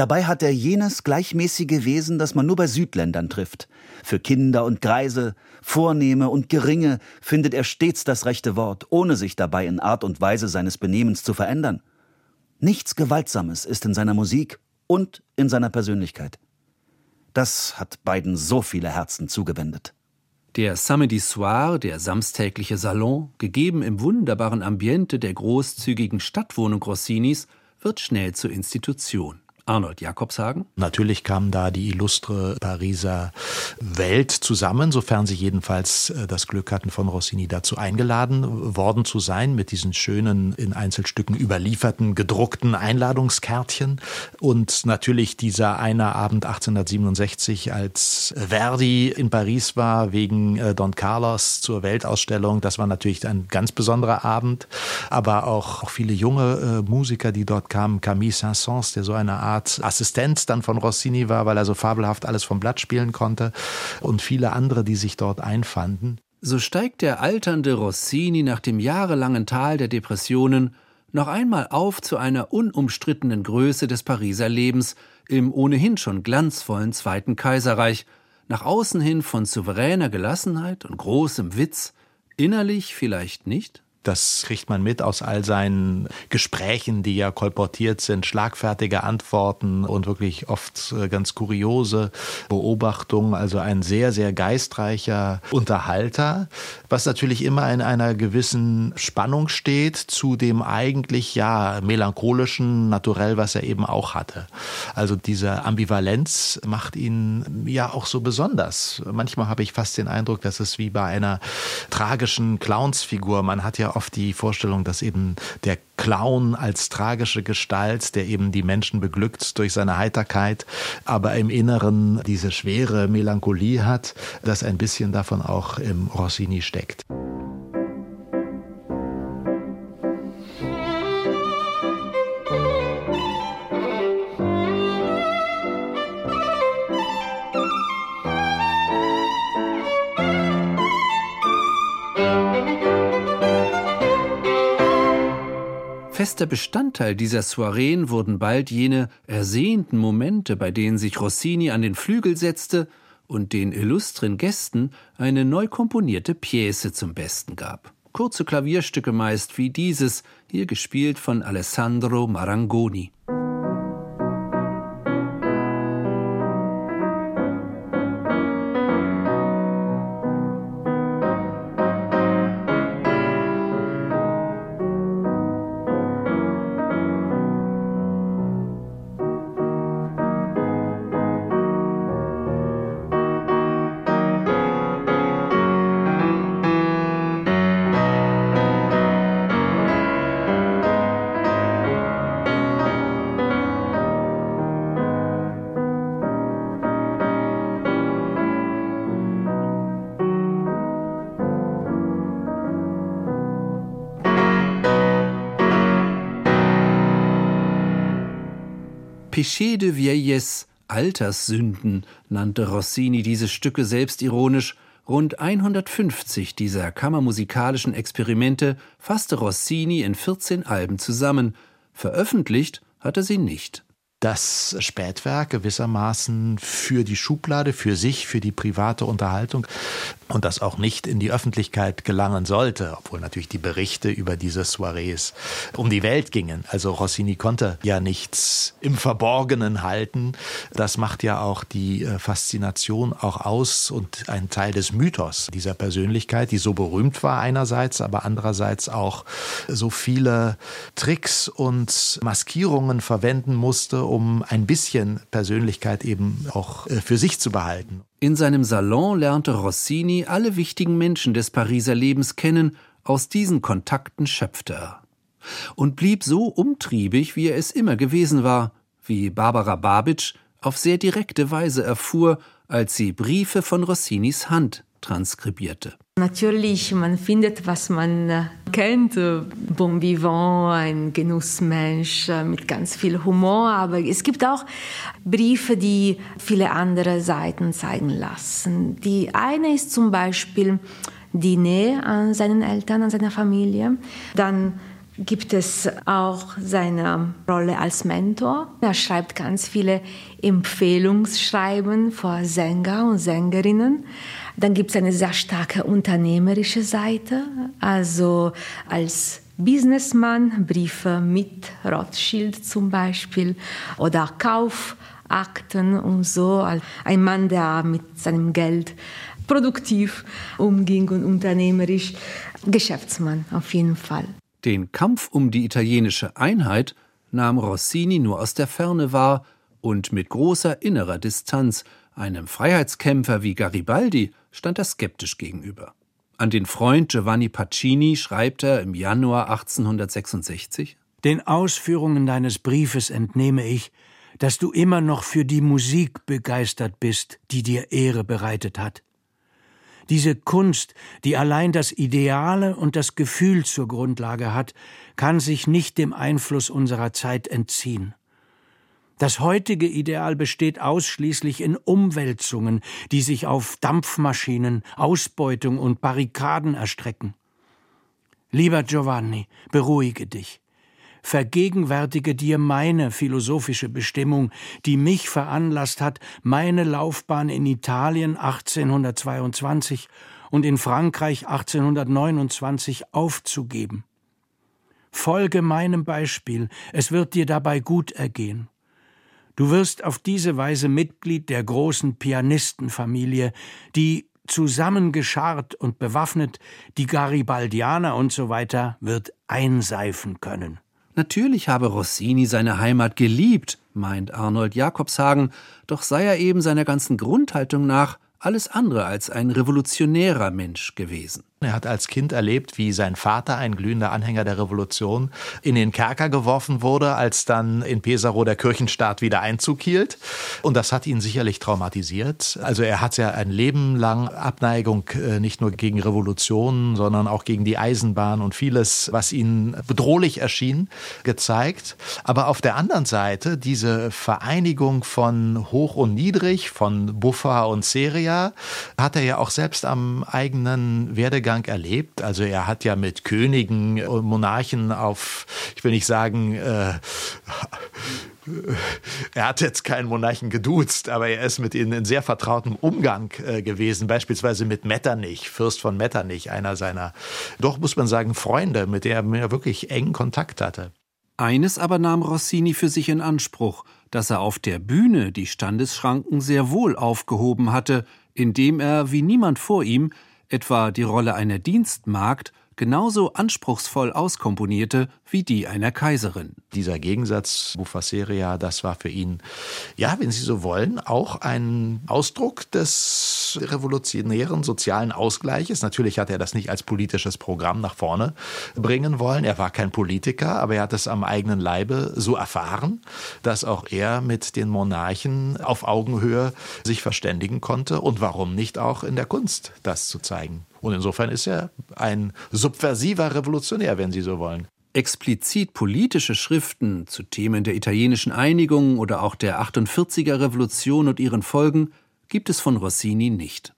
Dabei hat er jenes gleichmäßige Wesen, das man nur bei Südländern trifft. Für Kinder und Greise, Vornehme und Geringe findet er stets das rechte Wort, ohne sich dabei in Art und Weise seines Benehmens zu verändern. Nichts Gewaltsames ist in seiner Musik und in seiner Persönlichkeit. Das hat beiden so viele Herzen zugewendet. Der Samedi Soir, der samstägliche Salon, gegeben im wunderbaren Ambiente der großzügigen Stadtwohnung Rossinis, wird schnell zur Institution. Arnold Jakobshagen? Natürlich kam da die illustre Pariser Welt zusammen, sofern sie jedenfalls äh, das Glück hatten, von Rossini dazu eingeladen worden zu sein, mit diesen schönen, in Einzelstücken überlieferten, gedruckten Einladungskärtchen. Und natürlich dieser eine Abend 1867, als Verdi in Paris war, wegen äh, Don Carlos zur Weltausstellung, das war natürlich ein ganz besonderer Abend. Aber auch, auch viele junge äh, Musiker, die dort kamen, Camille Saint-Saëns, der so eine Art Art Assistent dann von Rossini war, weil er so fabelhaft alles vom Blatt spielen konnte und viele andere, die sich dort einfanden. So steigt der alternde Rossini nach dem jahrelangen Tal der Depressionen noch einmal auf zu einer unumstrittenen Größe des Pariser Lebens im ohnehin schon glanzvollen Zweiten Kaiserreich, nach außen hin von souveräner Gelassenheit und großem Witz, innerlich vielleicht nicht? Das kriegt man mit aus all seinen Gesprächen, die ja kolportiert sind, schlagfertige Antworten und wirklich oft äh, ganz kuriose Beobachtungen. Also ein sehr, sehr geistreicher Unterhalter, was natürlich immer in einer gewissen Spannung steht zu dem eigentlich ja melancholischen Naturell, was er eben auch hatte. Also diese Ambivalenz macht ihn ja auch so besonders. Manchmal habe ich fast den Eindruck, dass es wie bei einer tragischen Clownsfigur, man hat ja oft die Vorstellung, dass eben der Clown als tragische Gestalt, der eben die Menschen beglückt durch seine Heiterkeit, aber im Inneren diese schwere Melancholie hat, dass ein bisschen davon auch im Rossini steckt. Fester Bestandteil dieser Soireen wurden bald jene ersehnten Momente, bei denen sich Rossini an den Flügel setzte und den illustren Gästen eine neu komponierte Pièce zum Besten gab. Kurze Klavierstücke meist wie dieses, hier gespielt von Alessandro Marangoni. Péché de Vieillesse, Alterssünden, nannte Rossini diese Stücke selbstironisch, Rund 150 dieser kammermusikalischen Experimente fasste Rossini in 14 Alben zusammen. Veröffentlicht hat er sie nicht das Spätwerk gewissermaßen für die Schublade, für sich, für die private Unterhaltung und das auch nicht in die Öffentlichkeit gelangen sollte, obwohl natürlich die Berichte über diese Soirees um die Welt gingen. Also Rossini konnte ja nichts im Verborgenen halten. Das macht ja auch die äh, Faszination auch aus und ein Teil des Mythos dieser Persönlichkeit, die so berühmt war einerseits, aber andererseits auch so viele Tricks und Maskierungen verwenden musste, um ein bisschen Persönlichkeit eben auch äh, für sich zu behalten. In seinem Salon lernte Rossini alle wichtigen Menschen des Pariser Lebens kennen, aus diesen Kontakten schöpfte er. Und blieb so umtriebig, wie er es immer gewesen war, wie Barbara Babitsch auf sehr direkte Weise erfuhr, als sie Briefe von Rossinis Hand transkribierte. Natürlich, man findet, was man äh, kennt, äh, Bon Vivant, ein Genussmensch äh, mit ganz viel Humor, aber es gibt auch Briefe, die viele andere Seiten zeigen lassen. Die eine ist zum Beispiel die Nähe an seinen Eltern, an seiner Familie. Dann gibt es auch seine Rolle als Mentor. Er schreibt ganz viele Empfehlungsschreiben vor Sänger und Sängerinnen. Dann gibt es eine sehr starke unternehmerische Seite, also als Businessman, Briefe mit Rothschild zum Beispiel oder Kaufakten und so. Ein Mann, der mit seinem Geld produktiv umging und unternehmerisch. Geschäftsmann auf jeden Fall. Den Kampf um die italienische Einheit nahm Rossini nur aus der Ferne wahr und mit großer innerer Distanz. Einem Freiheitskämpfer wie Garibaldi stand er skeptisch gegenüber. An den Freund Giovanni Pacini schreibt er im Januar 1866 Den Ausführungen deines Briefes entnehme ich, dass du immer noch für die Musik begeistert bist, die dir Ehre bereitet hat. Diese Kunst, die allein das Ideale und das Gefühl zur Grundlage hat, kann sich nicht dem Einfluss unserer Zeit entziehen. Das heutige Ideal besteht ausschließlich in Umwälzungen, die sich auf Dampfmaschinen, Ausbeutung und Barrikaden erstrecken. Lieber Giovanni, beruhige dich. Vergegenwärtige dir meine philosophische Bestimmung, die mich veranlasst hat, meine Laufbahn in Italien 1822 und in Frankreich 1829 aufzugeben. Folge meinem Beispiel, es wird dir dabei gut ergehen. Du wirst auf diese Weise Mitglied der großen Pianistenfamilie, die zusammengescharrt und bewaffnet die Garibaldianer und so weiter wird einseifen können. Natürlich habe Rossini seine Heimat geliebt, meint Arnold Jakobshagen, doch sei er eben seiner ganzen Grundhaltung nach alles andere als ein revolutionärer Mensch gewesen. Er hat als Kind erlebt, wie sein Vater, ein glühender Anhänger der Revolution, in den Kerker geworfen wurde, als dann in Pesaro der Kirchenstaat wieder Einzug hielt. Und das hat ihn sicherlich traumatisiert. Also er hat ja ein Leben lang Abneigung äh, nicht nur gegen Revolutionen, sondern auch gegen die Eisenbahn und vieles, was ihm bedrohlich erschien, gezeigt. Aber auf der anderen Seite diese Vereinigung von Hoch und Niedrig, von Buffa und Seria, hat er ja auch selbst am eigenen Werdegang Werdegang erlebt. Also er hat ja mit Königen und Monarchen auf, ich will nicht sagen, äh, er hat jetzt keinen Monarchen geduzt, aber er ist mit ihnen in sehr vertrautem Umgang äh, gewesen, beispielsweise mit Metternich, Fürst von Metternich, einer seiner, doch muss man sagen, Freunde, mit der er wirklich engen Kontakt hatte. Eines aber nahm Rossini für sich in Anspruch, dass er auf der Bühne die Standesschranken sehr wohl aufgehoben hatte, indem er, wie niemand vor ihm, etwa die Rolle einer Dienstmagd genauso anspruchsvoll auskomponierte wie die einer Kaiserin. Dieser Gegensatz Buffaceria, das war für ihn, ja, wenn Sie so wollen, auch ein Ausdruck des revolutionären sozialen Ausgleiches. Natürlich hat er das nicht als politisches Programm nach vorne bringen wollen. Er war kein Politiker, aber er hat es am eigenen Leibe so erfahren, dass auch er mit den Monarchen auf Augenhöhe sich verständigen konnte und warum nicht auch in der Kunst das zu zeigen. Und insofern ist er ein subversiver Revolutionär, wenn Sie so wollen. Explizit politische Schriften zu Themen der italienischen Einigung oder auch der 48er Revolution und ihren Folgen gibt es von Rossini nicht.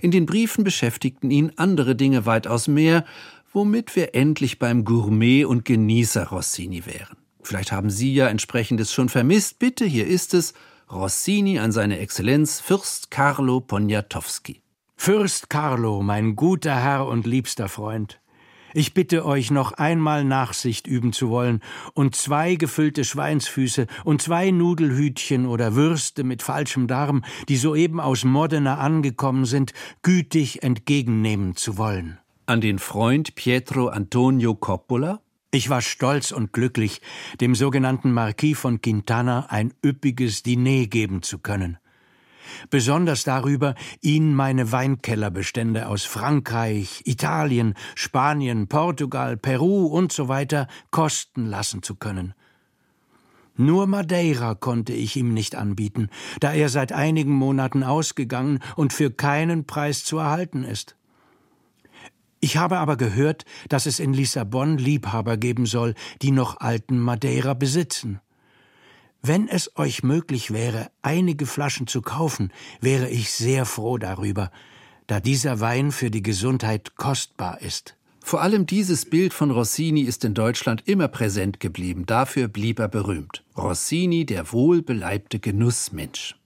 In den Briefen beschäftigten ihn andere Dinge weitaus mehr, womit wir endlich beim Gourmet und Genießer Rossini wären. Vielleicht haben Sie ja entsprechendes schon vermisst. Bitte, hier ist es. Rossini an seine Exzellenz Fürst Carlo Poniatowski. Fürst Carlo, mein guter Herr und liebster Freund. Ich bitte euch noch einmal Nachsicht üben zu wollen und zwei gefüllte Schweinsfüße und zwei Nudelhütchen oder Würste mit falschem Darm, die soeben aus Modena angekommen sind, gütig entgegennehmen zu wollen. An den Freund Pietro Antonio Coppola? Ich war stolz und glücklich, dem sogenannten Marquis von Quintana ein üppiges Diner geben zu können besonders darüber, ihn meine Weinkellerbestände aus Frankreich, Italien, Spanien, Portugal, Peru und so kosten lassen zu können. Nur Madeira konnte ich ihm nicht anbieten, da er seit einigen Monaten ausgegangen und für keinen Preis zu erhalten ist. Ich habe aber gehört, dass es in Lissabon Liebhaber geben soll, die noch alten Madeira besitzen. Wenn es euch möglich wäre, einige Flaschen zu kaufen, wäre ich sehr froh darüber, da dieser Wein für die Gesundheit kostbar ist. Vor allem dieses Bild von Rossini ist in Deutschland immer präsent geblieben, dafür blieb er berühmt. Rossini, der wohlbeleibte Genussmensch.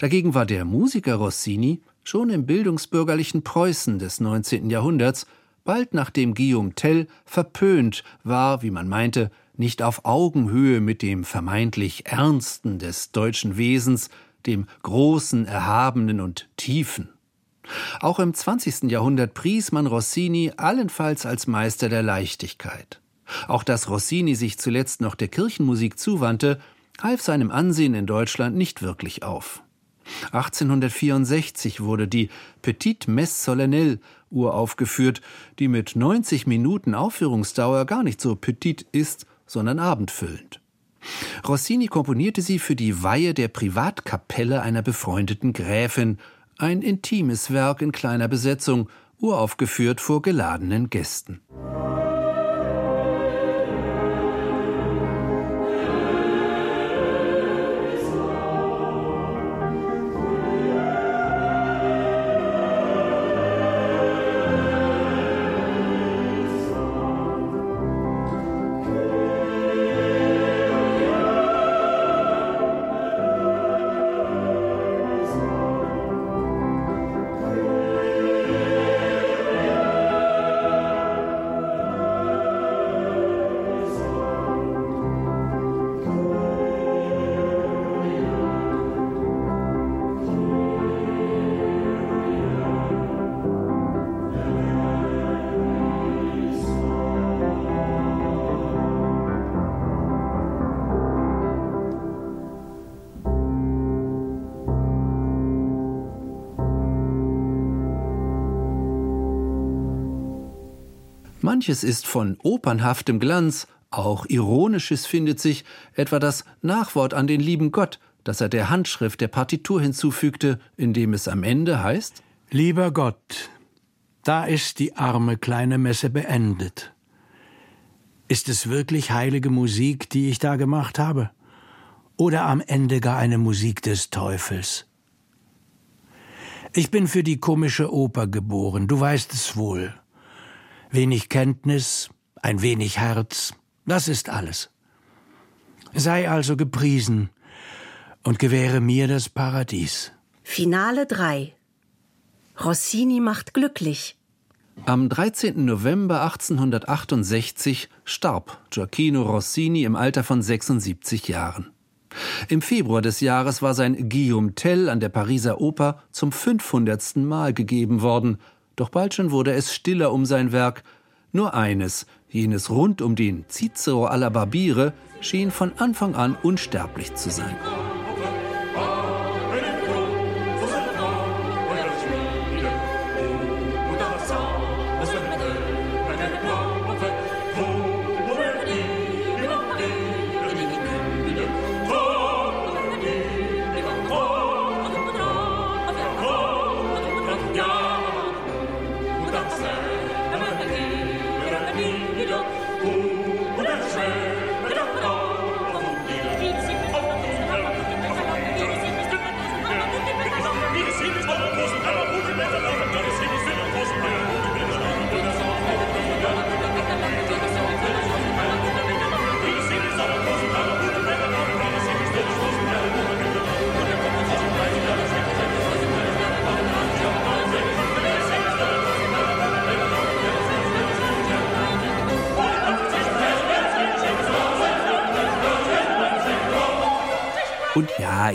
Dagegen war der Musiker Rossini schon im bildungsbürgerlichen Preußen des 19. Jahrhunderts, bald nachdem Guillaume Tell verpönt war, wie man meinte, nicht auf Augenhöhe mit dem vermeintlich Ernsten des deutschen Wesens, dem Großen, Erhabenen und Tiefen. Auch im 20. Jahrhundert pries man Rossini allenfalls als Meister der Leichtigkeit. Auch dass Rossini sich zuletzt noch der Kirchenmusik zuwandte, half seinem Ansehen in Deutschland nicht wirklich auf. 1864 wurde die Petite Messe Solennelle uraufgeführt, die mit 90 Minuten Aufführungsdauer gar nicht so petit ist, sondern abendfüllend. Rossini komponierte sie für die Weihe der Privatkapelle einer befreundeten Gräfin, ein intimes Werk in kleiner Besetzung, uraufgeführt vor geladenen Gästen. Manches ist von opernhaftem Glanz, auch Ironisches findet sich, etwa das Nachwort an den lieben Gott, das er der Handschrift der Partitur hinzufügte, indem es am Ende heißt Lieber Gott, da ist die arme kleine Messe beendet. Ist es wirklich heilige Musik, die ich da gemacht habe? Oder am Ende gar eine Musik des Teufels? Ich bin für die komische Oper geboren, du weißt es wohl. Wenig Kenntnis, ein wenig Herz, das ist alles. Sei also gepriesen und gewähre mir das Paradies. Finale 3 Rossini macht glücklich. Am 13. November 1868 starb Gioacchino Rossini im Alter von 76 Jahren. Im Februar des Jahres war sein Guillaume Tell an der Pariser Oper zum 500. Mal gegeben worden, doch bald schon wurde es stiller um sein Werk. Nur eines, jenes rund um den Cicero alla Barbiere, schien von Anfang an unsterblich zu sein.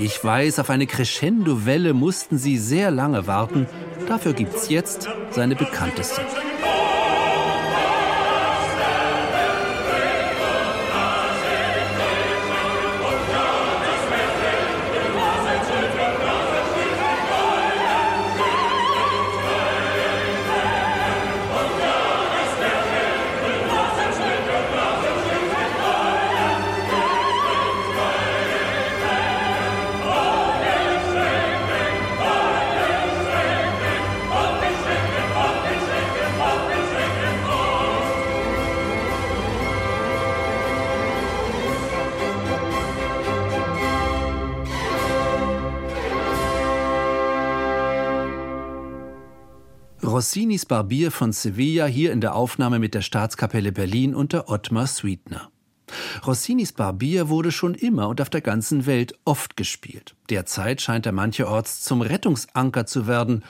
Ich weiß, auf eine Crescendo-Welle mussten sie sehr lange warten. Dafür gibt's jetzt seine bekannteste. Rossinis Barbier von Sevilla hier in der Aufnahme mit der Staatskapelle Berlin unter Ottmar Sweetner. Rossinis Barbier wurde schon immer und auf der ganzen Welt oft gespielt. Derzeit scheint er mancherorts zum Rettungsanker zu werden.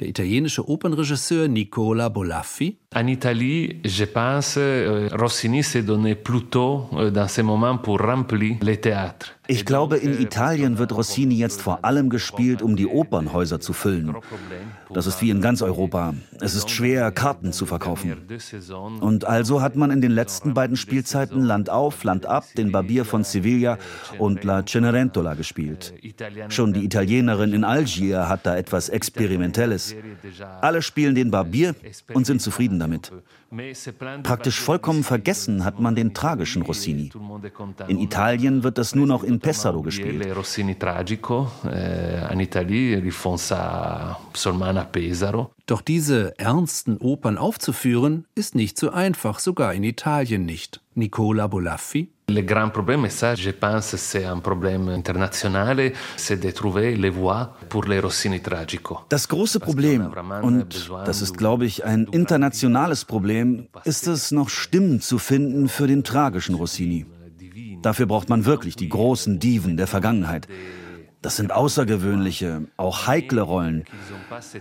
Der italienische Opernregisseur Nicola Bolaffi. En Italie, je pense, euh, Rossini s'est donné plutôt euh, dans ces moments pour remplir les théâtres. Ich glaube, in Italien wird Rossini jetzt vor allem gespielt, um die Opernhäuser zu füllen. Das ist wie in ganz Europa. Es ist schwer, Karten zu verkaufen. Und also hat man in den letzten beiden Spielzeiten Land auf, Land ab, den Barbier von Sevilla und La Cenerentola gespielt. Schon die Italienerin in Algier hat da etwas Experimentelles. Alle spielen den Barbier und sind zufrieden damit. Praktisch vollkommen vergessen hat man den tragischen Rossini. In Italien wird das nur noch in Pesaro gespielt. Doch diese ernsten Opern aufzuführen, ist nicht so einfach, sogar in Italien nicht. Nicola Bolaffi. Le grand problème, et ça, je pense, c'est un problème international, c'est de trouver les voix pour les Rossini tragico. Das große Problem, und das ist, glaube ich, ein internationales Problem, ist es, noch Stimmen zu finden für den tragischen Rossini. Dafür braucht man wirklich die großen Diven der Vergangenheit. Das sind außergewöhnliche, auch heikle Rollen.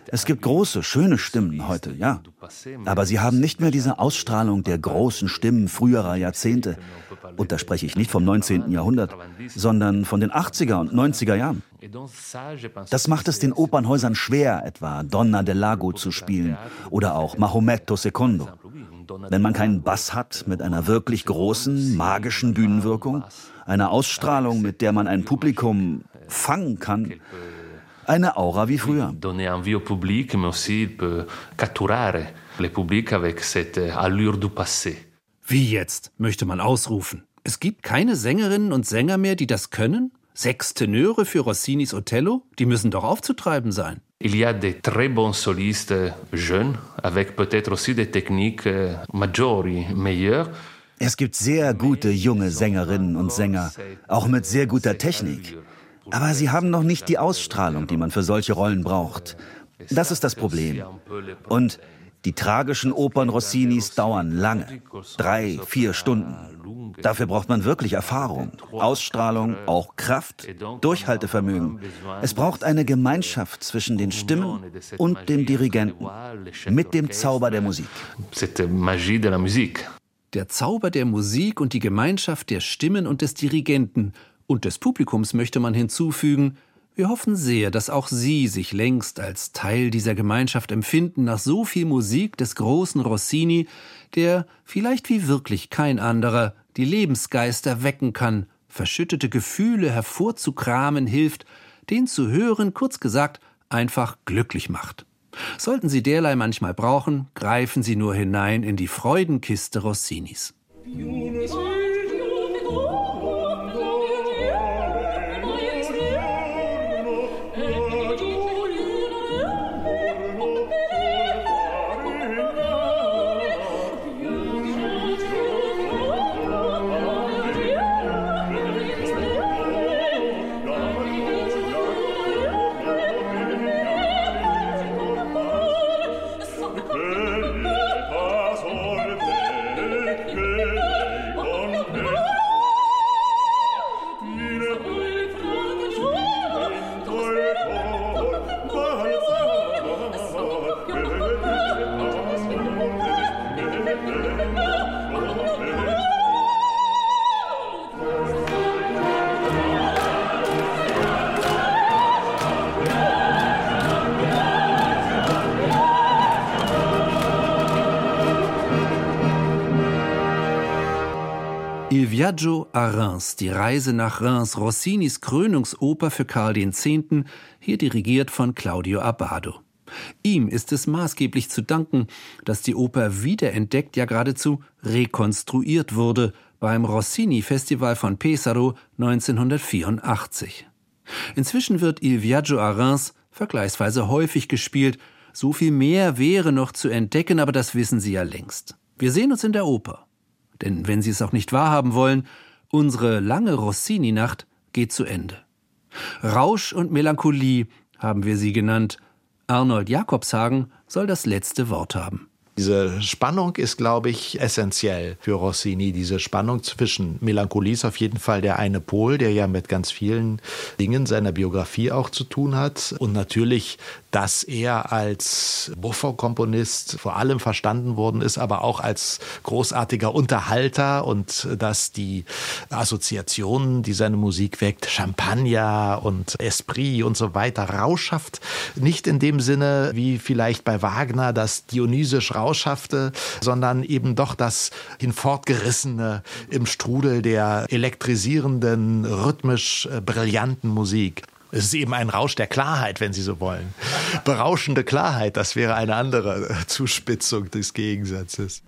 Es gibt große, schöne Stimmen heute, ja. Aber sie haben nicht mehr diese Ausstrahlung der großen Stimmen früherer Jahrzehnte. Und da spreche ich nicht vom 19. Jahrhundert, sondern von den 80er und 90er Jahren. Das macht es den Opernhäusern schwer, etwa Donna del Lago zu spielen oder auch Mahometto II. Wenn man keinen Bass hat mit einer wirklich großen, magischen Bühnenwirkung, einer Ausstrahlung, mit der man ein Publikum fangen kann. Eine Aura wie früher. Wie jetzt, möchte man ausrufen. Es gibt keine Sängerinnen und Sänger mehr, die das können? Sechs Tenöre für Rossinis Othello? Die müssen doch aufzutreiben sein. Il y a des très bons solistes jeunes, avec peut-être aussi des techniques euh, maggiori, meilleures. Es gibt sehr gute junge Sängerinnen und Sänger, auch mit sehr guter Technik. Aber sie haben noch nicht die Ausstrahlung, die man für solche Rollen braucht. Das ist das Problem. Und die tragischen Opern Rossinis dauern lange. Drei, vier Stunden. Dafür braucht man wirklich Erfahrung, Ausstrahlung, auch Kraft, Durchhaltevermögen. Es braucht eine Gemeinschaft zwischen den Stimmen und dem Dirigenten mit dem Zauber der Musik. Der Zauber der Musik und die Gemeinschaft der Stimmen und des Dirigenten und des Publikums möchte man hinzufügen, wir hoffen sehr, dass auch Sie sich längst als Teil dieser Gemeinschaft empfinden nach so viel Musik des großen Rossini, der, vielleicht wie wirklich kein anderer, die Lebensgeister wecken kann, verschüttete Gefühle hervorzukramen hilft, den zu hören, kurz gesagt, einfach glücklich macht. Sollten Sie derlei manchmal brauchen, greifen Sie nur hinein in die Freudenkiste Rossinis. Il Viaggio a Reims, die Reise nach Reims, Rossinis Krönungsoper für Karl X., hier dirigiert von Claudio Abbado. Ihm ist es maßgeblich zu danken, dass die Oper wiederentdeckt, ja geradezu rekonstruiert wurde beim Rossini-Festival von Pesaro 1984. Inzwischen wird Il Viaggio a Reims vergleichsweise häufig gespielt. So viel mehr wäre noch zu entdecken, aber das wissen Sie ja längst. Wir sehen uns in der Oper. Denn wenn Sie es auch nicht wahrhaben wollen, unsere lange Rossini-Nacht geht zu Ende. Rausch und Melancholie haben wir sie genannt. Arnold Jakobshagen soll das letzte Wort haben. Diese Spannung ist, glaube ich, essentiell für Rossini. Diese Spannung zwischen Melancholie ist auf jeden Fall der eine Pol, der ja mit ganz vielen Dingen seiner Biografie auch zu tun hat. Und natürlich, dass er als Buffer-Komponist vor allem verstanden worden ist, aber auch als großartiger Unterhalter und dass die Assoziationen, die seine Musik weckt, Champagner und Esprit und so weiter, rauschhaft, nicht in dem Sinne wie vielleicht bei Wagner, das dionysisch Rauschhafte, sondern eben doch das hinfortgerissene im Strudel der elektrisierenden, rhythmisch äh, brillanten Musik. Es ist eben ein Rausch der Klarheit, wenn Sie so wollen. Berauschende Klarheit, das wäre eine andere äh, Zuspitzung des Gegensatzes.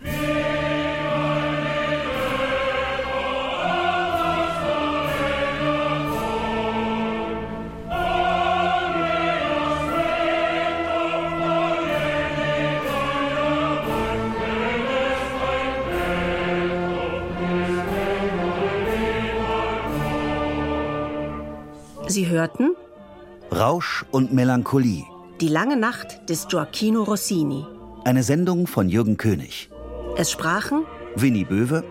Hörten Rausch und Melancholie. Die lange Nacht des Gioacchino Rossini. Eine Sendung von Jürgen König. Es sprachen Winnie Böwe,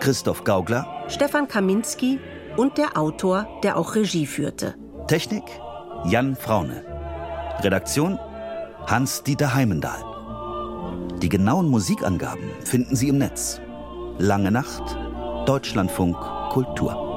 Christoph Gaugler, Stefan Kaminski und der Autor, der auch Regie führte. Technik Jan Fraune. Redaktion Hans-Dieter Heimendahl. Die genauen Musikangaben finden Sie im Netz. Lange Nacht, Deutschlandfunk Kultur.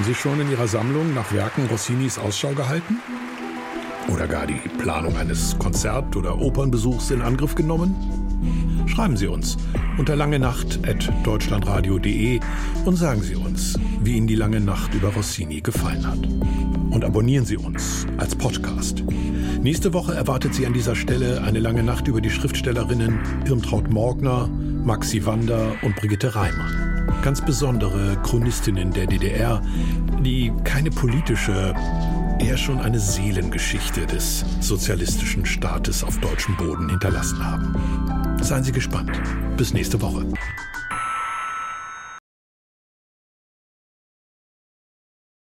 Haben Sie schon in Ihrer Sammlung nach Werken Rossinis Ausschau gehalten? Oder gar die Planung eines Konzert- oder Opernbesuchs in Angriff genommen? Schreiben Sie uns unter langenacht.deutschlandradio.de und sagen Sie uns, wie Ihnen die lange Nacht über Rossini gefallen hat. Und abonnieren Sie uns als Podcast. Nächste Woche erwartet Sie an dieser Stelle eine lange Nacht über die Schriftstellerinnen Irmtraut Morgner, Maxi Wander und Brigitte Reimann ganz besondere Chronistinnen der DDR, die keine politische, eher schon eine Seelengeschichte des sozialistischen Staates auf deutschem Boden hinterlassen haben. Seien Sie gespannt. Bis nächste Woche.